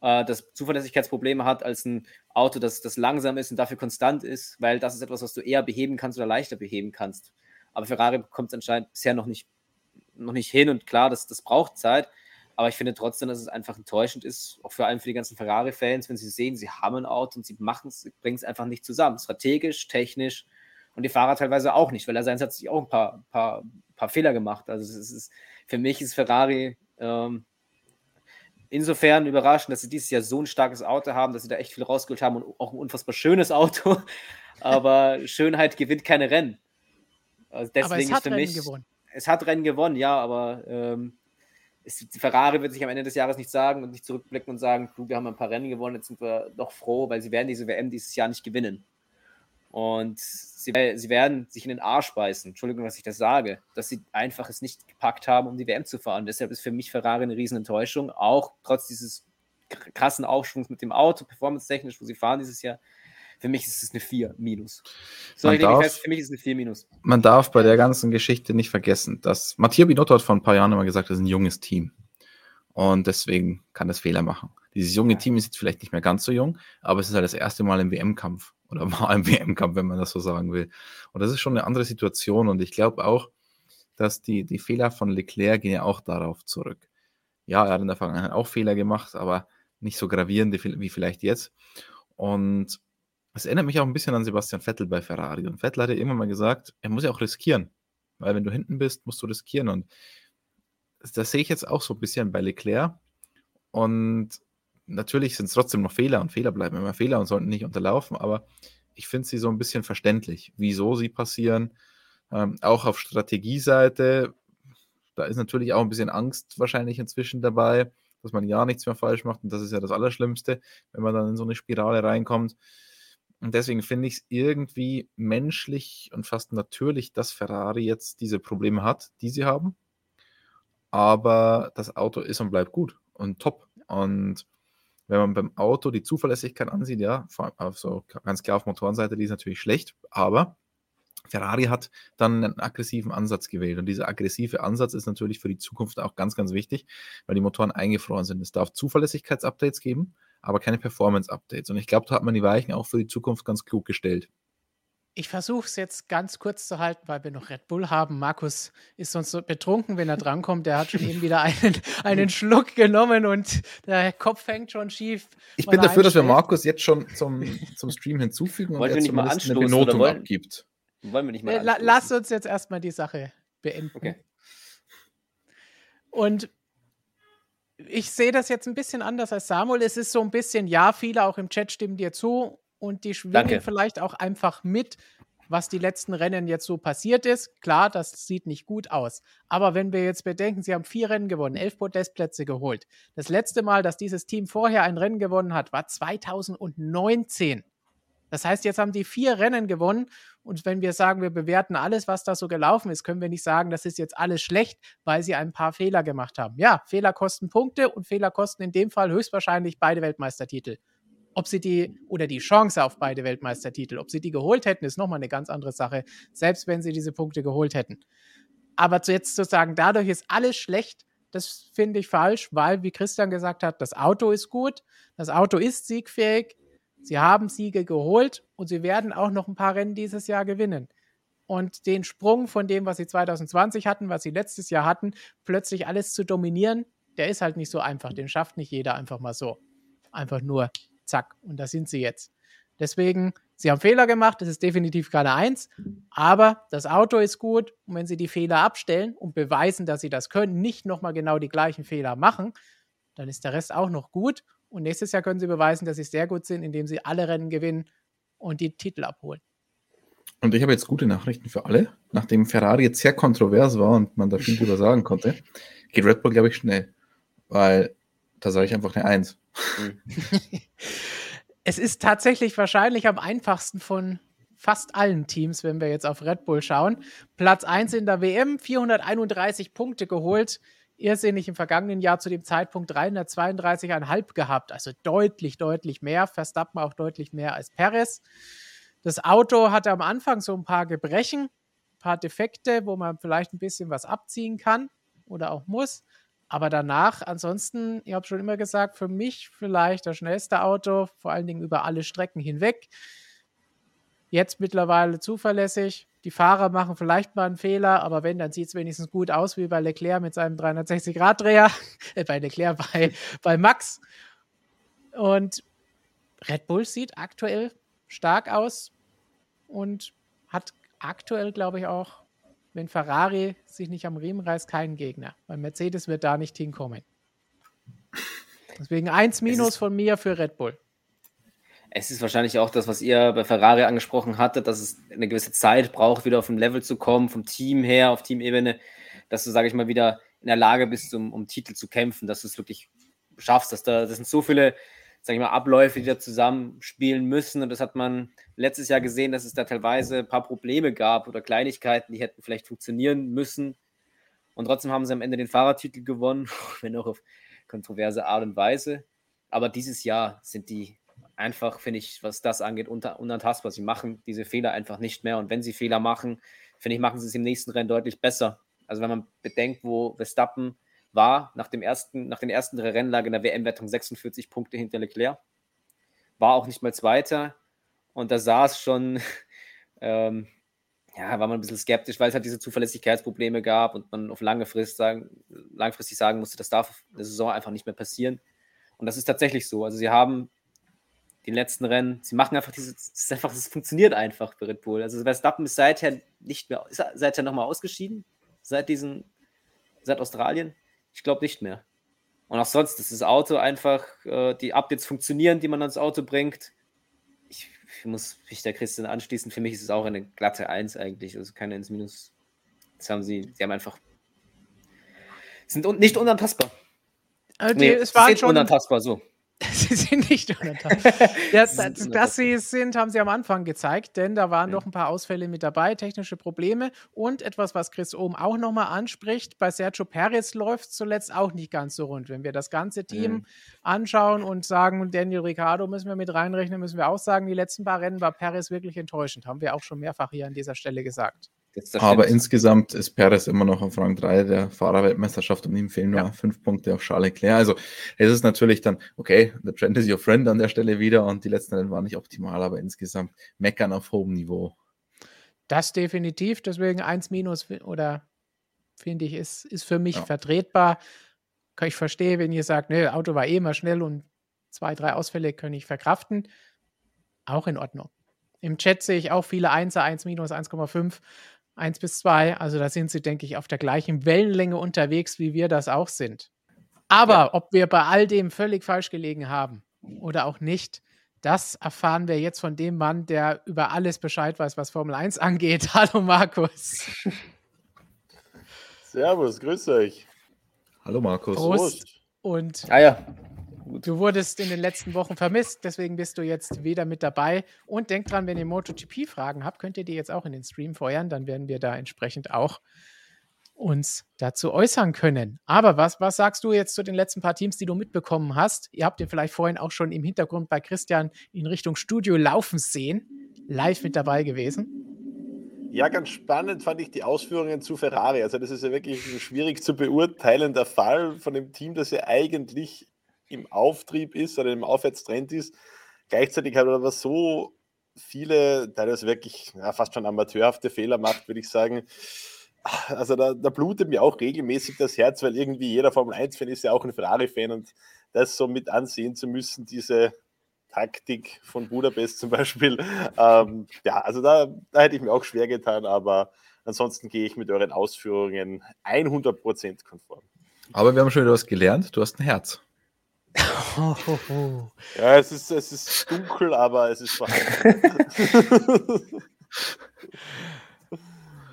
äh, das Zuverlässigkeitsprobleme hat, als ein Auto, das, das langsam ist und dafür konstant ist, weil das ist etwas, was du eher beheben kannst oder leichter beheben kannst. Aber Ferrari bekommt es anscheinend bisher noch nicht, noch nicht hin und klar, das, das braucht Zeit. Aber ich finde trotzdem, dass es einfach enttäuschend ist, auch vor allem für die ganzen Ferrari-Fans, wenn sie sehen, sie haben ein Auto und sie machen es, bringen es einfach nicht zusammen. Strategisch, technisch und die Fahrer teilweise auch nicht, weil er seins hat sich auch ein paar, paar, paar Fehler gemacht. Also es ist, für mich ist Ferrari ähm, insofern überraschend, dass sie dieses Jahr so ein starkes Auto haben, dass sie da echt viel rausgeholt haben und auch ein unfassbar schönes Auto. Aber Schönheit gewinnt keine Rennen. Also deswegen aber es hat Rennen mich, gewonnen. Es hat Rennen gewonnen, ja, aber ähm, ist, Ferrari wird sich am Ende des Jahres nicht sagen und nicht zurückblicken und sagen, wir haben ein paar Rennen gewonnen, jetzt sind wir doch froh, weil sie werden diese WM dieses Jahr nicht gewinnen. Und sie, sie, werden sich in den Arsch beißen. Entschuldigung, dass ich das sage, dass sie einfach es nicht gepackt haben, um die WM zu fahren. Deshalb ist für mich Ferrari eine Riesenenttäuschung, auch trotz dieses krassen Aufschwungs mit dem Auto, performance-technisch, wo sie fahren dieses Jahr. Für mich ist es eine 4 minus. So, ich darf, fest, für mich ist es eine 4 minus. Man darf bei der ganzen Geschichte nicht vergessen, dass Matthias Binotto hat vor ein paar Jahren immer gesagt, das ist ein junges Team. Und deswegen kann das Fehler machen. Dieses junge Team ist jetzt vielleicht nicht mehr ganz so jung, aber es ist halt das erste Mal im WM-Kampf oder war im WM-Kampf, wenn man das so sagen will. Und das ist schon eine andere Situation. Und ich glaube auch, dass die, die Fehler von Leclerc gehen ja auch darauf zurück. Ja, er hat in der Vergangenheit auch Fehler gemacht, aber nicht so gravierende wie vielleicht jetzt. Und es erinnert mich auch ein bisschen an Sebastian Vettel bei Ferrari. Und Vettel hat ja immer mal gesagt, er muss ja auch riskieren. Weil wenn du hinten bist, musst du riskieren. Und das sehe ich jetzt auch so ein bisschen bei Leclerc. Und natürlich sind es trotzdem noch Fehler und Fehler bleiben immer Fehler und sollten nicht unterlaufen, aber ich finde sie so ein bisschen verständlich, wieso sie passieren. Ähm, auch auf Strategieseite, da ist natürlich auch ein bisschen Angst wahrscheinlich inzwischen dabei, dass man ja nichts mehr falsch macht und das ist ja das Allerschlimmste, wenn man dann in so eine Spirale reinkommt. Und deswegen finde ich es irgendwie menschlich und fast natürlich, dass Ferrari jetzt diese Probleme hat, die sie haben. Aber das Auto ist und bleibt gut und top. Und wenn man beim Auto die Zuverlässigkeit ansieht, ja, also ganz klar auf Motorenseite, die ist natürlich schlecht, aber Ferrari hat dann einen aggressiven Ansatz gewählt. Und dieser aggressive Ansatz ist natürlich für die Zukunft auch ganz, ganz wichtig, weil die Motoren eingefroren sind. Es darf Zuverlässigkeitsupdates geben, aber keine Performance-Updates. Und ich glaube, da hat man die Weichen auch für die Zukunft ganz klug gestellt. Ich versuche es jetzt ganz kurz zu halten, weil wir noch Red Bull haben. Markus ist sonst so betrunken, wenn er drankommt. Der hat schon eben wieder einen, einen Schluck genommen und der Kopf hängt schon schief. Ich bin dafür, dass wir Markus jetzt schon zum, zum Stream hinzufügen und er zumindest eine Benotung wollen, abgibt. Wollen wir nicht mal äh, Lass uns jetzt erstmal die Sache beenden. Okay. Und ich sehe das jetzt ein bisschen anders als Samuel. Es ist so ein bisschen, ja, viele auch im Chat stimmen dir zu und die schwingen Danke. vielleicht auch einfach mit, was die letzten Rennen jetzt so passiert ist. Klar, das sieht nicht gut aus. Aber wenn wir jetzt bedenken, sie haben vier Rennen gewonnen, elf Podestplätze geholt. Das letzte Mal, dass dieses Team vorher ein Rennen gewonnen hat, war 2019. Das heißt, jetzt haben die vier Rennen gewonnen. Und wenn wir sagen, wir bewerten alles, was da so gelaufen ist, können wir nicht sagen, das ist jetzt alles schlecht, weil sie ein paar Fehler gemacht haben. Ja, Fehler kosten Punkte und Fehler kosten in dem Fall höchstwahrscheinlich beide Weltmeistertitel. Ob sie die oder die Chance auf beide Weltmeistertitel, ob sie die geholt hätten, ist nochmal eine ganz andere Sache, selbst wenn sie diese Punkte geholt hätten. Aber jetzt zu sagen, dadurch ist alles schlecht, das finde ich falsch, weil, wie Christian gesagt hat, das Auto ist gut, das Auto ist siegfähig, sie haben Siege geholt und sie werden auch noch ein paar Rennen dieses Jahr gewinnen. Und den Sprung von dem, was sie 2020 hatten, was sie letztes Jahr hatten, plötzlich alles zu dominieren, der ist halt nicht so einfach. Den schafft nicht jeder einfach mal so. Einfach nur zack, und da sind sie jetzt. Deswegen Sie haben Fehler gemacht, das ist definitiv keine Eins, aber das Auto ist gut und wenn Sie die Fehler abstellen und beweisen, dass Sie das können, nicht nochmal genau die gleichen Fehler machen, dann ist der Rest auch noch gut und nächstes Jahr können Sie beweisen, dass Sie sehr gut sind, indem Sie alle Rennen gewinnen und die Titel abholen. Und ich habe jetzt gute Nachrichten für alle. Nachdem Ferrari jetzt sehr kontrovers war und man da viel drüber sagen konnte, geht Red Bull, glaube ich, schnell. Weil da sage ich einfach eine Eins. es ist tatsächlich wahrscheinlich am einfachsten von fast allen Teams, wenn wir jetzt auf Red Bull schauen. Platz 1 in der WM, 431 Punkte geholt. Irrsinnig im vergangenen Jahr zu dem Zeitpunkt 332,5 gehabt. Also deutlich, deutlich mehr. Verstappen auch deutlich mehr als Perez. Das Auto hatte am Anfang so ein paar Gebrechen, ein paar Defekte, wo man vielleicht ein bisschen was abziehen kann oder auch muss. Aber danach, ansonsten, ich habe schon immer gesagt, für mich vielleicht das schnellste Auto, vor allen Dingen über alle Strecken hinweg. Jetzt mittlerweile zuverlässig. Die Fahrer machen vielleicht mal einen Fehler, aber wenn, dann sieht es wenigstens gut aus, wie bei Leclerc mit seinem 360-Grad-Dreher. Äh, bei Leclerc, bei, bei Max. Und Red Bull sieht aktuell stark aus und hat aktuell, glaube ich, auch wenn Ferrari sich nicht am Riemen reißt, keinen Gegner. Weil Mercedes wird da nicht hinkommen. Deswegen 1 Minus von mir für Red Bull. Es ist wahrscheinlich auch das, was ihr bei Ferrari angesprochen hattet, dass es eine gewisse Zeit braucht, wieder auf ein Level zu kommen, vom Team her, auf Teamebene, dass du, sage ich mal, wieder in der Lage bist, um, um Titel zu kämpfen, dass du es wirklich schaffst, dass da, das sind so viele sag ich mal, Abläufe, die da zusammenspielen müssen. Und das hat man letztes Jahr gesehen, dass es da teilweise ein paar Probleme gab oder Kleinigkeiten, die hätten vielleicht funktionieren müssen. Und trotzdem haben sie am Ende den Fahrertitel gewonnen, wenn auch auf kontroverse Art und Weise. Aber dieses Jahr sind die einfach, finde ich, was das angeht, unantastbar. Sie machen diese Fehler einfach nicht mehr. Und wenn sie Fehler machen, finde ich, machen sie es im nächsten Rennen deutlich besser. Also wenn man bedenkt, wo Verstappen war nach, dem ersten, nach den ersten drei Rennlagen in der WM-Wertung 46 Punkte hinter Leclerc. War auch nicht mal Zweiter. Und da sah es schon, ähm, ja, war man ein bisschen skeptisch, weil es halt diese Zuverlässigkeitsprobleme gab und man auf lange Frist sagen, langfristig sagen musste, das darf in der Saison einfach nicht mehr passieren. Und das ist tatsächlich so. Also sie haben die letzten Rennen, sie machen einfach diese, es ist einfach, es funktioniert einfach bei Red Bull. Also Verstappen ist seither nicht mehr, ist seither nochmal ausgeschieden, seit diesen, seit Australien. Ich glaube nicht mehr. Und auch sonst, ist das Auto einfach, äh, die Updates funktionieren, die man ans Auto bringt. Ich, ich, muss mich der Christian anschließen. Für mich ist es auch eine glatte 1 eigentlich, also keine ins Minus. Das haben sie, sie haben einfach, sind un, nicht unantastbar. Also die, nee, es waren schon unantastbar so. sie sind nicht unantastbar. ja, dass sie es sind, haben sie am Anfang gezeigt, denn da waren ja. noch ein paar Ausfälle mit dabei, technische Probleme und etwas, was Chris Ohm auch nochmal anspricht, bei Sergio Perez läuft es zuletzt auch nicht ganz so rund. Wenn wir das ganze Team ja. anschauen und sagen, Daniel Ricciardo müssen wir mit reinrechnen, müssen wir auch sagen, die letzten paar Rennen war Perez wirklich enttäuschend, haben wir auch schon mehrfach hier an dieser Stelle gesagt. Aber insgesamt ist Perez immer noch auf Rang 3 der Fahrerweltmeisterschaft und ihm fehlen nur ja. fünf Punkte auf Charles Leclerc. Also es ist natürlich dann, okay, the trend is your friend an der Stelle wieder und die letzten Rennen waren nicht optimal, aber insgesamt meckern auf hohem Niveau. Das definitiv, deswegen 1 minus oder finde ich, ist, ist für mich ja. vertretbar. Ich verstehe, wenn ihr sagt, ne, Auto war eh immer schnell und zwei, drei Ausfälle kann ich verkraften. Auch in Ordnung. Im Chat sehe ich auch viele 1er, 1 minus, 1,5. 1 bis 2. Also da sind sie, denke ich, auf der gleichen Wellenlänge unterwegs, wie wir das auch sind. Aber ja. ob wir bei all dem völlig falsch gelegen haben oder auch nicht, das erfahren wir jetzt von dem Mann, der über alles Bescheid weiß, was Formel 1 angeht. Hallo Markus. Servus, grüß euch. Hallo Markus. Prost. Und ah ja. Du wurdest in den letzten Wochen vermisst, deswegen bist du jetzt wieder mit dabei. Und denkt dran, wenn ihr MotoGP-Fragen habt, könnt ihr die jetzt auch in den Stream feuern. Dann werden wir da entsprechend auch uns dazu äußern können. Aber was, was sagst du jetzt zu den letzten paar Teams, die du mitbekommen hast? Ihr habt ihr vielleicht vorhin auch schon im Hintergrund bei Christian in Richtung Studio laufen sehen. Live mit dabei gewesen. Ja, ganz spannend fand ich die Ausführungen zu Ferrari. Also das ist ja wirklich ein schwierig zu beurteilender Fall von dem Team, das ja eigentlich im Auftrieb ist oder im Aufwärtstrend ist. Gleichzeitig hat er aber so viele, teilweise wirklich ja, fast schon amateurhafte Fehler macht, würde ich sagen. Also da, da, blutet mir auch regelmäßig das Herz, weil irgendwie jeder Formel 1-Fan ist ja auch ein Ferrari-Fan und das so mit ansehen zu müssen, diese Taktik von Budapest zum Beispiel. Ähm, ja, also da, da hätte ich mir auch schwer getan, aber ansonsten gehe ich mit euren Ausführungen 100% konform. Aber wir haben schon wieder was gelernt. Du hast ein Herz. ja, es ist, es ist dunkel, aber es ist vorhanden.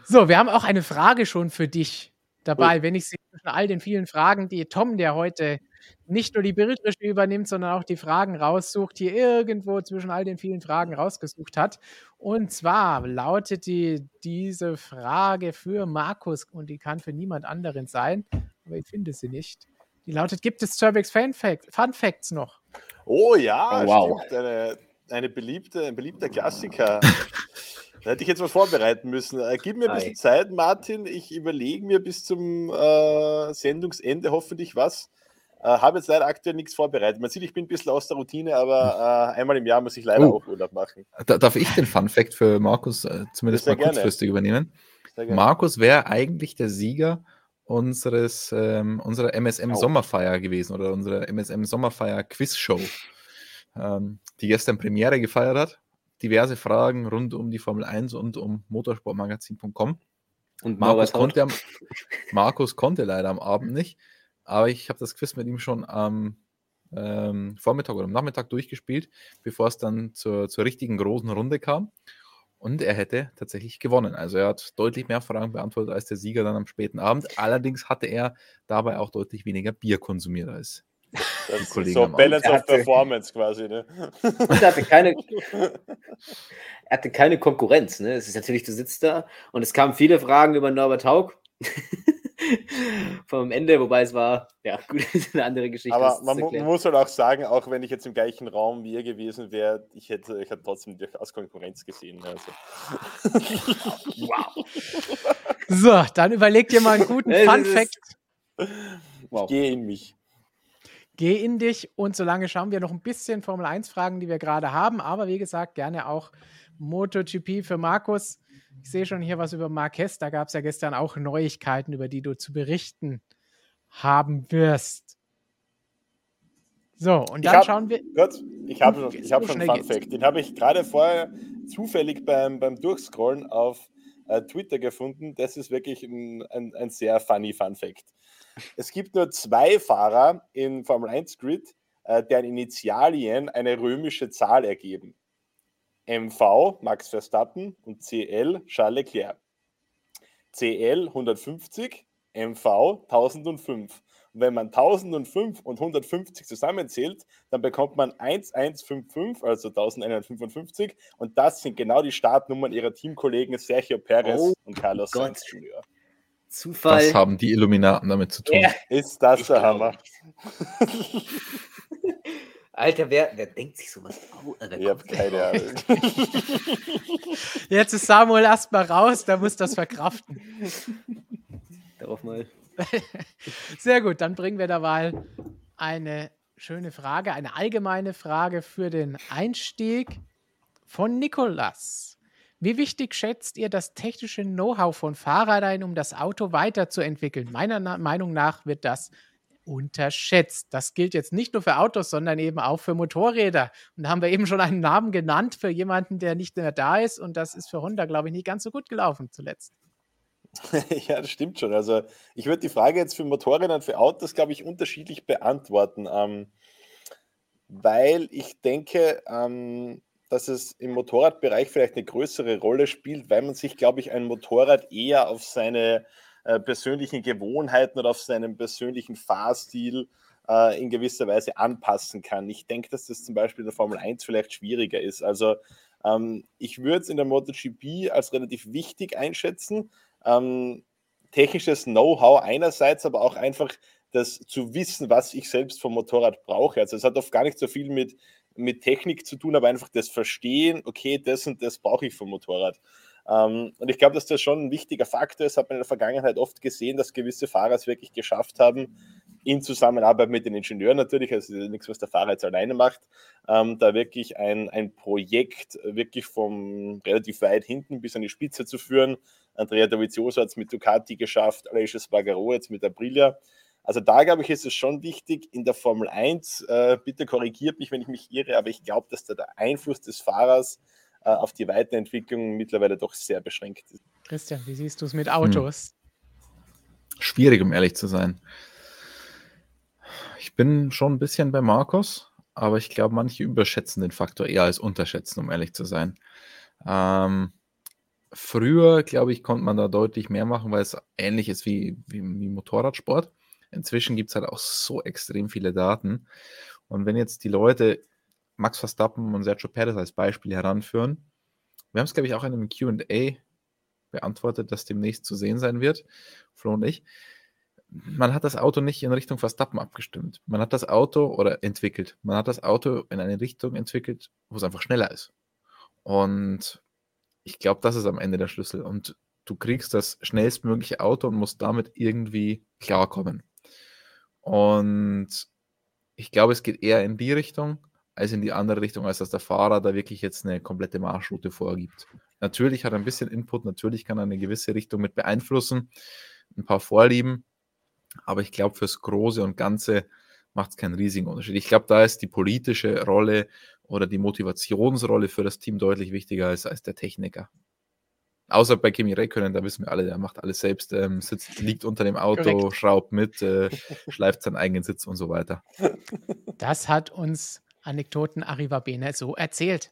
so, wir haben auch eine Frage schon für dich dabei, oh. wenn ich sie zwischen all den vielen Fragen, die Tom, der heute nicht nur die Bildregie übernimmt, sondern auch die Fragen raussucht, hier irgendwo zwischen all den vielen Fragen rausgesucht hat. Und zwar lautet die, diese Frage für Markus und die kann für niemand anderen sein, aber ich finde sie nicht. Die lautet: Gibt es Cervix Fun, Fact, Fun Facts noch? Oh ja, oh, wow. stimmt. Eine, eine beliebte, ein beliebter Klassiker. Da hätte ich jetzt was vorbereiten müssen. Äh, gib mir ein bisschen Zeit, Martin. Ich überlege mir bis zum äh, Sendungsende hoffentlich was. Äh, Habe jetzt leider aktuell nichts vorbereitet. Man sieht, ich bin ein bisschen aus der Routine, aber äh, einmal im Jahr muss ich leider oh. auch Urlaub machen. Da, darf ich den Fun Fact für Markus äh, zumindest mal gerne. kurzfristig übernehmen? Markus wäre eigentlich der Sieger unseres, ähm, unserer MSM oh. Sommerfeier gewesen oder unserer MSM Sommerfeier Quizshow, ähm, die gestern Premiere gefeiert hat. Diverse Fragen rund um die Formel 1 und um motorsportmagazin.com. Und Markus konnte, am, Markus konnte leider am Abend nicht, aber ich habe das Quiz mit ihm schon am ähm, Vormittag oder am Nachmittag durchgespielt, bevor es dann zur, zur richtigen großen Runde kam. Und er hätte tatsächlich gewonnen. Also er hat deutlich mehr Fragen beantwortet als der Sieger dann am späten Abend. Allerdings hatte er dabei auch deutlich weniger Bier konsumiert als das die Kollegen. So Balance of Performance quasi, ne? Und er hatte keine, er hatte keine Konkurrenz, ne? Es ist natürlich, du sitzt da und es kamen viele Fragen über Norbert Haug. vom Ende, wobei es war, ja, gut, eine andere Geschichte. Aber man, man, muss halt auch sagen, auch wenn ich jetzt im gleichen Raum wie ihr gewesen wäre, ich hätte, ich hätte trotzdem durchaus Konkurrenz gesehen. Also. wow. So, dann überleg dir mal einen guten Fun Fact. Wow. Ich gehe in mich. Geh in dich und solange schauen wir noch ein bisschen Formel 1 Fragen, die wir gerade haben, aber wie gesagt, gerne auch MotoGP für Markus. Ich sehe schon hier was über Marquez. Da gab es ja gestern auch Neuigkeiten, über die du zu berichten haben wirst. So, und dann hab, schauen wir. Gott, ich habe schon, ich hab schon einen Fun Fact. Den habe ich gerade vorher zufällig beim, beim Durchscrollen auf äh, Twitter gefunden. Das ist wirklich ein, ein, ein, sehr funny Fun Fact. Es gibt nur zwei Fahrer in Formel 1 Grid, äh, deren Initialien eine römische Zahl ergeben. MV Max Verstappen und CL Charles Leclerc. CL 150, MV 1005. Und wenn man 1005 und 150 zusammenzählt, dann bekommt man 1155, also 1155. Und das sind genau die Startnummern ihrer Teamkollegen Sergio Perez oh und Carlos Sainz Jr. Zufall. Das haben die Illuminaten damit zu tun. Ja. Ist das ich der Hammer? Alter, wer, wer denkt sich sowas aus? Ich habe keine Ahnung. Jetzt ist Samuel erstmal raus, der muss das verkraften. Darauf mal. Sehr gut, dann bringen wir da mal eine schöne Frage, eine allgemeine Frage für den Einstieg von Nikolas. Wie wichtig schätzt ihr das technische Know-how von Fahrern ein, um das Auto weiterzuentwickeln? Meiner Na Meinung nach wird das unterschätzt. Das gilt jetzt nicht nur für Autos, sondern eben auch für Motorräder. Und da haben wir eben schon einen Namen genannt für jemanden, der nicht mehr da ist. Und das ist für Honda, glaube ich, nicht ganz so gut gelaufen zuletzt. ja, das stimmt schon. Also ich würde die Frage jetzt für Motorräder und für Autos, glaube ich, unterschiedlich beantworten. Ähm, weil ich denke, ähm, dass es im Motorradbereich vielleicht eine größere Rolle spielt, weil man sich, glaube ich, ein Motorrad eher auf seine äh, persönlichen Gewohnheiten oder auf seinen persönlichen Fahrstil äh, in gewisser Weise anpassen kann. Ich denke, dass das zum Beispiel in der Formel 1 vielleicht schwieriger ist. Also ähm, ich würde es in der MotoGP als relativ wichtig einschätzen. Ähm, technisches Know-how einerseits, aber auch einfach das zu wissen, was ich selbst vom Motorrad brauche. Also es hat oft gar nicht so viel mit, mit Technik zu tun, aber einfach das Verstehen, okay, das und das brauche ich vom Motorrad. Ähm, und ich glaube, dass das schon ein wichtiger Faktor ist. Hat man in der Vergangenheit oft gesehen, dass gewisse Fahrer es wirklich geschafft haben, in Zusammenarbeit mit den Ingenieuren natürlich, also nichts, was der Fahrer jetzt alleine macht, ähm, da wirklich ein, ein Projekt wirklich vom relativ weit hinten bis an die Spitze zu führen. Andrea Dovizioso hat es mit Ducati geschafft, Alessio Spargaro jetzt mit Aprilia. Also da glaube ich, ist es schon wichtig in der Formel 1, äh, bitte korrigiert mich, wenn ich mich irre, aber ich glaube, dass da der Einfluss des Fahrers auf die Weiterentwicklung mittlerweile doch sehr beschränkt ist. Christian, wie siehst du es mit Autos? Hm. Schwierig, um ehrlich zu sein. Ich bin schon ein bisschen bei Markus, aber ich glaube, manche überschätzen den Faktor eher als unterschätzen, um ehrlich zu sein. Ähm, früher, glaube ich, konnte man da deutlich mehr machen, weil es ähnlich ist wie, wie, wie Motorradsport. Inzwischen gibt es halt auch so extrem viele Daten. Und wenn jetzt die Leute Max Verstappen und Sergio Perez als Beispiel heranführen, wir haben es, glaube ich, auch in einem QA beantwortet, das demnächst zu sehen sein wird, Flo und ich. Man hat das Auto nicht in Richtung Verstappen abgestimmt. Man hat das Auto oder entwickelt. Man hat das Auto in eine Richtung entwickelt, wo es einfach schneller ist. Und ich glaube, das ist am Ende der Schlüssel. Und du kriegst das schnellstmögliche Auto und musst damit irgendwie klarkommen. Und ich glaube, es geht eher in die Richtung als in die andere Richtung, als dass der Fahrer da wirklich jetzt eine komplette Marschroute vorgibt. Natürlich hat er ein bisschen Input, natürlich kann er eine gewisse Richtung mit beeinflussen, ein paar Vorlieben, aber ich glaube, fürs Große und Ganze macht es keinen riesigen Unterschied. Ich glaube, da ist die politische Rolle oder die Motivationsrolle für das Team deutlich wichtiger als, als der Techniker. Außer bei Kimi Räikkönen, da wissen wir alle, der macht alles selbst, ähm, sitzt, liegt unter dem Auto, Korrekt. schraubt mit, äh, schleift seinen eigenen Sitz und so weiter. Das hat uns Anekdoten Arriva Bene so erzählt.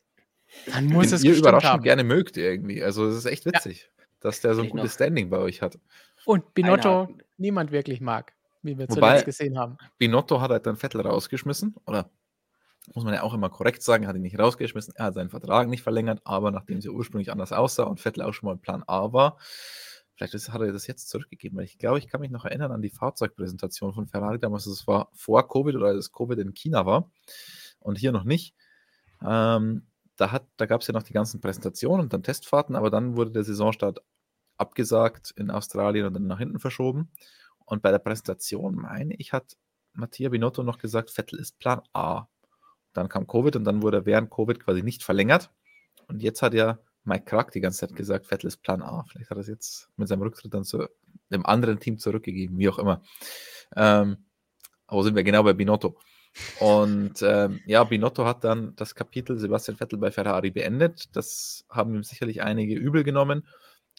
Dann muss Den es ihr überraschend haben. gerne mögt irgendwie. Also es ist echt witzig, ja. dass der so ein gutes Standing bei euch hat. Und Binotto niemand wirklich mag, wie wir Wobei, zuletzt gesehen haben. Binotto hat halt dann Vettel rausgeschmissen, oder muss man ja auch immer korrekt sagen, hat ihn nicht rausgeschmissen, er hat seinen Vertrag nicht verlängert, aber nachdem es ja ursprünglich anders aussah und Vettel auch schon mal Plan A war, vielleicht hat er das jetzt zurückgegeben, weil ich glaube, ich kann mich noch erinnern an die Fahrzeugpräsentation von Ferrari damals, das war vor Covid oder als Covid in China war und hier noch nicht. Ähm, da, da gab es ja noch die ganzen Präsentationen und dann Testfahrten, aber dann wurde der Saisonstart abgesagt in Australien und dann nach hinten verschoben. Und bei der Präsentation, meine ich, hat Mattia Binotto noch gesagt, Vettel ist Plan A. Dann kam Covid und dann wurde er während Covid quasi nicht verlängert. Und jetzt hat ja Mike Krack die ganze Zeit gesagt, Vettel ist Plan A. Vielleicht hat er es jetzt mit seinem Rücktritt dann zu dem anderen Team zurückgegeben, wie auch immer. Ähm, aber sind wir genau bei Binotto. Und ähm, ja, Binotto hat dann das Kapitel Sebastian Vettel bei Ferrari beendet. Das haben ihm sicherlich einige übel genommen.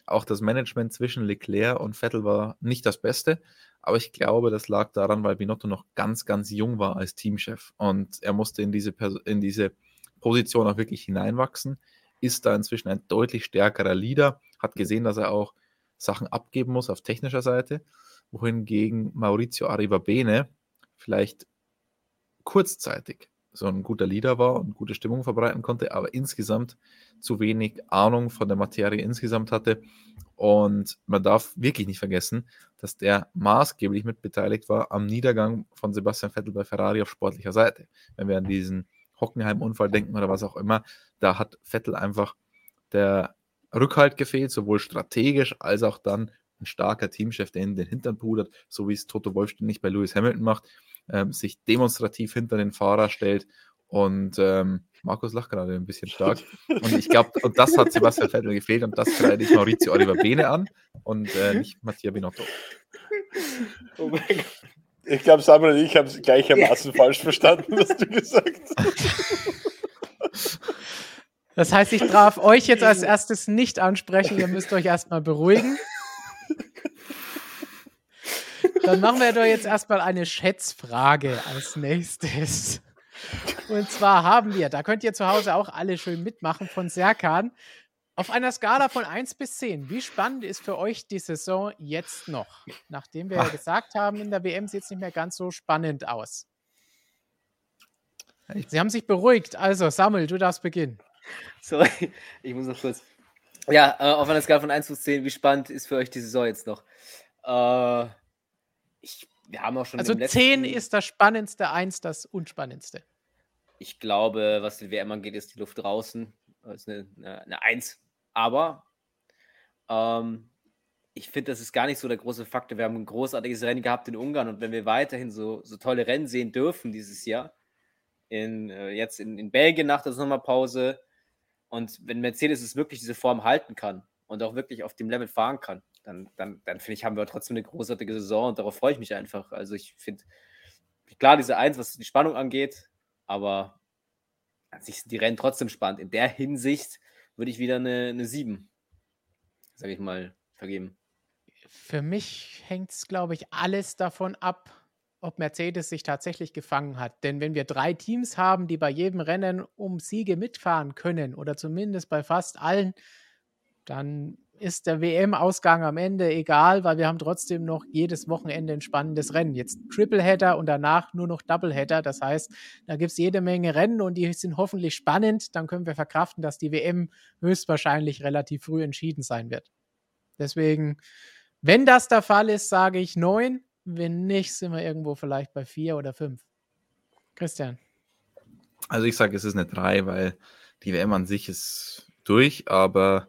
Auch das Management zwischen Leclerc und Vettel war nicht das Beste. Aber ich glaube, das lag daran, weil Binotto noch ganz, ganz jung war als Teamchef. Und er musste in diese, in diese Position auch wirklich hineinwachsen. Ist da inzwischen ein deutlich stärkerer Leader. Hat gesehen, dass er auch Sachen abgeben muss auf technischer Seite. Wohingegen Maurizio Arrivabene vielleicht kurzzeitig so ein guter Leader war und gute Stimmung verbreiten konnte, aber insgesamt zu wenig Ahnung von der Materie insgesamt hatte. Und man darf wirklich nicht vergessen, dass der maßgeblich mitbeteiligt war am Niedergang von Sebastian Vettel bei Ferrari auf sportlicher Seite. Wenn wir an diesen Hockenheim-Unfall denken oder was auch immer, da hat Vettel einfach der Rückhalt gefehlt, sowohl strategisch als auch dann ein starker Teamchef, der in den Hintern pudert, so wie es Toto Wolf ständig bei Lewis Hamilton macht ähm, sich demonstrativ hinter den Fahrer stellt. Und ähm, Markus lacht gerade ein bisschen stark. Und ich glaube, und das hat Sebastian Vettel gefehlt und das kreide ich Maurizio Oliver Bene an und äh, nicht Mattia Binotto. Oh mein Gott. Ich glaube, Samuel und ich haben es gleichermaßen ja. falsch verstanden, was du gesagt hast. Das heißt, ich darf euch jetzt als erstes nicht ansprechen. Ihr müsst euch erstmal beruhigen. Dann machen wir doch jetzt erstmal eine Schätzfrage als nächstes. Und zwar haben wir, da könnt ihr zu Hause auch alle schön mitmachen, von Serkan. Auf einer Skala von 1 bis 10, wie spannend ist für euch die Saison jetzt noch? Nachdem wir ja gesagt haben, in der WM sieht es nicht mehr ganz so spannend aus. Sie haben sich beruhigt. Also, Samuel, du darfst beginnen. Sorry, ich muss noch kurz. Ja, äh, auf einer Skala von 1 bis 10, wie spannend ist für euch die Saison jetzt noch? Äh, ich, wir haben auch schon. Also 10 ist das Spannendste, 1 das Unspannendste. Ich glaube, was die WM angeht, ist die Luft draußen. Das ist eine, eine, eine 1. Aber ähm, ich finde, das ist gar nicht so der große Faktor. Wir haben ein großartiges Rennen gehabt in Ungarn und wenn wir weiterhin so, so tolle Rennen sehen dürfen dieses Jahr, in, äh, jetzt in, in Belgien nach der Sommerpause und wenn Mercedes es wirklich diese Form halten kann und auch wirklich auf dem Level fahren kann, dann, dann, dann finde ich, haben wir trotzdem eine großartige Saison und darauf freue ich mich einfach. Also ich finde, klar, diese Eins, was die Spannung angeht, aber an sich sind die Rennen trotzdem spannend. In der Hinsicht würde ich wieder eine, 7, sage ich mal, vergeben. Für mich hängt es, glaube ich, alles davon ab, ob Mercedes sich tatsächlich gefangen hat. Denn wenn wir drei Teams haben, die bei jedem Rennen um Siege mitfahren können oder zumindest bei fast allen, dann ist der WM-Ausgang am Ende egal, weil wir haben trotzdem noch jedes Wochenende ein spannendes Rennen. Jetzt Tripleheader und danach nur noch Doubleheader. Das heißt, da gibt es jede Menge Rennen und die sind hoffentlich spannend. Dann können wir verkraften, dass die WM höchstwahrscheinlich relativ früh entschieden sein wird. Deswegen, wenn das der Fall ist, sage ich neun. Wenn nicht, sind wir irgendwo vielleicht bei vier oder fünf. Christian. Also ich sage, es ist eine drei, weil die WM an sich ist durch, aber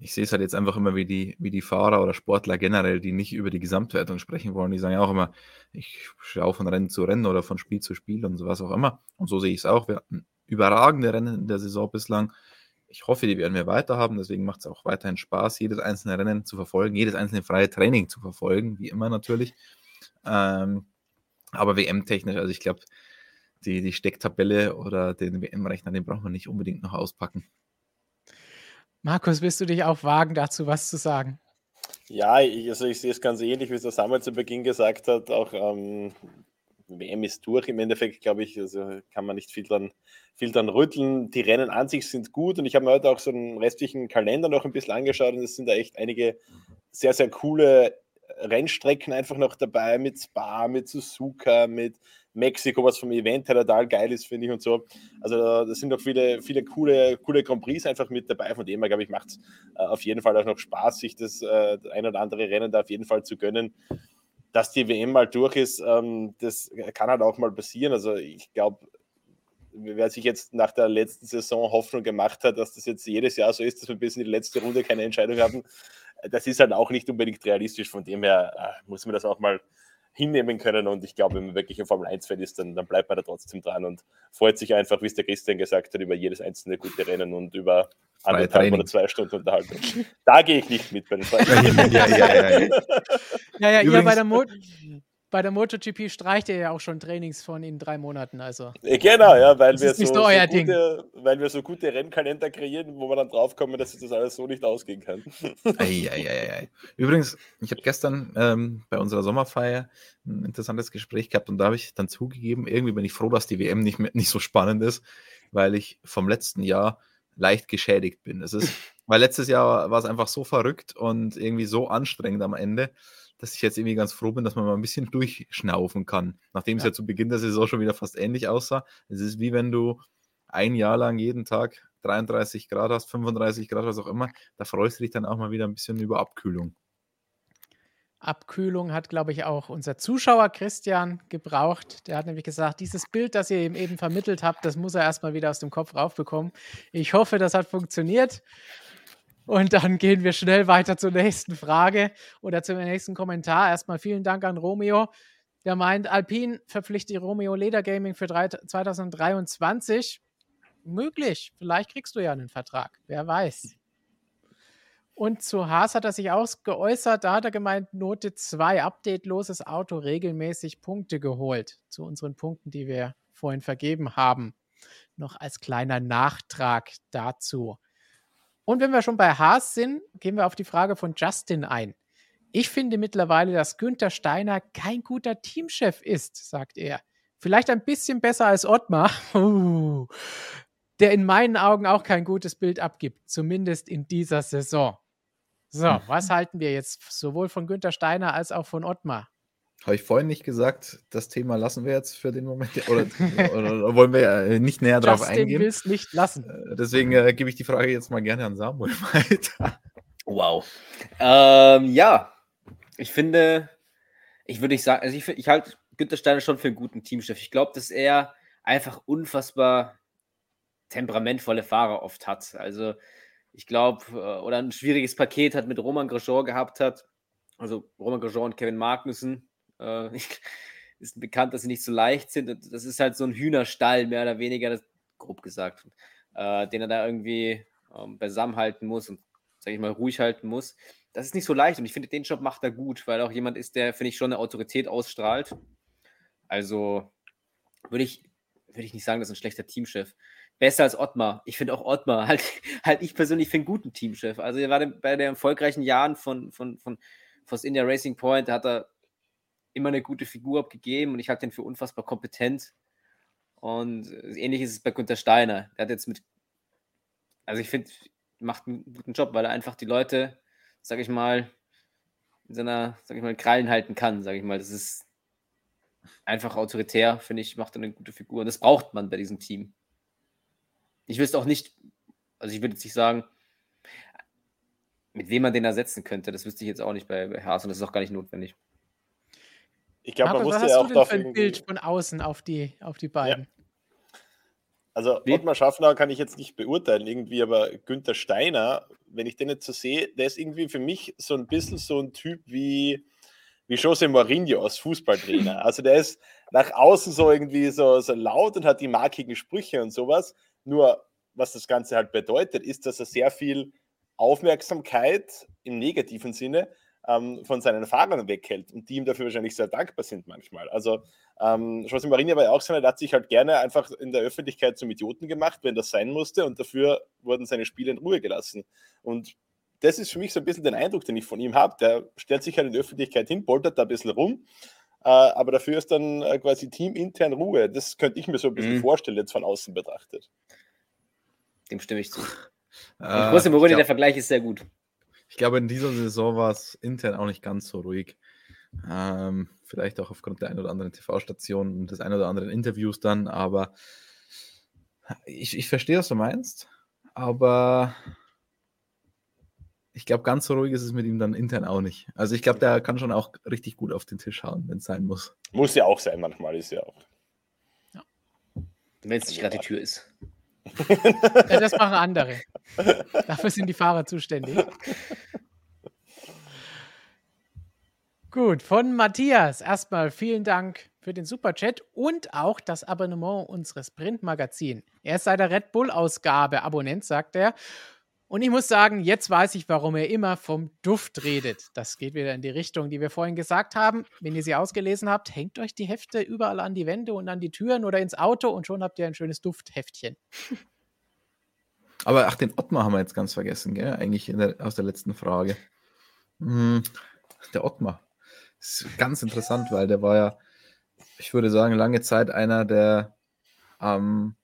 ich sehe es halt jetzt einfach immer wie die, wie die Fahrer oder Sportler generell, die nicht über die Gesamtwertung sprechen wollen. Die sagen ja auch immer, ich schaue von Rennen zu Rennen oder von Spiel zu Spiel und sowas auch immer. Und so sehe ich es auch. Wir hatten überragende Rennen in der Saison bislang. Ich hoffe, die werden wir weiter haben. Deswegen macht es auch weiterhin Spaß, jedes einzelne Rennen zu verfolgen, jedes einzelne freie Training zu verfolgen, wie immer natürlich. Ähm, aber WM-technisch, also ich glaube, die, die Stecktabelle oder den WM-Rechner, den brauchen wir nicht unbedingt noch auspacken. Markus, willst du dich auch wagen, dazu was zu sagen? Ja, ich, also ich sehe es ganz ähnlich, wie es der Samuel zu Beginn gesagt hat. Auch ähm, WM ist durch im Endeffekt, glaube ich. Also kann man nicht viel dran, viel dran rütteln. Die Rennen an sich sind gut und ich habe mir heute auch so einen restlichen Kalender noch ein bisschen angeschaut und es sind da echt einige sehr, sehr coole Rennstrecken einfach noch dabei mit Spa, mit Suzuka, mit Mexiko, was vom Event her total geil ist, finde ich und so. Also da sind noch viele, viele coole, coole Grand Prix einfach mit dabei. Von dem her, glaube ich, macht es äh, auf jeden Fall auch noch Spaß, sich das äh, ein oder andere Rennen da auf jeden Fall zu gönnen. Dass die WM mal durch ist, ähm, das kann halt auch mal passieren. Also ich glaube, wer sich jetzt nach der letzten Saison Hoffnung gemacht hat, dass das jetzt jedes Jahr so ist, dass wir bis in die letzte Runde keine Entscheidung haben, das ist halt auch nicht unbedingt realistisch. Von dem her äh, muss man das auch mal hinnehmen können. Und ich glaube, wenn man wirklich ein Formel 1-Fan ist, dann, dann bleibt man da trotzdem dran und freut sich einfach, wie es der Christian gesagt hat, über jedes einzelne gute Rennen und über anderthalb oder zwei Stunden Unterhaltung. Da gehe ich nicht mit bei den zwei ja, ja, ja, ja. ja, ja ihr bei der Mut bei der MotoGP streicht ihr ja auch schon Trainings von in drei Monaten. Also. Genau, ja, weil wir, so, so gute, weil wir so gute Rennkalender kreieren, wo wir dann draufkommen, dass das alles so nicht ausgehen kann. Ei, ei, ei, Übrigens, ich habe gestern ähm, bei unserer Sommerfeier ein interessantes Gespräch gehabt und da habe ich dann zugegeben, irgendwie bin ich froh, dass die WM nicht, mehr, nicht so spannend ist, weil ich vom letzten Jahr leicht geschädigt bin. Es ist, weil letztes Jahr war es einfach so verrückt und irgendwie so anstrengend am Ende dass ich jetzt irgendwie ganz froh bin, dass man mal ein bisschen durchschnaufen kann. Nachdem ja. es ja zu Beginn der Saison schon wieder fast ähnlich aussah. Es ist wie wenn du ein Jahr lang jeden Tag 33 Grad hast, 35 Grad, was auch immer. Da freust du dich dann auch mal wieder ein bisschen über Abkühlung. Abkühlung hat, glaube ich, auch unser Zuschauer Christian gebraucht. Der hat nämlich gesagt, dieses Bild, das ihr ihm eben vermittelt habt, das muss er erstmal wieder aus dem Kopf raufbekommen. Ich hoffe, das hat funktioniert. Und dann gehen wir schnell weiter zur nächsten Frage oder zum nächsten Kommentar. Erstmal vielen Dank an Romeo. Der meint, Alpine verpflichtet Romeo Leder Gaming für 2023. Möglich. Vielleicht kriegst du ja einen Vertrag. Wer weiß. Und zu Haas hat er sich ausgeäußert. Da hat er gemeint, Note 2, updateloses Auto, regelmäßig Punkte geholt. Zu unseren Punkten, die wir vorhin vergeben haben. Noch als kleiner Nachtrag dazu. Und wenn wir schon bei Haas sind, gehen wir auf die Frage von Justin ein. Ich finde mittlerweile, dass Günther Steiner kein guter Teamchef ist, sagt er. Vielleicht ein bisschen besser als Ottmar, uh, der in meinen Augen auch kein gutes Bild abgibt, zumindest in dieser Saison. So, hm. was halten wir jetzt sowohl von Günther Steiner als auch von Ottmar? Habe ich vorhin nicht gesagt, das Thema lassen wir jetzt für den Moment oder, oder wollen wir äh, nicht näher drauf eingehen? will es nicht lassen. Äh, deswegen äh, gebe ich die Frage jetzt mal gerne an Samuel weiter. Wow. Ähm, ja, ich finde, ich würde nicht sagen, also ich, ich halte Günter Steiner schon für einen guten Teamchef. Ich glaube, dass er einfach unfassbar temperamentvolle Fahrer oft hat. Also ich glaube, äh, oder ein schwieriges Paket hat mit Roman Grosjean gehabt hat. Also Roman Grosjean und Kevin Magnussen äh, ist bekannt, dass sie nicht so leicht sind. Das ist halt so ein Hühnerstall, mehr oder weniger, das, grob gesagt, äh, den er da irgendwie ähm, beisammenhalten muss. Und sage ich mal, ruhig halten muss. Das ist nicht so leicht und ich finde, den Job macht er gut, weil er auch jemand ist, der, finde ich, schon eine Autorität ausstrahlt. Also würde ich, würde ich nicht sagen, das ist ein schlechter Teamchef. Besser als Ottmar. Ich finde auch Ottmar, halt, halt ich persönlich finde guten Teamchef. Also er war bei den erfolgreichen Jahren von, von, von Force India Racing Point, da hat er immer eine gute Figur abgegeben und ich halte den für unfassbar kompetent. Und ähnlich ist es bei Günter Steiner. Der hat jetzt mit, also ich finde, macht einen guten Job, weil er einfach die Leute, sag ich mal, in seiner, sag ich mal, Krallen halten kann, sag ich mal. Das ist einfach autoritär, finde ich, macht er eine gute Figur. Und das braucht man bei diesem Team. Ich wüsste auch nicht, also ich würde jetzt nicht sagen, mit wem man den ersetzen könnte. Das wüsste ich jetzt auch nicht bei, bei Haas und das ist auch gar nicht notwendig. Ich glaube, man musste ja auch dafür. Ein Bild von außen auf die, auf die beiden. Ja. Also Wie? Ottmar Schaffner kann ich jetzt nicht beurteilen irgendwie, aber Günther Steiner, wenn ich den jetzt so sehe, der ist irgendwie für mich so ein bisschen so ein Typ wie, wie Jose Mourinho als Fußballtrainer. Also der ist nach außen so irgendwie so, so laut und hat die markigen Sprüche und sowas. Nur was das Ganze halt bedeutet, ist, dass er sehr viel Aufmerksamkeit im negativen Sinne ähm, von seinen Fahrern weghält und die ihm dafür wahrscheinlich sehr dankbar sind manchmal. Also ähm, José Mourinho war ja auch so einer, der hat sich halt gerne einfach in der Öffentlichkeit zum Idioten gemacht, wenn das sein musste und dafür wurden seine Spiele in Ruhe gelassen. Und das ist für mich so ein bisschen der Eindruck, den ich von ihm habe. Der stellt sich halt in der Öffentlichkeit hin, poltert da ein bisschen rum, äh, aber dafür ist dann äh, quasi teamintern Ruhe. Das könnte ich mir so ein bisschen mhm. vorstellen, jetzt von außen betrachtet. Dem stimme ich zu. Und José Mourinho, der Vergleich ist sehr gut. Ich glaube, in dieser Saison war es intern auch nicht ganz so ruhig. Ähm, vielleicht auch aufgrund der ein oder anderen TV-Station und des ein oder anderen Interviews dann, aber ich, ich verstehe, was du meinst, aber ich glaube, ganz so ruhig ist es mit ihm dann intern auch nicht. Also ich glaube, der kann schon auch richtig gut auf den Tisch hauen, wenn es sein muss. Muss ja auch sein, manchmal ist ja auch. Ja. Wenn es nicht gerade die Tür ist. ja, das machen andere. Dafür sind die Fahrer zuständig. Gut, von Matthias erstmal vielen Dank für den Superchat und auch das Abonnement unseres Printmagazin. Er ist seit der Red Bull-Ausgabe Abonnent, sagt er. Und ich muss sagen, jetzt weiß ich, warum er immer vom Duft redet. Das geht wieder in die Richtung, die wir vorhin gesagt haben. Wenn ihr sie ausgelesen habt, hängt euch die Hefte überall an die Wände und an die Türen oder ins Auto und schon habt ihr ein schönes Duftheftchen. Aber ach, den Ottmar haben wir jetzt ganz vergessen, gell? Eigentlich der, aus der letzten Frage. Hm, der Ottmar. Ist ganz interessant, weil der war ja, ich würde sagen, lange Zeit einer der am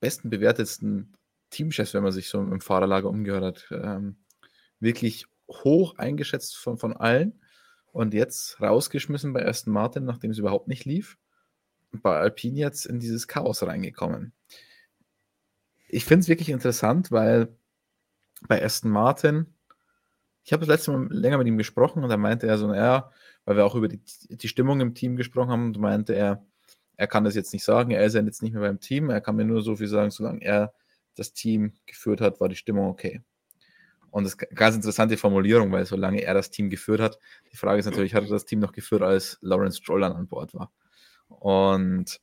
besten bewertetsten Teamchefs, wenn man sich so im Fahrerlager umgehört hat. Ähm, wirklich hoch eingeschätzt von, von allen und jetzt rausgeschmissen bei Aston Martin, nachdem es überhaupt nicht lief. Bei Alpine jetzt in dieses Chaos reingekommen. Ich finde es wirklich interessant, weil bei Aston Martin, ich habe das letzte Mal länger mit ihm gesprochen und er meinte er so, naja, weil wir auch über die, die Stimmung im Team gesprochen haben, und meinte er, er kann das jetzt nicht sagen, er ist ja jetzt nicht mehr beim Team, er kann mir nur so viel sagen, solange er das Team geführt hat, war die Stimmung okay. Und das ist eine ganz interessante Formulierung, weil solange er das Team geführt hat, die Frage ist natürlich, hat er das Team noch geführt, als Lawrence Stroll an Bord war? Und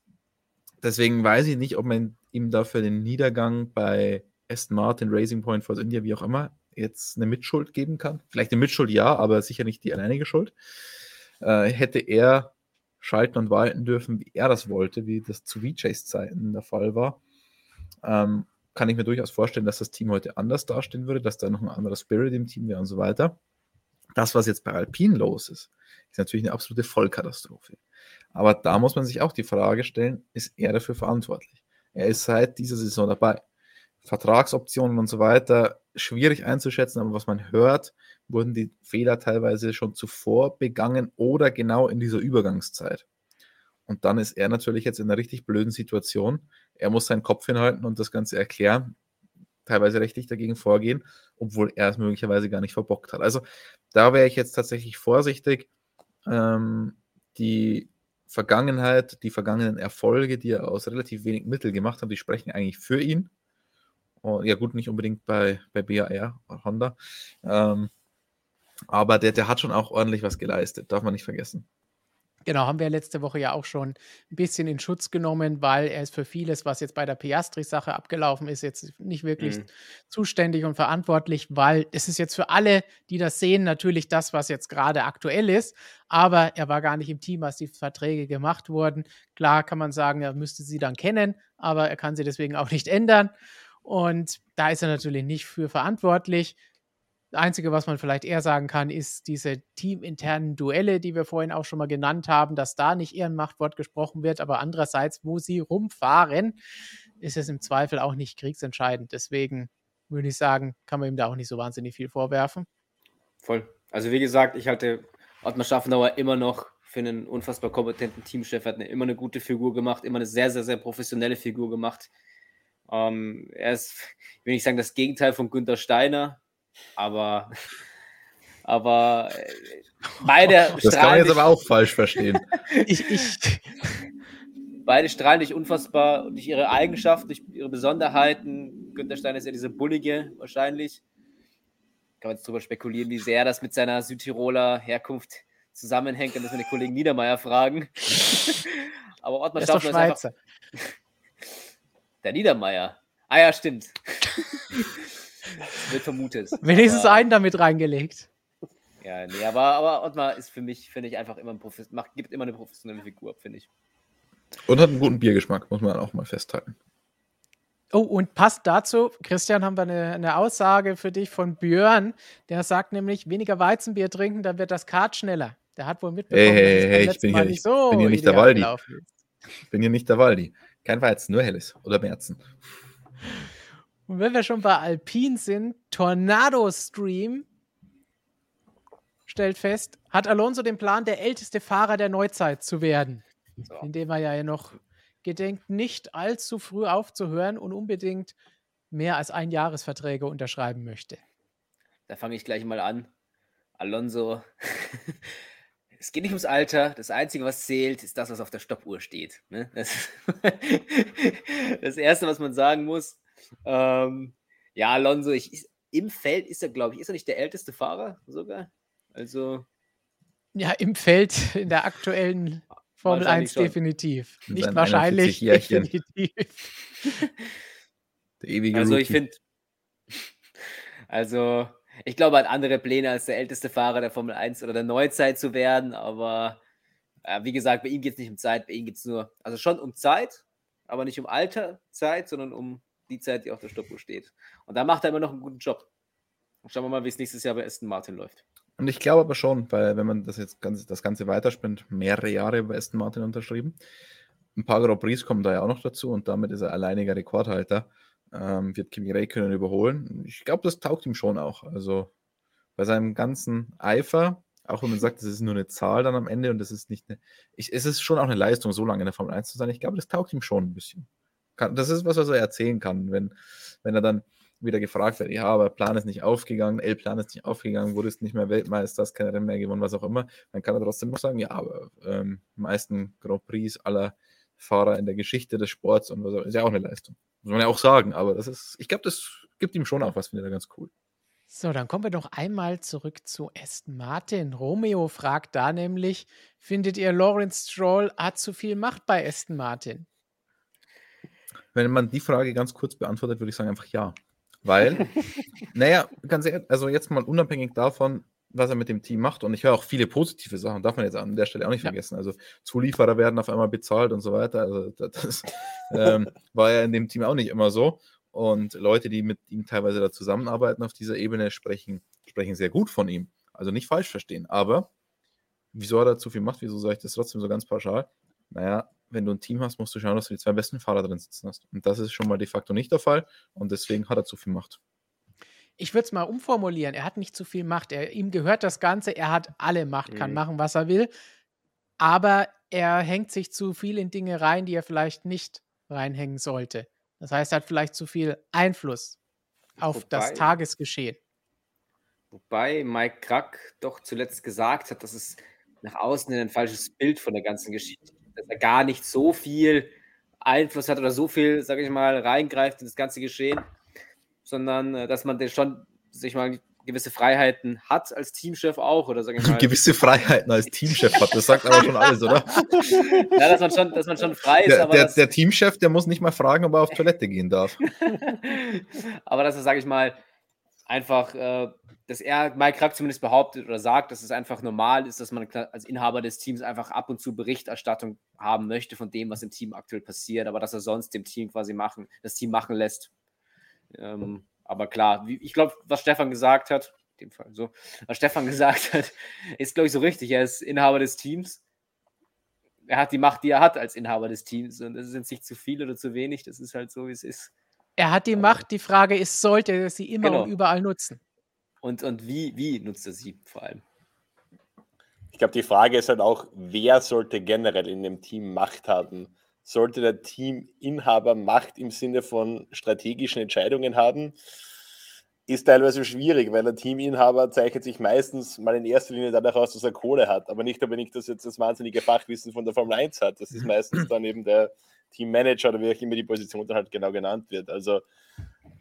deswegen weiß ich nicht, ob man ihm dafür den Niedergang bei Aston Martin, Racing Point, Force India, wie auch immer, jetzt eine Mitschuld geben kann. Vielleicht eine Mitschuld ja, aber sicher nicht die alleinige Schuld. Äh, hätte er schalten und walten dürfen, wie er das wollte, wie das zu VJs Zeiten der Fall war, ähm, kann ich mir durchaus vorstellen, dass das Team heute anders dastehen würde, dass da noch ein anderer Spirit im Team wäre und so weiter. Das, was jetzt bei Alpine los ist, ist natürlich eine absolute Vollkatastrophe. Aber da muss man sich auch die Frage stellen, ist er dafür verantwortlich? Er ist seit dieser Saison dabei. Vertragsoptionen und so weiter, schwierig einzuschätzen, aber was man hört, wurden die Fehler teilweise schon zuvor begangen oder genau in dieser Übergangszeit. Und dann ist er natürlich jetzt in einer richtig blöden Situation. Er muss seinen Kopf hinhalten und das Ganze erklären, teilweise rechtlich dagegen vorgehen, obwohl er es möglicherweise gar nicht verbockt hat. Also da wäre ich jetzt tatsächlich vorsichtig. Ähm, die Vergangenheit, die vergangenen Erfolge, die er aus relativ wenig Mitteln gemacht hat, die sprechen eigentlich für ihn. Und, ja, gut, nicht unbedingt bei, bei BAR oder Honda. Ähm, aber der, der hat schon auch ordentlich was geleistet, darf man nicht vergessen. Genau, haben wir letzte Woche ja auch schon ein bisschen in Schutz genommen, weil er ist für vieles, was jetzt bei der Piastri-Sache abgelaufen ist, jetzt nicht wirklich mhm. zuständig und verantwortlich, weil es ist jetzt für alle, die das sehen, natürlich das, was jetzt gerade aktuell ist. Aber er war gar nicht im Team, als die Verträge gemacht wurden. Klar kann man sagen, er müsste sie dann kennen, aber er kann sie deswegen auch nicht ändern. Und da ist er natürlich nicht für verantwortlich. Das Einzige, was man vielleicht eher sagen kann, ist diese teaminternen Duelle, die wir vorhin auch schon mal genannt haben, dass da nicht eher Machtwort gesprochen wird, aber andererseits, wo sie rumfahren, ist es im Zweifel auch nicht kriegsentscheidend. Deswegen würde ich sagen, kann man ihm da auch nicht so wahnsinnig viel vorwerfen. Voll. Also wie gesagt, ich halte Ottmar Schaffenauer immer noch für einen unfassbar kompetenten Teamchef, hat eine, immer eine gute Figur gemacht, immer eine sehr, sehr, sehr professionelle Figur gemacht. Ähm, er ist, ich will nicht sagen, das Gegenteil von Günter Steiner, aber, aber äh, beide Das kann man jetzt aber auch falsch verstehen. ich, ich, beide strahlen dich unfassbar durch ihre Eigenschaften, durch ihre Besonderheiten. Günter Steiner ist ja diese Bullige wahrscheinlich. Kann man jetzt drüber spekulieren, wie sehr das mit seiner Südtiroler Herkunft zusammenhängt. Dann müssen wir den Kollegen Niedermeyer fragen. aber Ottmar ist doch Schweizer. Ist einfach... Der Niedermeyer. Ah ja, stimmt. Wird vermutet. Wenigstens aber, einen damit reingelegt. Ja, nee, aber, aber Ottmar ist für mich, finde ich, einfach immer ein Profes macht, gibt immer eine professionelle Figur, finde ich. Und hat einen guten Biergeschmack, muss man auch mal festhalten. Oh, und passt dazu, Christian, haben wir eine, eine, Aussage für dich von Björn. Der sagt nämlich, weniger Weizenbier trinken, dann wird das Kart schneller. Der hat wohl mitbekommen, hey, hey, hey, ich bin hier, nicht, so bin hier nicht der Waldi. Ich bin hier nicht der Waldi. Kein Weizen, nur Helles oder Märzen. Und wenn wir schon bei Alpine sind, Tornado Stream stellt fest, hat Alonso den Plan, der älteste Fahrer der Neuzeit zu werden. So. Indem er ja noch gedenkt, nicht allzu früh aufzuhören und unbedingt mehr als ein Jahresverträge unterschreiben möchte. Da fange ich gleich mal an. Alonso, es geht nicht ums Alter. Das Einzige, was zählt, ist das, was auf der Stoppuhr steht. Ne? Das, das Erste, was man sagen muss. Ähm, ja, Alonso, ich, im Feld ist er, glaube ich, ist er nicht der älteste Fahrer sogar? Also. Ja, im Feld in der aktuellen Formel 1 schon. definitiv. Nicht wahrscheinlich, definitiv. der ewige Also, ich finde. Also, ich glaube, er hat andere Pläne als der älteste Fahrer der Formel 1 oder der Neuzeit zu werden, aber äh, wie gesagt, bei ihm geht es nicht um Zeit, bei ihm geht es nur, also schon um Zeit, aber nicht um Alter Zeit, sondern um die Zeit, die auf der Stoppuhr steht. Und da macht er immer noch einen guten Job. Schauen wir mal, wie es nächstes Jahr bei Aston Martin läuft. Und ich glaube aber schon, weil wenn man das jetzt ganz, das Ganze weiterspinnt, mehrere Jahre bei Aston Martin unterschrieben. Ein paar Grand Prix kommen da ja auch noch dazu und damit ist er alleiniger Rekordhalter. Ähm, wird Kimi Räikkönen überholen. Ich glaube, das taugt ihm schon auch. Also bei seinem ganzen Eifer, auch wenn man sagt, das ist nur eine Zahl dann am Ende und das ist nicht eine. Ich, es ist schon auch eine Leistung, so lange in der Formel 1 zu sein. Ich glaube, das taugt ihm schon ein bisschen kann, das ist was, was er erzählen kann, wenn, wenn er dann wieder gefragt wird, ja, aber Plan ist nicht aufgegangen, L-Plan ist nicht aufgegangen, wurde es nicht mehr Weltmeister, hast keine Rennen mehr gewonnen, was auch immer, dann kann er trotzdem noch sagen, ja, aber ähm, meisten Grand Prix aller Fahrer in der Geschichte des Sports und was auch, ist ja auch eine Leistung. Muss man ja auch sagen, aber das ist, ich glaube, das gibt ihm schon auch was, finde ich da ganz cool. So, dann kommen wir doch einmal zurück zu Aston Martin. Romeo fragt da nämlich, findet ihr Lawrence Stroll hat zu viel Macht bei Aston Martin? Wenn man die Frage ganz kurz beantwortet, würde ich sagen einfach ja. Weil, naja, ganz ehrlich, also jetzt mal unabhängig davon, was er mit dem Team macht, und ich höre auch viele positive Sachen, darf man jetzt an der Stelle auch nicht ja. vergessen. Also Zulieferer werden auf einmal bezahlt und so weiter. Also das ähm, war ja in dem Team auch nicht immer so. Und Leute, die mit ihm teilweise da zusammenarbeiten auf dieser Ebene, sprechen, sprechen sehr gut von ihm. Also nicht falsch verstehen. Aber wieso er da zu viel macht, wieso sage ich das trotzdem so ganz pauschal? Naja, wenn du ein Team hast, musst du schauen, dass du die zwei besten Fahrer drin sitzen hast. Und das ist schon mal de facto nicht der Fall. Und deswegen hat er zu viel Macht. Ich würde es mal umformulieren. Er hat nicht zu viel Macht. Er, ihm gehört das Ganze. Er hat alle Macht, kann mhm. machen, was er will. Aber er hängt sich zu viel in Dinge rein, die er vielleicht nicht reinhängen sollte. Das heißt, er hat vielleicht zu viel Einfluss auf wobei, das Tagesgeschehen. Wobei Mike Krack doch zuletzt gesagt hat, dass es nach außen ein falsches Bild von der ganzen Geschichte dass er gar nicht so viel Einfluss hat oder so viel, sage ich mal, reingreift in das ganze Geschehen, sondern äh, dass man den schon sich mal gewisse Freiheiten hat als Teamchef auch, oder sage ich mal. gewisse Freiheiten als Teamchef hat, das sagt aber schon alles, oder? ja, dass man schon, dass man schon frei ist. Der, aber der, das, der Teamchef, der muss nicht mal fragen, ob er auf Toilette gehen darf. aber dass er, sage ich mal, einfach, äh, dass er, Mike Krack zumindest behauptet oder sagt, dass es einfach normal ist, dass man als Inhaber des Teams einfach ab und zu Berichterstattung haben möchte von dem, was im Team aktuell passiert, aber dass er sonst dem Team quasi machen, das Team machen lässt. Ähm, aber klar, wie, ich glaube, was Stefan gesagt hat, in dem Fall so, was Stefan gesagt hat, ist, glaube ich, so richtig. Er ist Inhaber des Teams. Er hat die Macht, die er hat als Inhaber des Teams. Und das ist jetzt nicht zu viel oder zu wenig. Das ist halt so, wie es ist. Er hat die Macht. Die Frage ist, sollte er sie immer Genau. und überall nutzen? Und, und wie, wie nutzt er sie vor allem? Ich glaube, die Frage ist halt auch, wer sollte generell in dem Team Macht haben? Sollte der Teaminhaber Macht im Sinne von strategischen Entscheidungen haben? Ist teilweise schwierig, weil der Teaminhaber zeichnet sich meistens mal in erster Linie dadurch aus, dass er Kohle hat, aber nicht unbedingt, dass er jetzt das wahnsinnige Fachwissen von der Formel 1 hat. Das ist meistens dann eben der Teammanager oder wie auch immer die Position dann halt genau genannt wird. Also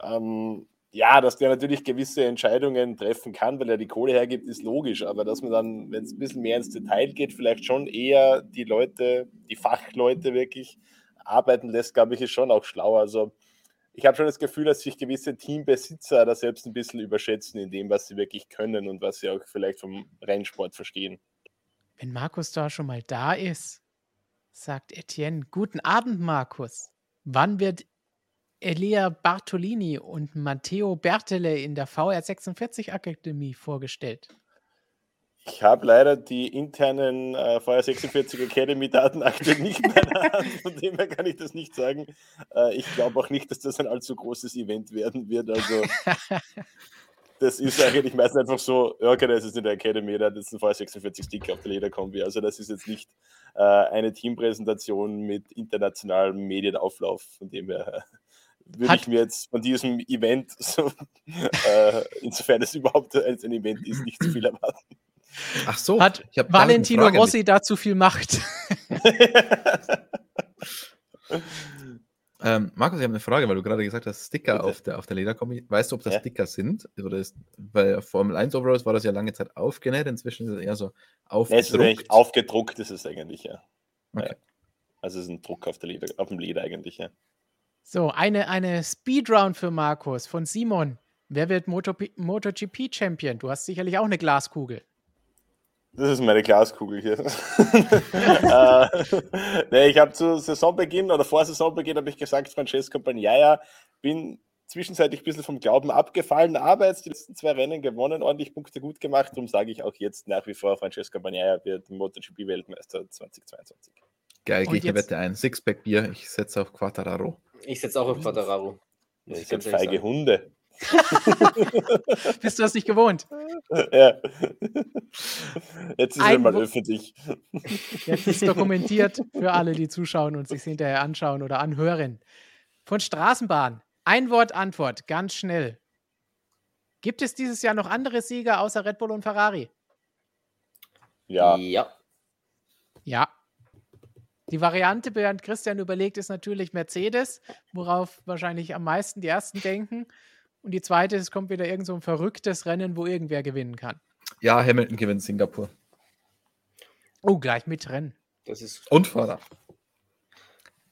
ähm, ja, dass der natürlich gewisse Entscheidungen treffen kann, weil er die Kohle hergibt, ist logisch. Aber dass man dann, wenn es ein bisschen mehr ins Detail geht, vielleicht schon eher die Leute, die Fachleute wirklich arbeiten lässt, glaube ich, ist schon auch schlauer. Also ich habe schon das Gefühl, dass sich gewisse Teambesitzer da selbst ein bisschen überschätzen in dem, was sie wirklich können und was sie auch vielleicht vom Rennsport verstehen. Wenn Markus da schon mal da ist, sagt Etienne, guten Abend, Markus. Wann wird Elia Bartolini und Matteo Bertele in der VR46 Akademie vorgestellt? Ich habe leider die internen äh, VR46 Academy Datenakte nicht meiner Hand, von dem her kann ich das nicht sagen. Äh, ich glaube auch nicht, dass das ein allzu großes Event werden wird. Also das ist eigentlich meistens einfach so, ja, okay, das ist in der Academy, der hat jetzt einen VR46 Sticker auf der Lederkombi. Also das ist jetzt nicht äh, eine Teampräsentation mit internationalem Medienauflauf, von dem her äh, würde Hat- ich mir jetzt von diesem Event, so, äh, insofern es überhaupt ein ein Event ist, nicht zu viel erwarten. Ach so, Hat Valentino Rossi dazu viel Macht? Ähm, Markus, ich habe eine Frage, weil du gerade gesagt hast, Sticker Bitte. auf der, auf der Lederkombi. Weißt du, ob das Ja. Sticker sind? Oder ist, bei Formel 1 Overalls war das ja lange Zeit aufgenäht, inzwischen ist es eher so Nee, es ist eigentlich aufgedruckt. aufgedruckt, ist es eigentlich, ja. Okay. Ja. Also es ist ein Druck auf, der Leder, auf dem Leder eigentlich, ja. So, eine, eine Speedround für Markus von Simon. Wer wird Moto, MotoGP-Champion? Du hast sicherlich auch eine Glaskugel. Das ist meine Glaskugel hier. äh, nee, ich habe zu Saisonbeginn oder vor Saisonbeginn habe ich gesagt, Francesco Bagnaia, bin zwischenzeitlich ein bisschen vom Glauben abgefallen, aber jetzt die letzten zwei Rennen gewonnen, ordentlich Punkte gut gemacht. Darum sage ich auch jetzt nach wie vor, Francesco Bagnaia wird MotoGP-Weltmeister 2022. Geil, gehe ich eine jetzt- Wette ein. Sixpack Bier, ich setze auf Quattararo. Ich setze auch auf Quattararo. Das ich sind ehrlich feige sagen. Hunde. Bist du das nicht gewohnt? ja. Jetzt ist Ein es mal öffentlich. Jetzt ist dokumentiert für alle, die zuschauen und sich hinterher anschauen oder anhören. Von Straßenbahn. Ein Wort Antwort, ganz schnell. Gibt es dieses Jahr noch andere Sieger außer Red Bull und Ferrari? Ja. ja. Ja. Die Variante, während Christian überlegt, ist natürlich Mercedes, worauf wahrscheinlich am meisten die ersten denken. Und die zweite, es kommt wieder irgend so ein verrücktes Rennen, wo irgendwer gewinnen kann. Ja, Hamilton gewinnt Singapur. Oh, gleich mit Rennen. Das ist Und Fahrer.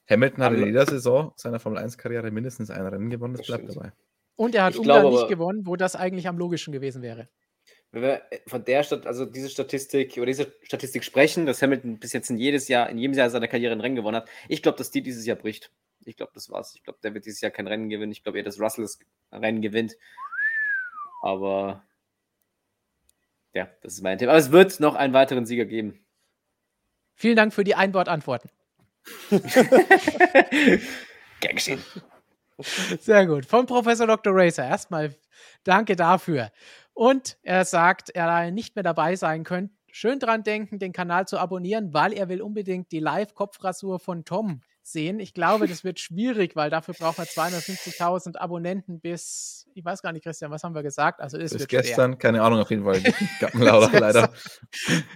Hamilton hat in Aber- jeder Saison seiner Formel 1-Karriere mindestens ein Rennen gewonnen, das Das bleibt stimmt. dabei. Und er hat Ich Ungarn glaube nicht gewonnen, wo das eigentlich am logischen gewesen wäre. wenn wir von der Stat also diese Statistik über diese Statistik sprechen, dass Hamilton bis jetzt in jedes Jahr, in jedem Jahr seiner Karriere ein Rennen gewonnen hat, ich glaube, dass die dieses Jahr bricht. Ich glaube, das war's. Ich glaube, der wird dieses Jahr kein Rennen gewinnen. Ich glaube eher, dass Russell das Rennen gewinnt. Aber ja, das ist mein Tipp. Aber es wird noch einen weiteren Sieger geben. Vielen Dank für die Einwortantworten. Gern geschehen. Sehr gut. Von Professor Dr. Racer. Erstmal danke dafür. Und er sagt, er nicht mehr dabei sein könnte. Schön dran denken, den Kanal zu abonnieren, weil er will unbedingt die Live-Kopfrasur von Tom sehen. Ich glaube, das wird schwierig, weil dafür braucht man 250.000 Abonnenten bis, ich weiß gar nicht, Christian, was haben wir gesagt? Also es Bis wird schwer. gestern, keine Ahnung, auf jeden Fall. Gartenlauder, leider.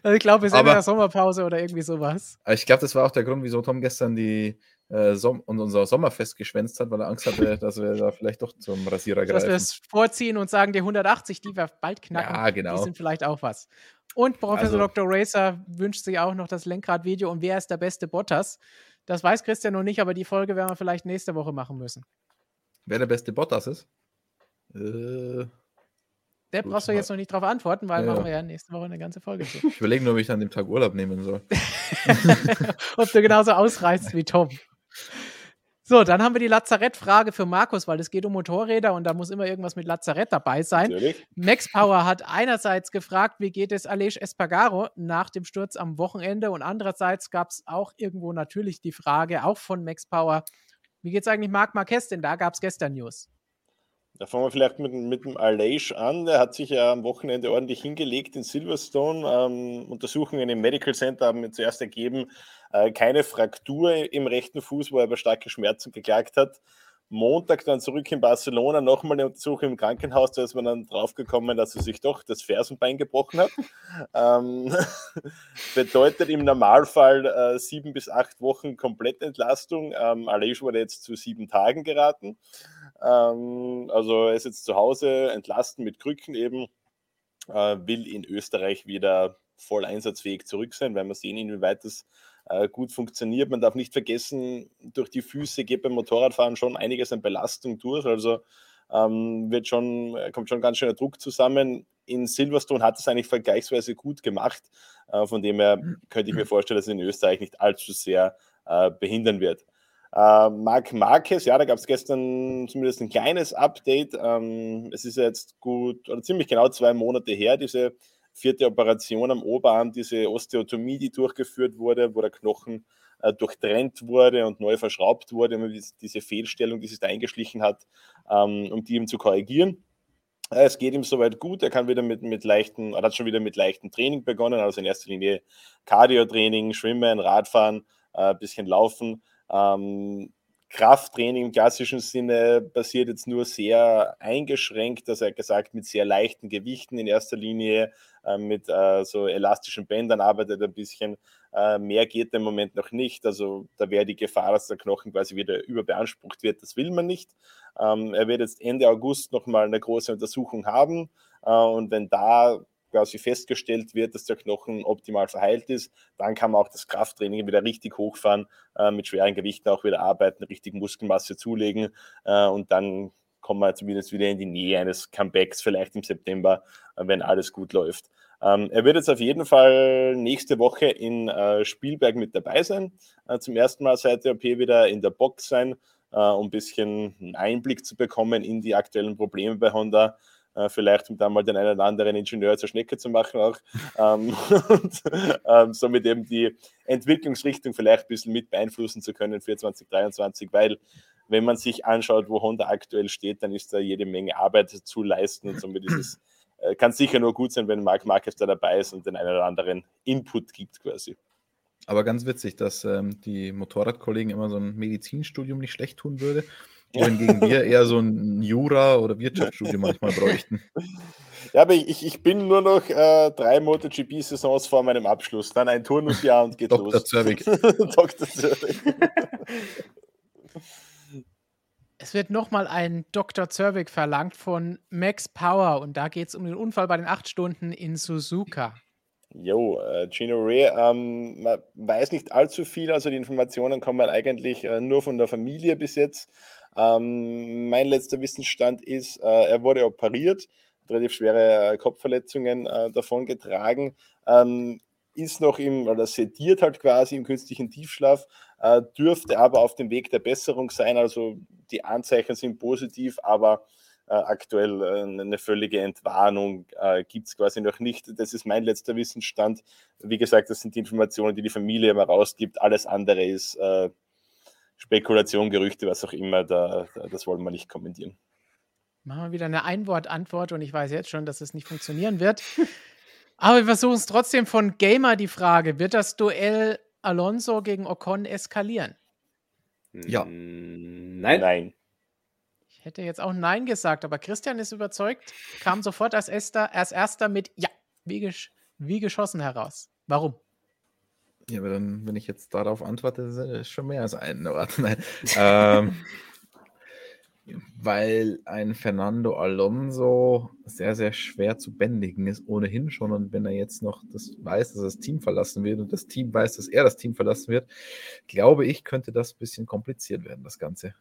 Also ich glaube, wir sind in Aber- der Sommerpause oder irgendwie sowas. Ich glaube, das war auch der Grund, wieso Tom gestern die äh, Som und unser Sommerfest geschwänzt hat, weil er Angst hatte, dass wir da vielleicht doch zum Rasierer Dass wir greifen. es vorziehen und sagen, die 180, die wir bald knacken, Ja, genau. die sind vielleicht auch was. Und Professor Also- Dr. Racer wünscht sich auch noch das Lenkradvideo und wer ist der beste Bottas? Das weiß Christian noch nicht, aber die Folge werden wir vielleicht nächste Woche machen müssen. Wer der beste Bottas ist? Äh, Der brauchst du jetzt noch nicht drauf antworten, weil Ja, machen wir ja nächste Woche eine ganze Folge zu. ich überlege nur, ob ich an dem Tag Urlaub nehmen soll. Ob du genauso ausreißt wie Tom. So, dann haben wir die Lazarettfrage für Markus, weil es geht um Motorräder und da muss immer irgendwas mit Lazarett dabei sein. Natürlich. Max Power hat einerseits gefragt, wie geht es Aleix Espargaro nach dem Sturz am Wochenende und andererseits gab es auch irgendwo natürlich die Frage, auch von Max Power, wie geht es eigentlich Marc Marquez, denn da gab es gestern News. Da fangen wir vielleicht mit, mit dem Aleix an. Der hat sich ja am Wochenende ordentlich hingelegt in Silverstone. Ähm, Untersuchungen im Medical Center haben mir zuerst ergeben, äh, keine Fraktur im rechten Fuß, wo er über starke Schmerzen geklagt hat. Montag dann zurück in Barcelona, nochmal eine Untersuchung im Krankenhaus, da ist man dann draufgekommen, dass er sich doch das Fersenbein gebrochen hat. ähm, bedeutet im Normalfall äh, sieben bis acht Wochen Komplettentlastung. Ähm, Aleix wurde jetzt zu sieben Tagen geraten. Ähm, also er ist jetzt zu Hause entlasten mit Krücken eben, äh, will in Österreich wieder voll einsatzfähig zurück sein, weil wir sehen, inwieweit das äh, gut funktioniert. Man darf nicht vergessen, durch die Füße geht beim Motorradfahren schon einiges an Belastung durch. Also ähm, wird schon, kommt schon ganz schöner Druck zusammen. In Silverstone hat es eigentlich vergleichsweise gut gemacht. Äh, von dem her könnte ich mir vorstellen, dass es in Österreich nicht allzu sehr äh, behindern wird. Äh, Marc Marquez, ja, da gab es gestern zumindest ein kleines Update. Ähm, es ist jetzt gut oder ziemlich genau zwei Monate her, diese vierte Operation am Oberarm, diese Osteotomie, die durchgeführt wurde, wo der Knochen äh, durchtrennt wurde und neu verschraubt wurde, um dies- diese Fehlstellung, die sich da eingeschlichen hat, ähm, um die ihm zu korrigieren. Äh, Es geht ihm soweit gut. Er kann wieder mit, mit leichten, er hat schon wieder mit leichtem Training begonnen, also in erster Linie Cardio-Training, Schwimmen, Radfahren, ein bisschen Laufen. Ähm, Krafttraining im klassischen Sinne passiert jetzt nur sehr eingeschränkt, dass er gesagt mit sehr leichten Gewichten in erster Linie, äh, mit äh, so elastischen Bändern arbeitet ein bisschen. Äh, mehr geht im Moment noch nicht. Also da wäre die Gefahr, dass der Knochen quasi wieder überbeansprucht wird. Das will man nicht. Ähm, er wird jetzt Ende August nochmal eine große Untersuchung haben. Äh, und wenn da quasi festgestellt wird, dass der Knochen optimal verheilt ist, dann kann man auch das Krafttraining wieder richtig hochfahren, äh, mit schweren Gewichten auch wieder arbeiten, richtig Muskelmasse zulegen äh, und dann kommen wir zumindest wieder in die Nähe eines Comebacks, vielleicht im September, äh, wenn alles gut läuft. Ähm, er wird jetzt auf jeden Fall nächste Woche in äh, Spielberg mit dabei sein. Äh, zum ersten Mal seit der OP wieder in der Box sein, äh, um ein bisschen Einblick zu bekommen in die aktuellen Probleme bei Honda. Äh, vielleicht um da mal den einen oder anderen Ingenieur zur Schnecke zu machen auch. ähm, und ähm, somit eben die Entwicklungsrichtung vielleicht ein bisschen mit beeinflussen zu können für 2023, weil wenn man sich anschaut, wo Honda aktuell steht, dann ist da jede Menge Arbeit zu leisten und somit ist es, äh, kann sicher nur gut sein, wenn Marc Marquez da dabei ist und den einen oder anderen Input gibt quasi. Aber ganz witzig, dass ähm, die Motorradkollegen immer so ein Medizinstudium nicht schlecht tun würde, wohingegen wir eher so ein Jura- oder Wirtschaftsstudium manchmal bräuchten. Ja, aber ich, ich bin nur noch äh, drei MotoGP-Saisons vor meinem Abschluss. Dann ein Turnusjahr und geht Dr. los. Zervik. Dr. Zervik. Es wird nochmal ein Dr. Zervik verlangt von Max Power und da geht es um den Unfall bei den acht Stunden in Suzuka. Jo, äh, Gino Ray, ähm, man weiß nicht allzu viel, also die Informationen kommen eigentlich äh, nur von der Familie bis jetzt. Ähm, mein letzter Wissensstand ist, äh, er wurde operiert, hat relativ schwere äh, Kopfverletzungen äh, davon getragen, ähm, ist noch im, oder sediert halt quasi im künstlichen Tiefschlaf, äh, dürfte aber auf dem Weg der Besserung sein, also die Anzeichen sind positiv, aber äh, aktuell äh, eine völlige Entwarnung äh, gibt es quasi noch nicht. Das ist mein letzter Wissensstand. Wie gesagt, das sind die Informationen, die die Familie immer rausgibt. Alles andere ist äh, Spekulation, Gerüchte, was auch immer. Da, da, das wollen wir nicht kommentieren. Machen wir wieder eine Einwortantwort und ich weiß jetzt schon, dass es nicht funktionieren wird. Aber wir versuchen es trotzdem von Gamer die Frage: Wird das Duell Alonso gegen Ocon eskalieren? Ja. Mm, Nein. Nein. Ich hätte jetzt auch Nein gesagt, aber Christian ist überzeugt, kam sofort als erster, als erster mit Ja, wie, gesch wie geschossen heraus. Warum? Ja, aber dann, wenn ich jetzt darauf antworte, ist schon mehr als ein Ort. Nein. ähm, weil ein Fernando Alonso sehr, sehr schwer zu bändigen ist, ohnehin schon. Und wenn er jetzt noch das weiß, dass er das Team verlassen wird und das Team weiß, dass er das Team verlassen wird, glaube ich, könnte das ein bisschen kompliziert werden, das Ganze.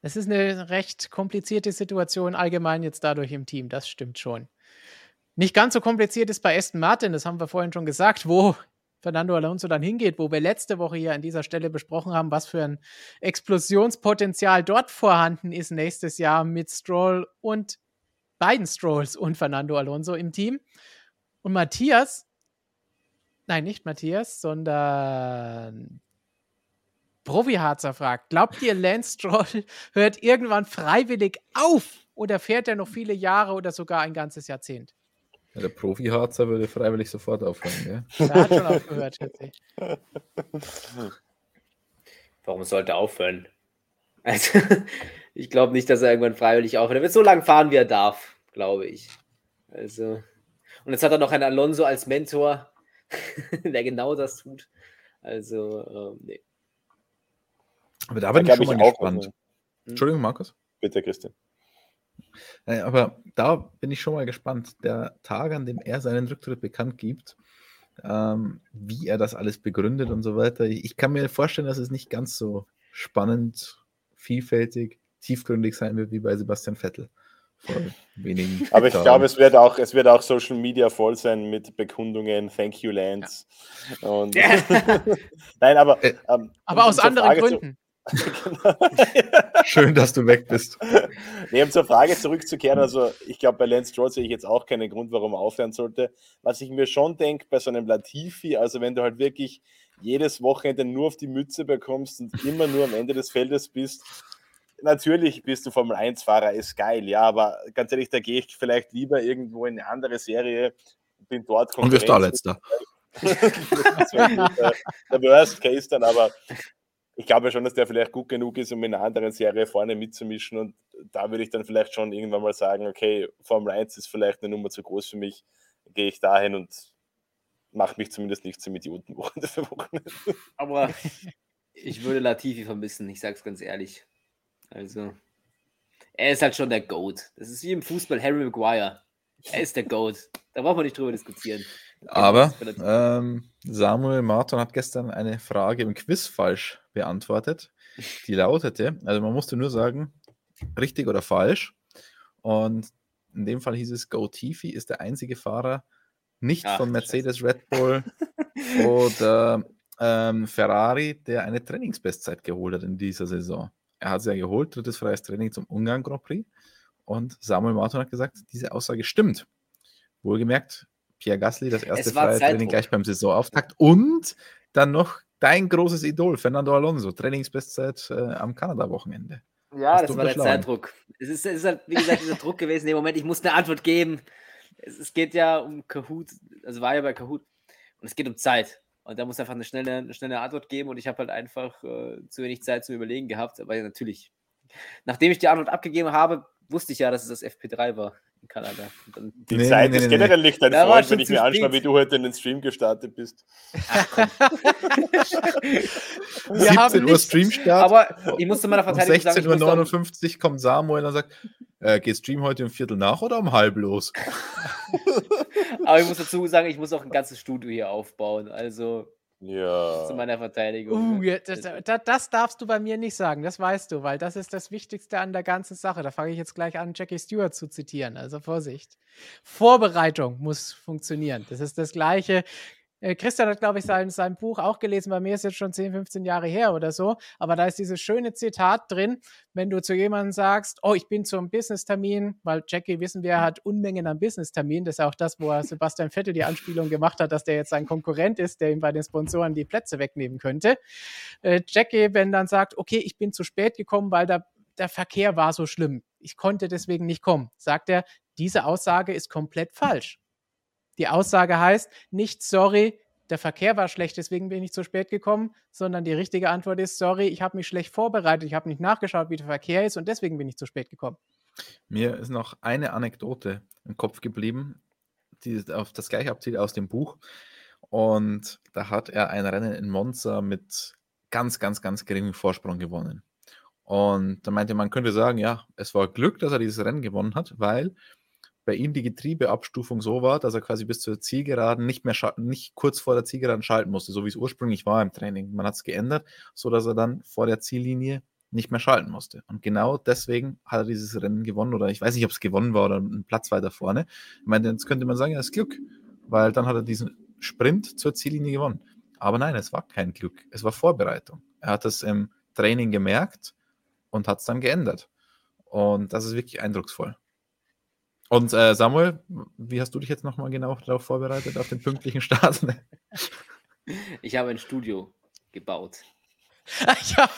Es ist eine recht komplizierte Situation allgemein jetzt dadurch im Team, das stimmt schon. Nicht ganz so kompliziert ist bei Aston Martin, das haben wir vorhin schon gesagt, wo Fernando Alonso dann hingeht, wo wir letzte Woche hier an dieser Stelle besprochen haben, was für ein Explosionspotenzial dort vorhanden ist nächstes Jahr mit Stroll und beiden Strolls und Fernando Alonso im Team. Und Matthias, nein, nicht Matthias, sondern Profi-Harzer fragt, glaubt ihr, Lance Stroll hört irgendwann freiwillig auf oder fährt er noch viele Jahre oder sogar ein ganzes Jahrzehnt? Ja, der Profi-Harzer würde freiwillig sofort aufhören, gell? Der hat schon aufgehört, schätze ich. Warum sollte er aufhören? Also, ich glaube nicht, dass er irgendwann freiwillig aufhört. Er wird so lange fahren, wie er darf, glaube ich. Also, und jetzt hat er noch einen Alonso als Mentor, der genau das tut. Also, ähm, nee. Aber da bin da ich schon mal gespannt. Hm? Entschuldigung, Markus. Bitte, Christian. Aber da bin ich schon mal gespannt. Der Tag, an dem er seinen Rücktritt bekannt gibt, ähm, wie er das alles begründet und so weiter. Ich kann mir vorstellen, dass es nicht ganz so spannend, vielfältig, tiefgründig sein wird wie bei Sebastian Vettel. Vor wenigen Aber ich glaube, es wird auch, es wird auch Social Media voll sein mit Bekundungen, Thank you, Lance. Ja. Und Nein, aber. Äh, ähm, aber aus anderen Gründen. Schön, dass du weg bist. Nee, um zur Frage zurückzukehren, also ich glaube, bei Lance Stroll sehe ich jetzt auch keinen Grund, warum er aufhören sollte. Was ich mir schon denke, bei so einem Latifi, also wenn du halt wirklich jedes Wochenende nur auf die Mütze bekommst und immer nur am Ende des Feldes bist, natürlich bist du Formel 1-Fahrer, ist geil, ja, aber ganz ehrlich, da gehe ich vielleicht lieber irgendwo in eine andere Serie, bin dort Und wirst da letzter. der Worst Case dann, aber ich glaube schon, dass der vielleicht gut genug ist, um in einer anderen Serie vorne mitzumischen. Und da würde ich dann vielleicht schon irgendwann mal sagen, okay, Formel 1 ist vielleicht eine Nummer zu groß für mich. Gehe ich dahin und mache mich zumindest nicht zum Idioten Wochenende für Wochenende. Aber ich würde Latifi vermissen, ich sage es ganz ehrlich. Also, er ist halt schon der GOAT. Das ist wie im Fußball Harry Maguire. Er ist der GOAT. Da braucht man nicht drüber diskutieren. Aber ähm, Samuel Martin hat gestern eine Frage im Quiz falsch beantwortet. Die lautete, also man musste nur sagen, richtig oder falsch. Und in dem Fall hieß es, Go Tifi ist der einzige Fahrer, nicht Ach, von Mercedes, Scheiße. Red Bull oder ähm, Ferrari, der eine Trainingsbestzeit geholt hat in dieser Saison. Er hat sie ja geholt, drittes freies Training zum Ungarn Grand Prix. Und Samuel Martin hat gesagt, diese Aussage stimmt. Wohlgemerkt, Pierre Gasly, das erste freie Training gleich beim Saisonauftakt und dann noch dein großes Idol, Fernando Alonso, Trainingsbestzeit äh, am Kanada-Wochenende. Ja, das war der Zeitdruck. Es ist, es ist halt, wie gesagt, dieser Druck gewesen. Im Moment, ich muss eine Antwort geben. Es, es, geht ja um Kahoot, also war ja bei Kahoot. Und es geht um Zeit. Und da muss einfach eine schnelle, eine schnelle Antwort geben. Und ich habe halt einfach äh, zu wenig Zeit zum Überlegen gehabt. Aber ja, natürlich, nachdem ich die Antwort abgegeben habe, wusste ich ja, dass es das FP3 war in Kanada. die nee, Zeit nee, ist nee, generell nicht dein Freund, wenn ich mir anschaue, wie du heute in den Stream gestartet bist. Ach, 17 Uhr Streamstart. Aber ich musste meiner Verteidigung um 16.59 Uhr kommt Samuel und sagt, äh, geht Stream heute um Viertel nach oder um halb los? aber ich muss dazu sagen, ich muss auch ein ganzes Studio hier aufbauen. Also ja. Zu meiner Verteidigung. Uh, das, das, das, darfst du bei mir nicht sagen, das weißt du, weil das ist das Wichtigste an der ganzen Sache. Da fange ich jetzt gleich an, Jackie Stewart zu zitieren. Also Vorsicht. Vorbereitung muss funktionieren. Das ist das Gleiche. Äh, Christian hat, glaube ich, sein, sein Buch auch gelesen. Bei mir ist jetzt schon 10, 15 Jahre her oder so. Aber da ist dieses schöne Zitat drin, wenn du zu jemandem sagst, oh, ich bin zum Business-Termin, weil Jackie, wissen wir, hat Unmengen an Business-Termin. Das ist auch das, wo Sebastian Vettel die Anspielung gemacht hat, dass der jetzt ein Konkurrent ist, der ihm bei den Sponsoren die Plätze wegnehmen könnte. Äh, Jackie, wenn dann sagt, okay, ich bin zu spät gekommen, weil da der Verkehr war so schlimm. Ich konnte deswegen nicht kommen. Sagt er, diese Aussage ist komplett falsch. Die Aussage heißt nicht sorry, der Verkehr war schlecht, deswegen bin ich zu spät gekommen, sondern die richtige Antwort ist sorry, ich habe mich schlecht vorbereitet, ich habe nicht nachgeschaut, wie der Verkehr ist und deswegen bin ich zu spät gekommen. Mir ist noch eine Anekdote im Kopf geblieben, die auf das gleiche abzielt aus dem Buch. Und da hat er ein Rennen in Monza mit ganz, ganz, ganz geringem Vorsprung gewonnen. Und da meinte man könnte sagen, ja, es war Glück, dass er dieses Rennen gewonnen hat, weil bei ihm die Getriebeabstufung so war, dass er quasi bis zur Zielgeraden nicht mehr nicht kurz vor der Zielgeraden schalten musste, so wie es ursprünglich war im Training. Man hat es geändert, so dass er dann vor der Ziellinie nicht mehr schalten musste. Und genau deswegen hat er dieses Rennen gewonnen, oder ich weiß nicht, ob es gewonnen war oder ein Platz weiter vorne. Ich meine, jetzt könnte man sagen, ja, ist Glück, weil dann hat er diesen Sprint zur Ziellinie gewonnen. Aber nein, es war kein Glück, es war Vorbereitung. Er hat es im Training gemerkt und hat es dann geändert. Und das ist wirklich eindrucksvoll. Und äh, Samuel, wie hast du dich jetzt nochmal genau darauf vorbereitet, auf den pünktlichen Start? ich habe ein Studio gebaut. ja.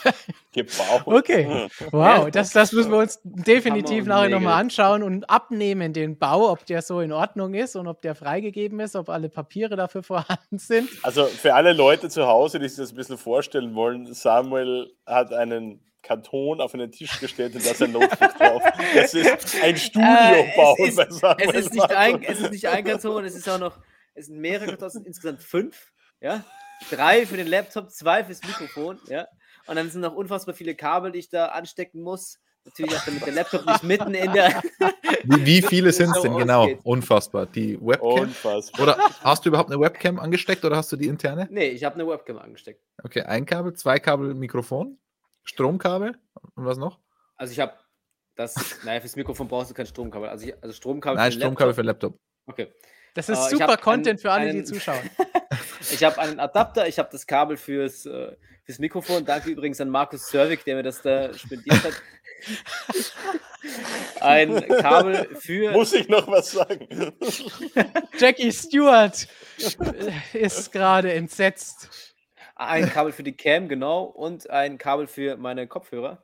Gebaut. Okay. Wow, das, das müssen wir uns definitiv nachher nochmal anschauen und abnehmen, den Bau, ob der so in Ordnung ist und ob der freigegeben ist, ob alle Papiere dafür vorhanden sind. Also für alle Leute zu Hause, die sich das ein bisschen vorstellen wollen, Samuel hat einen Karton auf einen Tisch gestellt und da ist ein Notebook drauf. Es ist ein Studiobau. Äh, es, ist, es, ist nicht ein, es ist nicht ein Karton, es ist auch noch, es sind mehrere Kartons, insgesamt fünf. Ja, drei für den Laptop, zwei fürs Mikrofon, ja. Und dann sind noch unfassbar viele Kabel, die ich da anstecken muss. Natürlich auch damit der Laptop nicht mitten in der. Wie, wie viele sind es denn genau? Unfassbar. Die Webcam? Unfassbar. Oder hast du überhaupt eine Webcam angesteckt oder hast du die interne? Nee, ich habe eine Webcam angesteckt. Okay, ein Kabel, zwei Kabel, Mikrofon, Stromkabel und was noch? Also ich habe das, naja, fürs Mikrofon brauchst du kein Stromkabel. Also, ich, also Stromkabel Nein, für Stromkabel Laptop. für Laptop. Okay. Das ist uh, super Content einen, für alle, einen, die zuschauen. ich habe einen Adapter, ich habe das Kabel fürs, äh, fürs Mikrofon. Danke übrigens an Markus Servik, der mir das da spendiert hat. Ein Kabel für. Muss ich noch was sagen? Jackie Stewart ist gerade entsetzt. Ein Kabel für die Cam, genau. Und ein Kabel für meine Kopfhörer.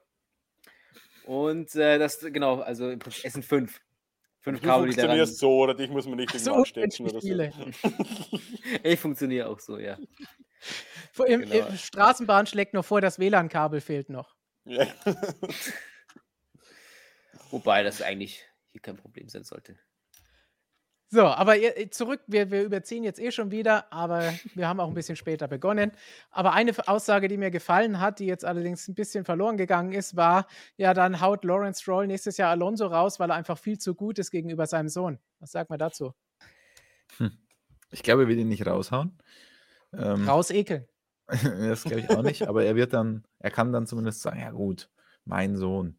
Und äh, das, genau, also es sind fünf. Fünf du Kabel, funktionierst so, oder dich muss man nicht so stecken oder so. ich funktioniere auch so, ja. Im, genau. im Straßenbahn schlägt noch vor, das WLAN-Kabel fehlt noch. Ja. Wobei das eigentlich hier kein Problem sein sollte. So, aber zurück, wir, wir überziehen jetzt eh schon wieder, aber wir haben auch ein bisschen später begonnen. Aber eine Aussage, die mir gefallen hat, die jetzt allerdings ein bisschen verloren gegangen ist, war, ja, dann haut Lawrence Stroll nächstes Jahr Alonso raus, weil er einfach viel zu gut ist gegenüber seinem Sohn. Was sagt man dazu? Hm. Ich glaube, er wird ihn nicht raushauen. Ähm, Rausekeln. das glaube ich auch nicht, aber er wird dann, er kann dann zumindest sagen, ja gut, mein Sohn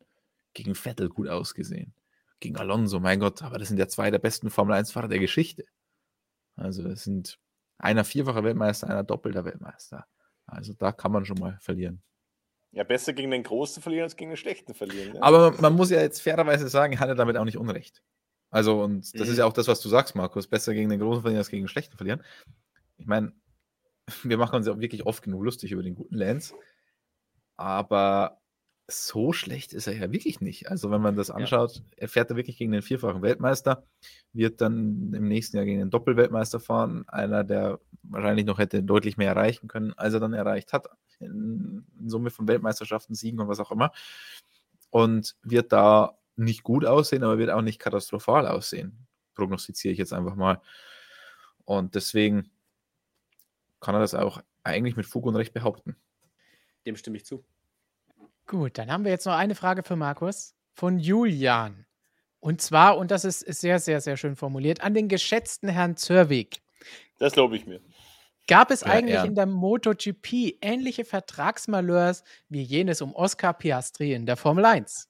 gegen Vettel gut ausgesehen gegen Alonso, mein Gott, aber das sind ja zwei der besten Formel-1-Fahrer der Geschichte. Also es sind einer vierfacher Weltmeister, einer doppelter Weltmeister. Also da kann man schon mal verlieren. Ja, besser gegen den Großen verlieren als gegen den Schlechten verlieren. Ne? Aber man muss ja jetzt fairerweise sagen, hat er damit auch nicht Unrecht. Also, und das mhm. ist ja auch das, was du sagst, Markus. Besser gegen den Großen verlieren als gegen den Schlechten verlieren. Ich meine, wir machen uns ja auch wirklich oft genug lustig über den guten Lance. Aber so schlecht ist er ja wirklich nicht. Also, wenn man das anschaut, ja. er fährt da wirklich gegen den vierfachen Weltmeister, wird dann im nächsten Jahr gegen den Doppelweltmeister fahren, einer, der wahrscheinlich noch hätte deutlich mehr erreichen können, als er dann erreicht hat, in, in Summe von Weltmeisterschaften, Siegen und was auch immer. Und wird da nicht gut aussehen, aber wird auch nicht katastrophal aussehen. Prognostiziere ich jetzt einfach mal. Und deswegen kann er das auch eigentlich mit Fug und Recht behaupten. Dem stimme ich zu. Gut, dann haben wir jetzt noch eine Frage für Markus von Julian. Und zwar, und das ist, sehr, sehr, sehr schön formuliert, an den geschätzten Herrn Zörwig. Das glaube ich mir. Gab es ja, eigentlich ja. in der MotoGP ähnliche Vertragsmalheurs wie jenes um Oscar Piastri in der Formel 1?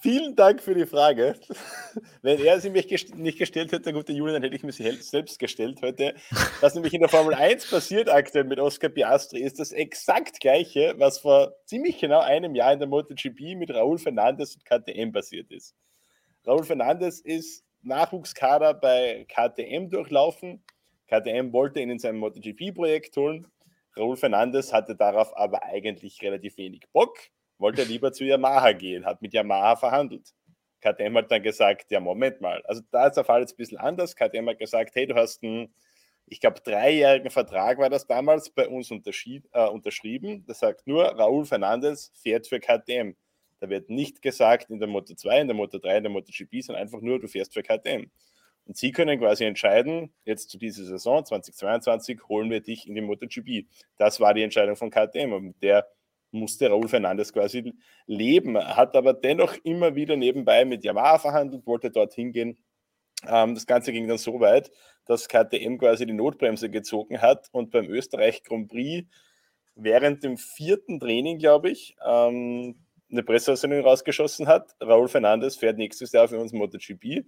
Vielen Dank für die Frage. Wenn er sie mich gest nicht gestellt hätte, der gute Julian, dann hätte ich mir sie selbst gestellt heute. Was nämlich in der Formel 1 passiert aktuell mit Oscar Piastri, ist das exakt gleiche, was vor ziemlich genau einem Jahr in der MotoGP mit Raúl Fernandes und KTM passiert ist. Raúl Fernandes ist Nachwuchskader bei KTM durchlaufen. KTM wollte ihn in sein MotoGP-Projekt holen. Raúl Fernandes hatte darauf aber eigentlich relativ wenig Bock wollte lieber zu Yamaha gehen, hat mit Yamaha verhandelt. KTM hat dann gesagt, ja, Moment mal. Also da ist der Fall jetzt ein bisschen anders. KTM hat gesagt, hey, du hast einen, ich glaube, dreijährigen Vertrag war das damals bei uns äh, unterschrieben. Das sagt nur, Raúl Fernandes fährt für KTM. Da wird nicht gesagt in der Moto 2, in der Moto 3, in der MotoGP, sondern einfach nur, du fährst für KTM. Und sie können quasi entscheiden, jetzt zu dieser Saison 2022 holen wir dich in die MotoGP. Das war die Entscheidung von KTM und der musste Raúl Fernandes quasi leben, hat aber dennoch immer wieder nebenbei mit Yamaha verhandelt, wollte dorthin gehen. Ähm, das Ganze ging dann so weit, dass KTM quasi die Notbremse gezogen hat und beim Österreich Grand Prix während dem vierten Training, glaube ich, ähm, eine Presseaussendung rausgeschossen hat. Raúl Fernandes fährt nächstes Jahr für uns MotoGP.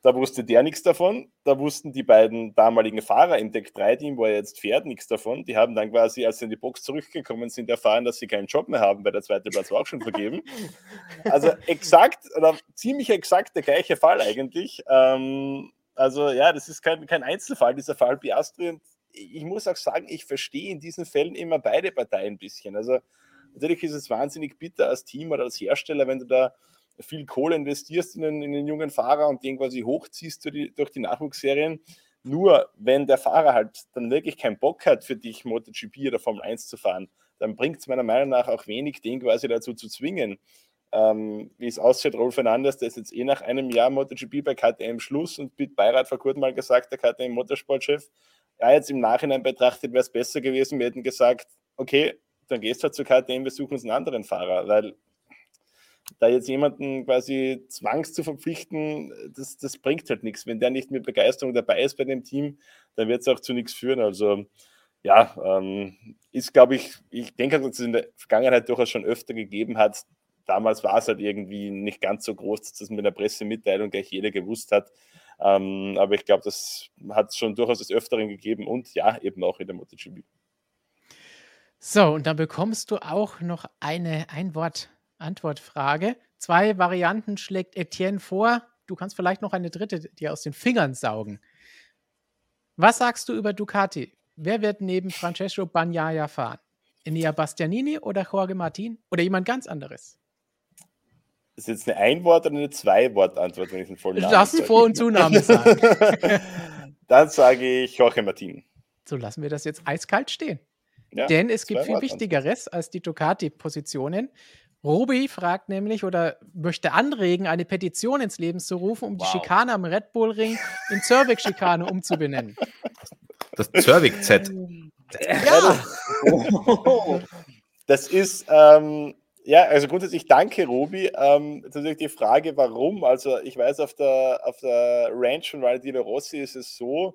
Da wusste der nichts davon. Da wussten die beiden damaligen Fahrer im Deck 3-Team, wo er jetzt fährt, nichts davon. Die haben dann quasi, als sie in die Box zurückgekommen sind, erfahren, dass sie keinen Job mehr haben, weil der zweite Platz war auch schon vergeben. Also exakt oder ziemlich exakt der gleiche Fall eigentlich. Ähm, also ja, das ist kein, kein Einzelfall, dieser Fall Piastri. Und ich muss auch sagen, ich verstehe in diesen Fällen immer beide Parteien ein bisschen. Also natürlich ist es wahnsinnig bitter als Team oder als Hersteller, wenn du da viel Kohle investierst in den, in den jungen Fahrer und den quasi hochziehst durch die, durch die Nachwuchsserien. Nur wenn der Fahrer halt dann wirklich keinen Bock hat, für dich MotoGP oder Formel 1 zu fahren, dann bringt es meiner Meinung nach auch wenig, den quasi dazu zu zwingen. Ähm, wie es aussieht, Rolf Fernandes, der ist jetzt eh nach einem Jahr MotoGP bei KTM Schluss und Pete Beirat vor kurzem mal gesagt, der KTM Motorsportchef, ja, jetzt im Nachhinein betrachtet wäre es besser gewesen, wir hätten gesagt, okay, dann gehst du halt zu KTM, wir suchen uns einen anderen Fahrer, weil da jetzt jemanden quasi zwangs zu verpflichten, das, das bringt halt nichts. Wenn der nicht mit Begeisterung dabei ist bei dem Team, dann wird es auch zu nichts führen. Also ja, ähm, ist, glaube ich, ich denke, dass es in der Vergangenheit durchaus schon öfter gegeben hat. Damals war es halt irgendwie nicht ganz so groß, dass das mit einer Pressemitteilung gleich jeder gewusst hat. Ähm, aber ich glaube, das hat es schon durchaus des Öfteren gegeben und ja, eben auch in der MotoGP. So, und dann bekommst du auch noch eine Einwort- Antwortfrage. Zwei Varianten schlägt Etienne vor. Du kannst vielleicht noch eine dritte dir aus den Fingern saugen. Was sagst du über Ducati? Wer wird neben Francesco Bagnaia fahren? Enia Bastianini oder Jorge Martin oder jemand ganz anderes? Das ist jetzt eine Ein-Wort- oder eine Zwei-Wort-Antwort, wenn ich den vollen Namen Lass einen Vor- und Zunamen sagen. Dann sage ich Jorge Martin. So lassen wir das jetzt eiskalt stehen. Ja, Denn es gibt viel Wichtigeres als die Ducati-Positionen. Robi fragt nämlich oder möchte anregen, eine Petition ins Leben zu rufen, um wow. die Schikane am Red Bull Ring in Zervik-Schikane umzubenennen. Das Zervik-Z. Ja. Das ist, ähm, ja, also grundsätzlich danke, Robi. Ähm, natürlich die Frage, warum. Also ich weiß, auf der, auf der Ranch von Valentino Rossi ist es so,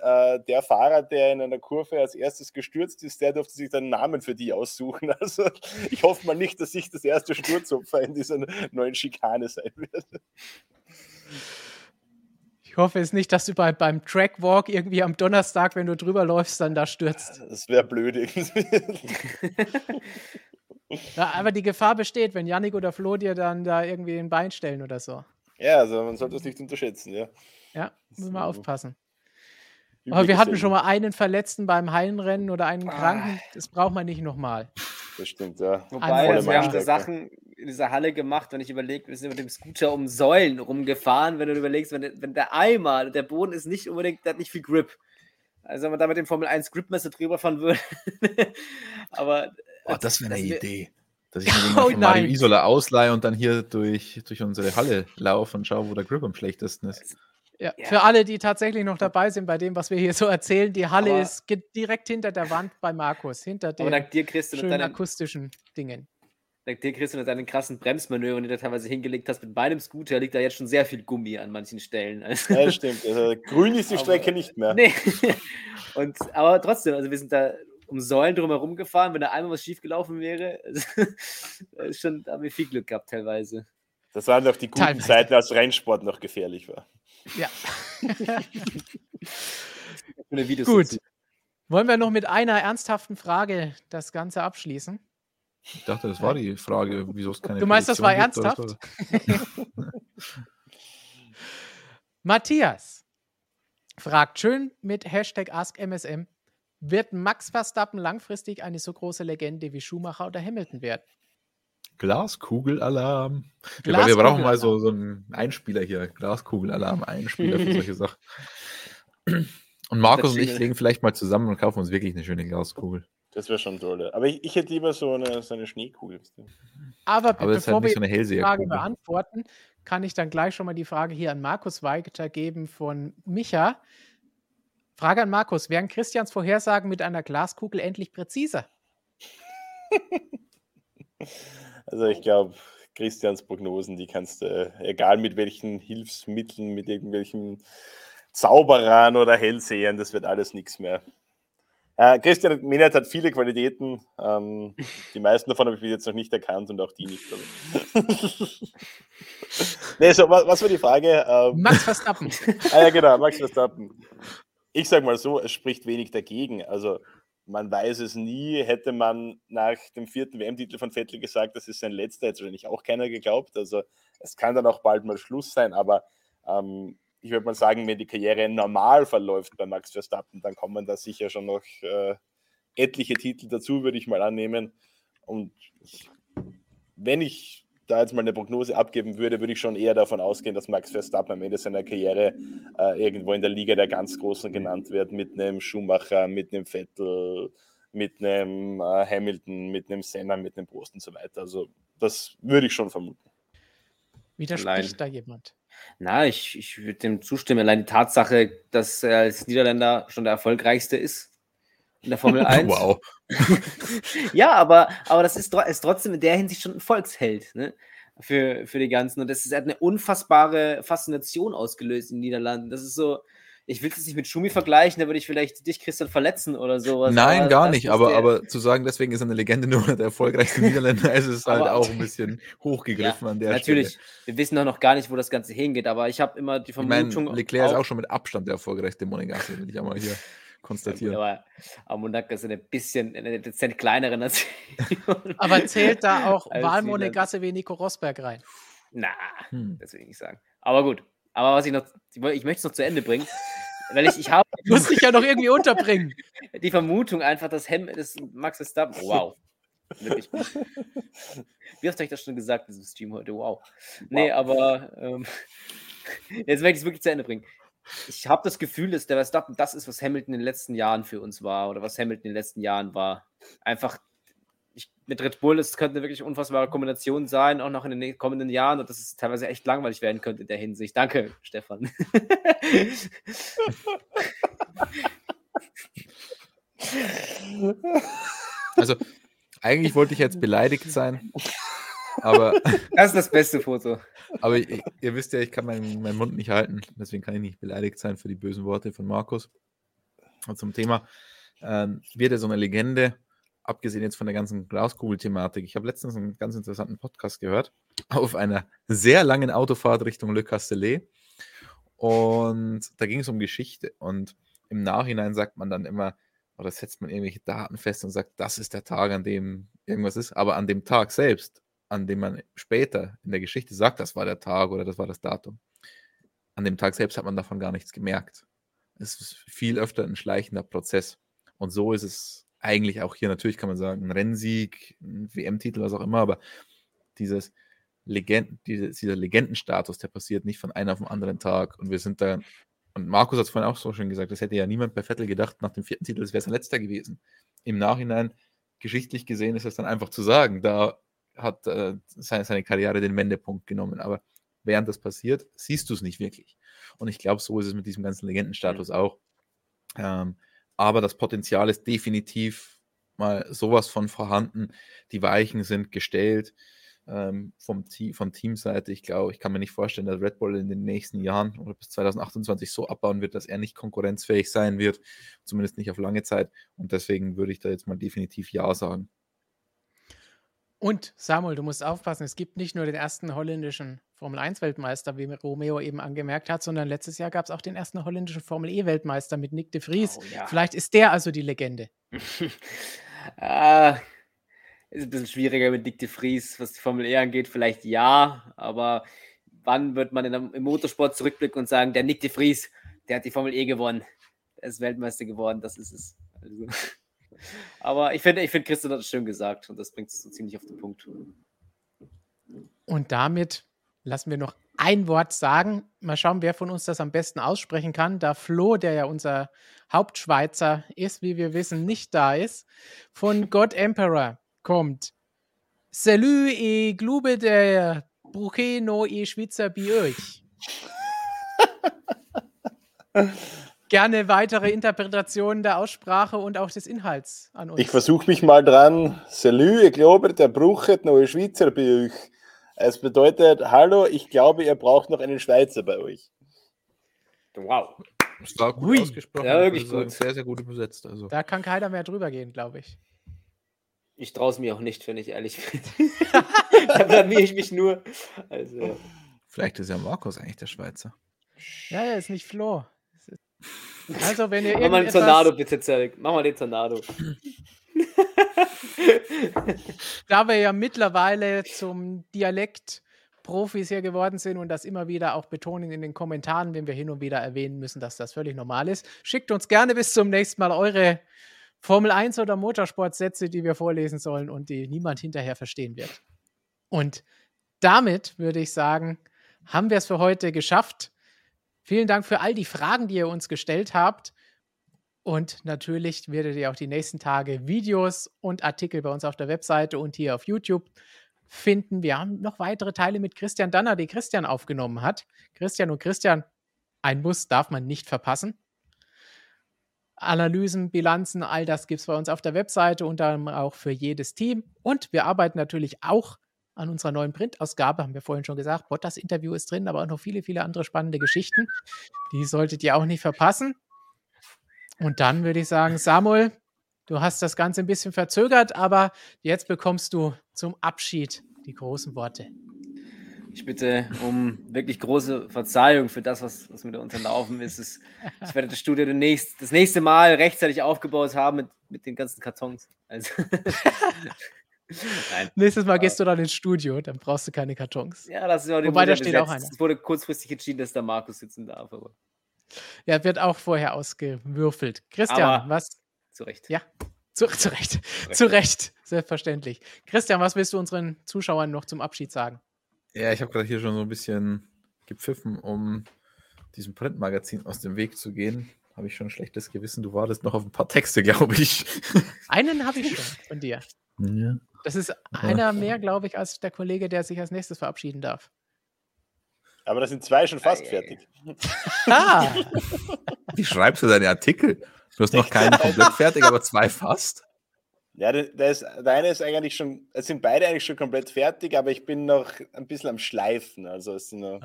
äh, der Fahrer, der in einer Kurve als erstes gestürzt ist, der durfte sich dann einen Namen für die aussuchen. Also ich hoffe mal nicht, dass ich das erste Sturzopfer in dieser neuen Schikane sein werde. Ich hoffe es nicht, dass du bei, beim Trackwalk irgendwie am Donnerstag, wenn du drüber läufst, dann da stürzt. Das wäre blöd irgendwie. ja, aber die Gefahr besteht, wenn Yannick oder Flo dir dann da irgendwie ein Bein stellen oder so. Ja, also man sollte das nicht unterschätzen, ja. Ja, muss man aufpassen. Aber wir hatten schon mal einen Verletzten beim Hallenrennen oder einen Kranken. Ah. Das braucht man nicht nochmal. Das stimmt, ja. Wobei, also wir haben da Sachen in dieser Halle gemacht, wenn ich überlege, wir sind mit dem Scooter um Säulen rumgefahren. Wenn du überlegst, wenn, wenn der Eimer, der Boden ist nicht unbedingt, der hat nicht viel Grip. Also wenn man da mit dem Formel 1 Gripmesser drüber fahren würde. Aber. Oh, das wäre eine Idee. Dass ich mir oh, Mario Isola ausleihe und dann hier durch, durch unsere Halle laufe und schaue, wo der Grip am schlechtesten ist. Ja, ja, für alle, die tatsächlich noch dabei sind bei dem, was wir hier so erzählen, die Halle aber, ist direkt hinter der Wand bei Markus, hinter den dir, schönen deinen, akustischen Dingen. Dank dir, Christian, und deinen krassen Bremsmanövern, die du teilweise hingelegt hast mit meinem Scooter, liegt da jetzt schon sehr viel Gummi an manchen Stellen. Also, ja, stimmt. Also, grün ist die aber, Strecke nicht mehr. Nee. Und, aber trotzdem, also wir sind da um Säulen drumherum gefahren, wenn da einmal was schiefgelaufen wäre, schon, da haben wir viel Glück gehabt teilweise. Das waren doch die guten teilweise. Zeiten, als Rennsport noch gefährlich war. Ja. Gut. Wollen wir noch mit einer ernsthaften Frage das Ganze abschließen? Ich dachte, das war die Frage, wieso es keine. Du meinst, das war ernsthaft? Matthias fragt schön mit Hashtag AskMSM: Wird Max Verstappen langfristig eine so große Legende wie Schumacher oder Hamilton werden? Glaskugelalarm. Glaskugel wir brauchen mal so, so einen Einspieler hier. Glaskugelalarm, Einspieler für solche Sachen. Und Markus und ich legen vielleicht mal zusammen und kaufen uns wirklich eine schöne Glaskugel. Das wäre schon toll. Aber ich, ich, hätte lieber so eine, so eine Schneekugel. Aber, Aber bevor halt wir so die Frage beantworten, kann ich dann gleich schon mal die Frage hier an Markus weitergeben von Micha. Frage an Markus: Wären Christians Vorhersagen mit einer Glaskugel endlich präziser? also, ich glaube, Christians Prognosen, die kannst du, egal mit welchen Hilfsmitteln, mit irgendwelchen Zauberern oder Hellsehern, das wird alles nichts mehr. Äh, Christian Minert hat viele Qualitäten. Ähm, die meisten davon habe ich jetzt noch nicht erkannt und auch die nicht. nee, so, was, was, war die Frage? Ähm, Max Verstappen. ah, ja, genau, Max Verstappen. Ich sage mal so, es spricht wenig dagegen. Also, man weiß es nie. Hätte man nach dem vierten WM-Titel von Vettel gesagt, das ist sein letzter, hätte wahrscheinlich auch keiner geglaubt. Also, es kann dann auch bald mal Schluss sein, aber ähm, ich würde mal sagen, wenn die Karriere normal verläuft bei Max Verstappen, dann kommen da sicher schon noch äh, etliche Titel dazu, würde ich mal annehmen. Und ich, wenn ich da jetzt mal eine Prognose abgeben würde, würde ich schon eher davon ausgehen, dass Max Verstappen am Ende seiner Karriere äh, irgendwo in der Liga der ganz Großen genannt wird, mit einem Schumacher, mit einem Vettel, mit einem äh, Hamilton, mit einem Senna, mit einem Prost und so weiter. Also das würde ich schon vermuten. Widerspricht Allein. da jemand? Na, ich, ich würde dem zustimmen. Allein die Tatsache, dass er als Niederländer schon der erfolgreichste ist in der Formel 1. wow. ja, aber, aber das ist, ist trotzdem in der Hinsicht schon ein Volksheld ne? für, für die ganzen. Und das ist, hat eine unfassbare Faszination ausgelöst in den Niederlanden. Das ist so, ich will es nicht mit Schumi vergleichen, da würde ich vielleicht dich, Christian, verletzen oder sowas. Nein, aber gar nicht, aber, aber zu sagen, deswegen ist er eine Legende nur der erfolgreichste Niederländer, ist es halt auch ein bisschen hochgegriffen ja, an der natürlich, Stelle. Natürlich, wir wissen doch noch gar nicht, wo das Ganze hingeht, aber ich habe immer die Vermutung. Ich mein, Leclerc auch, ist auch schon mit Abstand der erfolgreichste Monegasse, will ich auch mal hier konstatieren. aber, aber Monaco ist eine bisschen, eine dezent kleinere Nation. aber zählt da auch Wahlmonegasse wie Nico Rosberg rein? Na, hm. das will ich nicht sagen. Aber gut, aber was ich noch, ich möchte es noch zu Ende bringen. Weil ich, ich habe. Muss dich ja noch irgendwie unterbringen. Die Vermutung einfach, dass Hem das Max Verstappen. Wow. Wirklich. Wie oft habe ich das schon gesagt, diesem Stream heute? Wow. Nee, aber ähm, jetzt möchte ich es wirklich zu Ende bringen. Ich habe das Gefühl, dass der Verstappen das ist, was Hamilton in den letzten Jahren für uns war oder was Hamilton in den letzten Jahren war. Einfach ich, mit Red Bull, es könnte eine wirklich unfassbare Kombination sein, auch noch in den kommenden Jahren und dass es teilweise echt langweilig werden könnte in der Hinsicht. Danke, Stefan. also, eigentlich wollte ich jetzt beleidigt sein, aber. Das ist das beste Foto. Aber ihr, ihr wisst ja, ich kann meinen, meinen Mund nicht halten, deswegen kann ich nicht beleidigt sein für die bösen Worte von Markus. Und zum Thema, ähm, wird er so eine Legende? abgesehen jetzt von der ganzen Glaskugel-Thematik, ich habe letztens einen ganz interessanten Podcast gehört auf einer sehr langen Autofahrt Richtung Le Castellet. Und da ging es um Geschichte. Und im Nachhinein sagt man dann immer, oder setzt man irgendwelche Daten fest und sagt, das ist der Tag, an dem irgendwas ist. Aber an dem Tag selbst, an dem man später in der Geschichte sagt, das war der Tag oder das war das Datum, an dem Tag selbst hat man davon gar nichts gemerkt. Es ist viel öfter ein schleichender Prozess. Und so ist es eigentlich auch hier, natürlich kann man sagen, ein Rennsieg, ein WM-Titel, was auch immer, aber dieses Legend, diese, dieser Legendenstatus, der passiert nicht von einem auf den anderen Tag. Und wir sind da, und Markus hat es vorhin auch so schön gesagt, das hätte ja niemand bei Vettel gedacht, nach dem vierten Titel, das wäre sein letzter gewesen. Im Nachhinein, geschichtlich gesehen, ist das dann einfach zu sagen. Da hat äh, seine, seine Karriere den Wendepunkt genommen. Aber während das passiert, siehst du es nicht wirklich. Und ich glaube, so ist es mit diesem ganzen Legendenstatus mhm. auch. Ähm, aber das Potenzial ist definitiv mal sowas von vorhanden. Die Weichen sind gestellt ähm, vom von Teamseite. Ich glaube, ich kann mir nicht vorstellen, dass Red Bull in den nächsten Jahren oder bis 2028 so abbauen wird, dass er nicht konkurrenzfähig sein wird, zumindest nicht auf lange Zeit. Und deswegen würde ich da jetzt mal definitiv Ja sagen. Und Samuel, du musst aufpassen, es gibt nicht nur den ersten holländischen Formel 1-Weltmeister, wie Romeo eben angemerkt hat, sondern letztes Jahr gab es auch den ersten holländischen Formel E-Weltmeister mit Nick de Vries. Oh, ja. Vielleicht ist der also die Legende. ah, ist ein bisschen schwieriger mit Nick de Vries, was die Formel E angeht. Vielleicht ja, aber wann wird man der, im Motorsport zurückblicken und sagen, der Nick de Vries, der hat die Formel E gewonnen, der ist Weltmeister geworden, das ist es. Also. Aber ich finde, ich find, Christian hat es schön gesagt und das bringt es so ziemlich auf den Punkt. Und damit lassen wir noch ein Wort sagen. Mal schauen, wer von uns das am besten aussprechen kann. Da Flo, der ja unser Hauptschweizer ist, wie wir wissen, nicht da ist. Von God Emperor kommt Salut et Glube der Bruche no e Schweizer bei euch. Gerne weitere Interpretationen der Aussprache und auch des Inhalts an uns. Ich versuche mich mal dran. Salut, ich glaube, der Bruchet neue Schweizer bei euch. Es bedeutet, hallo, ich glaube, ihr braucht noch einen Schweizer bei euch. Wow. Das war gut Hui. ausgesprochen. Ja, wirklich gut. Sehr, sehr gut übersetzt. Also. Da kann keiner mehr drüber gehen, glaube ich. Ich traue es mir auch nicht, wenn ich ehrlich bin. da blamier ich mich nur. Also, Vielleicht ist ja Markus eigentlich der Schweizer. Ja, ja, ist nicht Flo. Also, wenn ihr mach mal den Tornado, bitte, Zerek. Mach mal den Tornado. da wir ja mittlerweile zum Dialekt Profis hier geworden sind und das immer wieder auch betonen in den Kommentaren, wenn wir hin und wieder erwähnen müssen, dass das völlig normal ist. Schickt uns gerne bis zum nächsten Mal eure Formel 1 oder Motorsportsätze, die wir vorlesen sollen und die niemand hinterher verstehen wird. Und damit würde ich sagen, haben wir es für heute geschafft. Vielen Dank für all die Fragen, die ihr uns gestellt habt. Und natürlich werdet ihr auch die nächsten Tage Videos und Artikel bei uns auf der Webseite und hier auf YouTube finden. Wir haben noch weitere Teile mit Christian Danner, die Christian aufgenommen hat. Christian und Christian, ein Muss darf man nicht verpassen. Analysen, Bilanzen, all das gibt es bei uns auf der Webseite und dann auch für jedes Team. Und wir arbeiten natürlich auch an unserer neuen Printausgabe, haben wir vorhin schon gesagt. Bottas Interview ist drin, aber auch noch viele, viele andere spannende Geschichten. Die solltet ihr auch nicht verpassen. Und dann würde ich sagen, Samuel, du hast das Ganze ein bisschen verzögert, aber jetzt bekommst du zum Abschied die großen Worte. Ich bitte um wirklich große Verzeihung für das, was, was mir da unterlaufen ist. Es, ich werde das Studio demnächst, das nächste Mal rechtzeitig aufgebaut haben mit, mit den ganzen Kartons. Also, Nein. Nächstes Mal gehst du dann ins Studio, dann brauchst du keine Kartons. Ja, das ist auch Wobei, da steht auch einer. Es wurde kurzfristig entschieden, dass da Markus sitzen darf, aber Ja, wird auch vorher ausgewürfelt. Christian, Aber- was? zu Recht. Ja. Zu, zu Recht. Zu Recht, selbstverständlich. Christian, was willst du unseren Zuschauern noch zum Abschied sagen? Ja, ich habe gerade hier schon so ein bisschen gepfiffen, um diesem Printmagazin aus dem Weg zu gehen. Habe ich schon ein schlechtes Gewissen. Du wartest noch auf ein paar Texte, glaube ich. Einen habe ich schon von dir. ja. Das ist einer mehr, glaube ich, als der Kollege, der sich als nächstes verabschieden darf. Aber da sind zwei schon fast Ei, fertig. Ah, Wie schreibst du deine Artikel? Du hast noch keinen komplett fertig, aber zwei fast. Ja, der, ist, der eine ist eigentlich schon, es sind beide eigentlich schon komplett fertig, aber ich bin noch ein bisschen am Schleifen. Also es sind noch,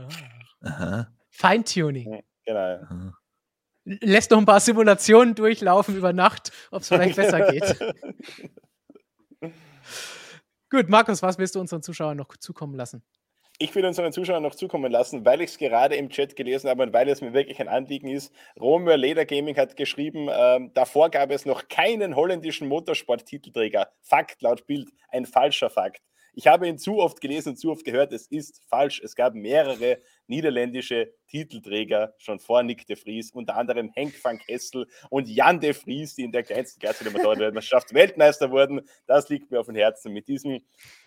Aha. Feintuning. genau. aha. Lässt noch ein paar Simulationen durchlaufen über Nacht, ob es vielleicht besser geht. Gut, Markus, was willst du unseren Zuschauern noch zukommen lassen? Ich will unseren Zuschauern noch zukommen lassen, weil ich es gerade im Chat gelesen habe und weil es mir wirklich ein Anliegen ist. Romeo Leder Gaming hat geschrieben, ähm, davor gab es noch keinen holländischen Motorsport-Titelträger. Fakt laut Bild, ein falscher Fakt. Ich habe ihn zu oft gelesen und zu oft gehört, es ist falsch. Es gab mehrere niederländische Titelträger schon vor Nick de Vries, unter anderem Henk van Kessel und Jan de Vries, die in der kleinsten Klasse der Motorradweltmeisterschaft Weltmeister wurden. Das liegt mir auf dem Herzen. Mit diesem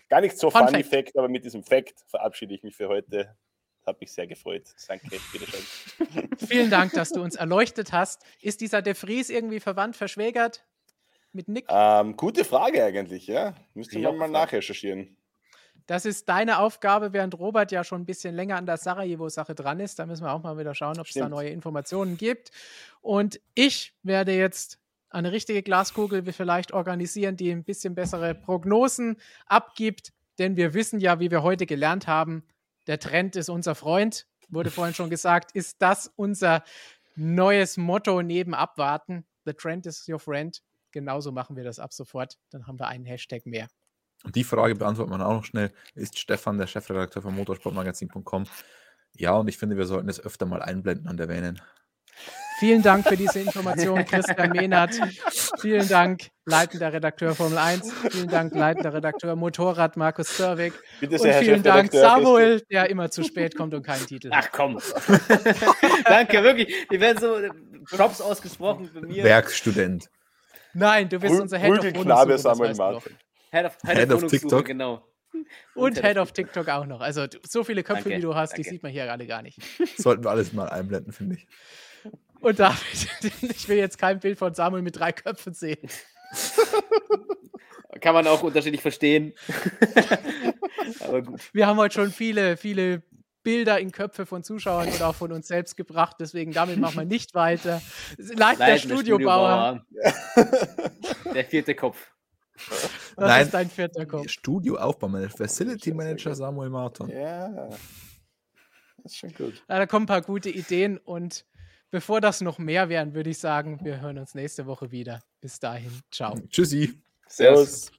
gar nicht so Fun funny Fact. Fact, aber mit diesem Fact verabschiede ich mich für heute. Hat mich sehr gefreut. Danke, bitteschön. Vielen Dank, dass du uns erleuchtet hast. Ist dieser De Vries irgendwie verwandt, verschwägert mit Nick? Ähm, gute Frage eigentlich, ja. Müsste Ich man auch mal nachrecherchieren. Das ist deine Aufgabe, während Robert ja schon ein bisschen länger an der Sarajevo-Sache dran ist. Da müssen wir auch mal wieder schauen, ob es da neue Informationen gibt. Und ich werde jetzt eine richtige Glaskugel vielleicht organisieren, die ein bisschen bessere Prognosen abgibt. Denn wir wissen ja, wie wir heute gelernt haben, der Trend ist unser Freund. Wurde vorhin schon gesagt, ist das unser neues Motto neben Abwarten? The Trend is your friend. Genauso machen wir das ab sofort. Dann haben wir einen Hashtag mehr. Und die Frage beantwortet man auch noch schnell. Ist Stefan der Chefredakteur von motorsportmagazin.com? Ja, und ich finde, wir sollten es öfter mal einblenden und erwähnen. Vielen Dank für diese Information, Christian Mehnert. Vielen Dank, leitender Redakteur Formel 1. Vielen Dank, leitender Redakteur Motorrad, Markus Zörwig. Bitte Und sehr, Herr vielen Dank, Samuel, der immer zu spät kommt und keinen Titel hat. Ach komm. Danke, wirklich. Die werden so äh, Props ausgesprochen für mir. Werkstudent. Nein, du bist unser Head of das Samuel. Martin. Head of, Head Head of TikTok. genau. Und Head of TikTok auch noch. Also so viele Köpfe, Danke, wie du hast, die danke. sieht man hier alle gar nicht. Sollten wir alles mal einblenden, finde ich. Und David, ich will jetzt kein Bild von Samuel mit drei Köpfen sehen. Kann man auch unterschiedlich verstehen. Aber gut. Wir haben heute schon viele, viele Bilder in Köpfe von Zuschauern und auch von uns selbst gebracht. Deswegen damit machen wir nicht weiter. Leid der Studiobauer. Studiobauer. Der vierte Kopf. Was Nein. ist dein vierter Kopf? Studioaufbaumanager, Facility Manager Samuel Martin. Ja. Das ist schon gut. Ja, da kommen ein paar gute Ideen und bevor das noch mehr werden, würde ich sagen, wir hören uns nächste Woche wieder. Bis dahin, ciao. Tschüssi. Servus.